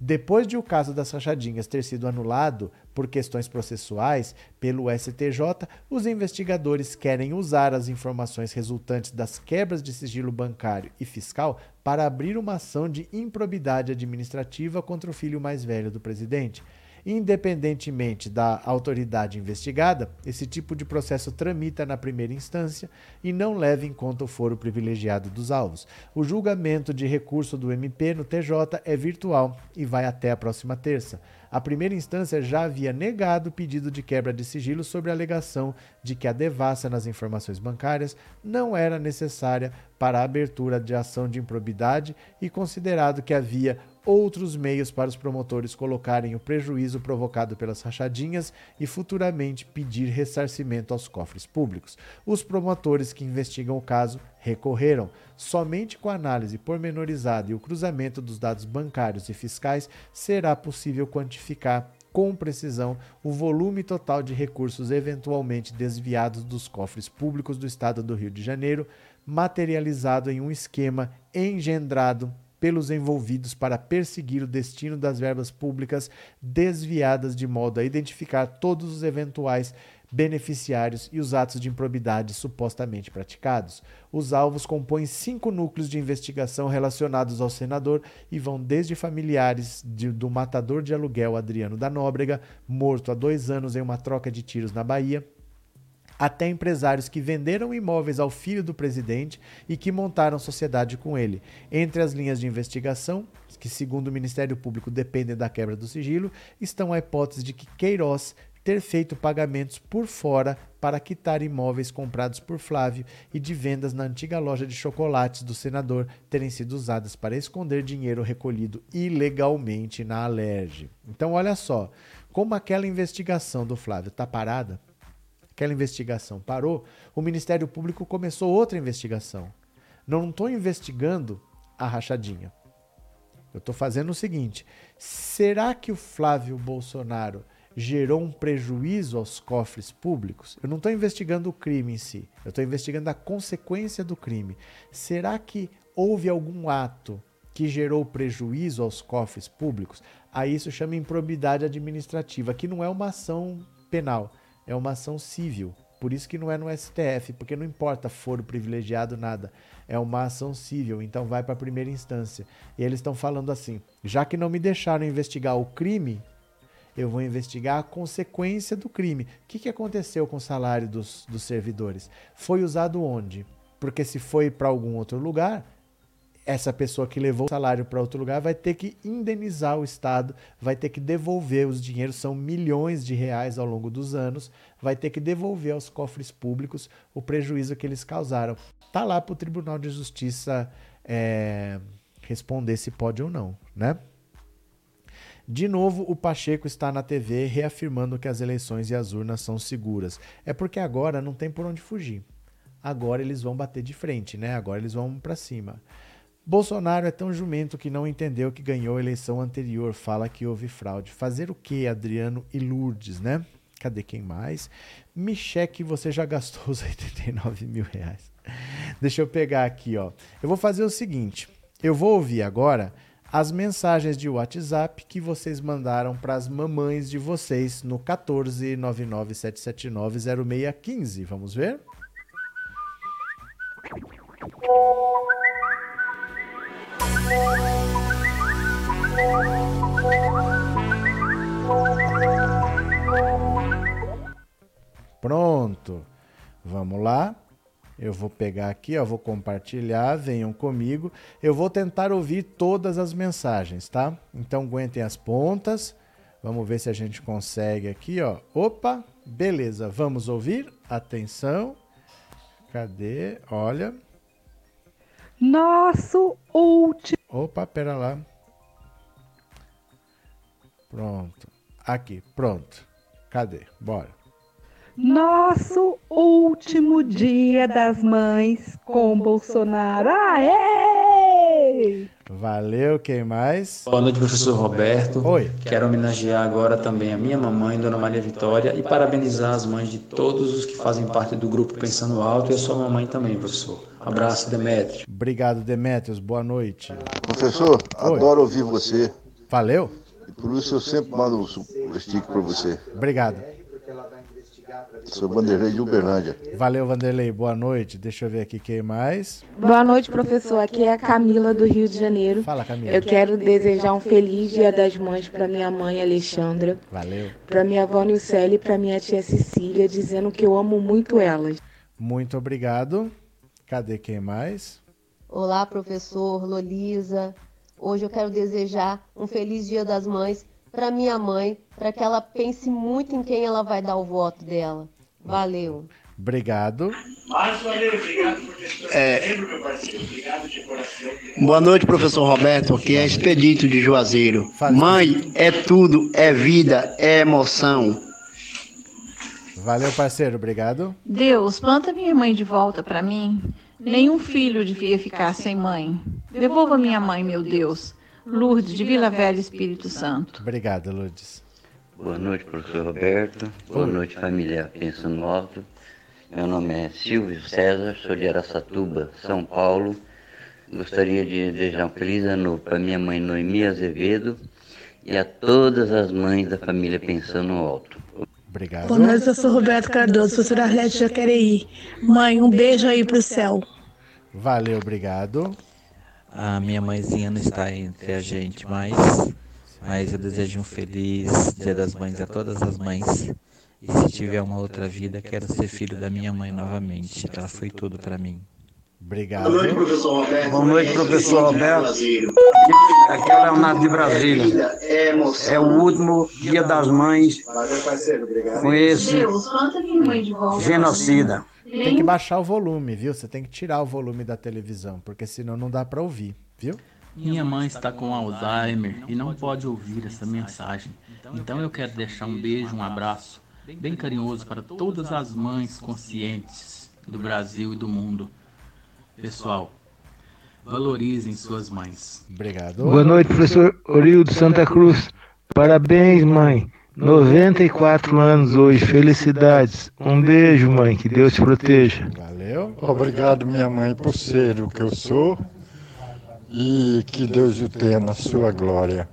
Depois de o caso das rachadinhas ter sido anulado por questões processuais pelo STJ, os investigadores querem usar as informações resultantes das quebras de sigilo bancário e fiscal para abrir uma ação de improbidade administrativa contra o filho mais velho do presidente. Independentemente da autoridade investigada, esse tipo de processo tramita na primeira instância e não leva em conta o foro privilegiado dos alvos. O julgamento de recurso do MP no TJ é virtual e vai até a próxima terça. A primeira instância já havia negado o pedido de quebra de sigilo sobre a alegação de que a devassa nas informações bancárias não era necessária para a abertura de ação de improbidade e considerado que havia outros meios para os promotores colocarem o prejuízo provocado pelas rachadinhas e futuramente pedir ressarcimento aos cofres públicos. Os promotores que investigam o caso recorreram. Somente com a análise pormenorizada e o cruzamento dos dados bancários e fiscais será possível quantificar com precisão o volume total de recursos eventualmente desviados dos cofres públicos do estado do Rio de Janeiro, materializado em um esquema engendrado pelos envolvidos para perseguir o destino das verbas públicas desviadas de modo a identificar todos os eventuais beneficiários e os atos de improbidade supostamente praticados. Os alvos compõem cinco núcleos de investigação relacionados ao senador e vão desde familiares de, do matador de aluguel Adriano da Nóbrega, morto há dois anos em uma troca de tiros na Bahia, até empresários que venderam imóveis ao filho do presidente e que montaram sociedade com ele. Entre as linhas de investigação, que segundo o Ministério Público dependem da quebra do sigilo, estão a hipótese de que Queiroz ter feito pagamentos por fora para quitar imóveis comprados por Flávio e de vendas na antiga loja de chocolates do senador terem sido usadas para esconder dinheiro recolhido ilegalmente na Alerj. Então, olha só, como aquela investigação do Flávio está parada, aquela investigação parou, o Ministério Público começou outra investigação. Não estou investigando a rachadinha. Eu estou fazendo o seguinte: será que o Flávio Bolsonaro gerou um prejuízo aos cofres públicos? Eu não estou investigando o crime em si, eu estou investigando a consequência do crime. Será que houve algum ato que gerou prejuízo aos cofres públicos, aí isso chama improbidade administrativa, que não é uma ação penal, é uma ação civil. Por isso que não é no STF, porque não importa foro privilegiado, nada. É uma ação civil, então vai para a primeira instância. E eles estão falando assim: já que não me deixaram investigar o crime, eu vou investigar a consequência do crime. O que, que aconteceu com o salário dos, dos servidores? Foi usado onde? Porque se foi para algum outro lugar, essa pessoa que levou o salário para outro lugar vai ter que indenizar o Estado, vai ter que devolver os dinheiros, são milhões de reais ao longo dos anos, vai ter que devolver aos cofres públicos o prejuízo que eles causaram. Tá lá para o Tribunal de Justiça é, responder se pode ou não, né? De novo, o Pacheco está na TV reafirmando que as eleições e as urnas são seguras. É porque agora não tem por onde fugir. Agora eles vão bater de frente, né? Agora eles vão para cima. Bolsonaro é tão jumento que não entendeu que ganhou a eleição anterior, fala que houve fraude. Fazer o que, Adriano e Lourdes, né? Cadê quem mais? Me cheque, você já gastou os 89 mil reais. Deixa eu pegar aqui, ó. Eu vou fazer o seguinte: eu vou ouvir agora as mensagens de WhatsApp que vocês mandaram para as mamães de vocês no 14 0615. Vamos ver? Pronto. Vamos lá. Eu vou pegar aqui, ó, vou compartilhar, venham comigo. Eu vou tentar ouvir todas as mensagens, tá? Então aguentem as pontas. Vamos ver se a gente consegue aqui, ó. Opa, beleza. Vamos ouvir? Atenção. Cadê? Olha. Nosso último. Opa, pera lá. Pronto. Aqui, pronto. Cadê? Bora. Nosso último dia das mães com Bolsonaro. Aê! Valeu, quem mais? Boa noite, professor Roberto. Oi. Quero homenagear agora também a minha mamãe, Dona Maria Vitória, e parabenizar as mães de todos os que fazem parte do grupo Pensando Alto e a sua mamãe também, professor. Abraço, Demetrio. Obrigado, Demetrios. Boa noite. Professor, Oi. adoro ouvir você. Valeu? E por isso eu sempre mando um um stick para você. Obrigado. Sou Vanderlei de Uberlândia. Valeu, Vanderlei. Boa noite. Deixa eu ver aqui quem mais. Boa noite, professor. Aqui é a Camila do Rio de Janeiro. Fala, Camila. Eu quero desejar um feliz Dia das Mães para minha mãe Alexandra, Valeu. para minha avó Nilcele e para minha tia Cecília, dizendo que eu amo muito elas. Muito obrigado. Cadê quem mais? Olá, professor Lolisa. Hoje eu quero desejar um feliz Dia das Mães para minha mãe, para que ela pense muito em quem ela vai dar o voto dela. Valeu. Obrigado. Boa noite, professor Roberto, que é Expedito de Juazeiro. Mãe é tudo, é vida, é emoção. Valeu, parceiro. Obrigado. Deus, planta minha mãe de volta para mim. Nenhum filho devia ficar sem mãe. Devolva minha mãe, meu Deus. Lourdes de Vila Velha, Espírito Santo. Obrigado, Lourdes. Boa noite, professor Roberto. Boa noite, família Pensando Alto. Meu nome é Silvio César, sou de Araçatuba, São Paulo. Gostaria de desejar um feliz ano para minha mãe Noemi Azevedo e a todas as mães da família Pensando Alto. Obrigado. Boa noite, professor Roberto Cardoso, professora Arlete Jacareí. Mãe, um beijo aí pro céu. Valeu, obrigado. A minha mãezinha não está entre a gente mais, mas eu desejo um feliz Dia das Mães a todas as mães. E se tiver uma outra vida, quero ser filho da minha mãe novamente. Ela foi tudo para mim. Obrigado. professor Roberto. Boa noite, professor Roberto. Aqui é o Leonardo de Brasília. É o último dia das mães com esse Deus, Tem que baixar o volume, viu? Você tem que tirar o volume da televisão, porque senão não dá pra ouvir, viu? Minha mãe está com Alzheimer e não pode ouvir essa mensagem. Então eu quero deixar um beijo, um abraço bem carinhoso para todas as mães conscientes do Brasil e do mundo. Pessoal, valorizem suas mães. Obrigado. Boa noite, professor Orildo Santa Cruz. Parabéns, mãe. 94 anos hoje. Felicidades. Um beijo, mãe. Que Deus te proteja. Valeu. Obrigado, minha mãe, por ser o que eu sou. e que Deus o tenha na sua glória.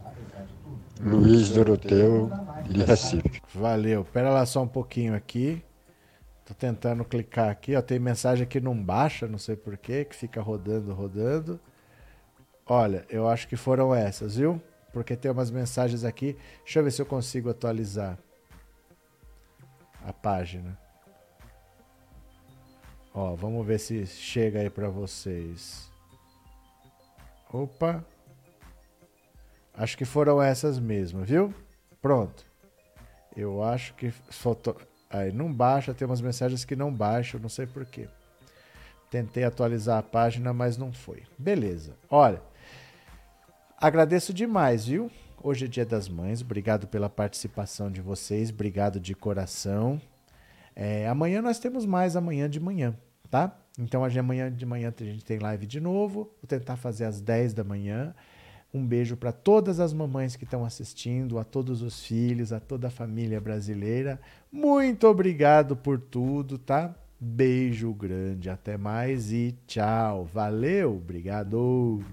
Luiz Doroteu, de Recife. Valeu. Pera lá só um pouquinho aqui. Tô tentando clicar aqui, ó. Tem mensagem que não baixa, não sei porquê, que fica rodando, rodando. Olha, eu acho que foram essas, viu? Porque tem umas mensagens aqui. Deixa eu ver se eu consigo atualizar a página. Ó, vamos ver se chega aí para vocês. Opa. Acho que foram essas mesmo, viu? Pronto. Eu acho que faltou. Aí não baixa, tem umas mensagens que não baixam, não sei porquê. Tentei atualizar a página, mas não foi. Beleza. Olha, agradeço demais, viu? Hoje é Dia das Mães. Obrigado pela participação de vocês. Obrigado de coração. É, amanhã nós temos mais amanhã de manhã, tá? Então amanhã de manhã a gente tem live de novo. Vou tentar fazer às 10 da manhã. Um beijo para todas as mamães que estão assistindo, a todos os filhos, a toda a família brasileira. Muito obrigado por tudo, tá? Beijo grande, até mais e tchau. Valeu, obrigado.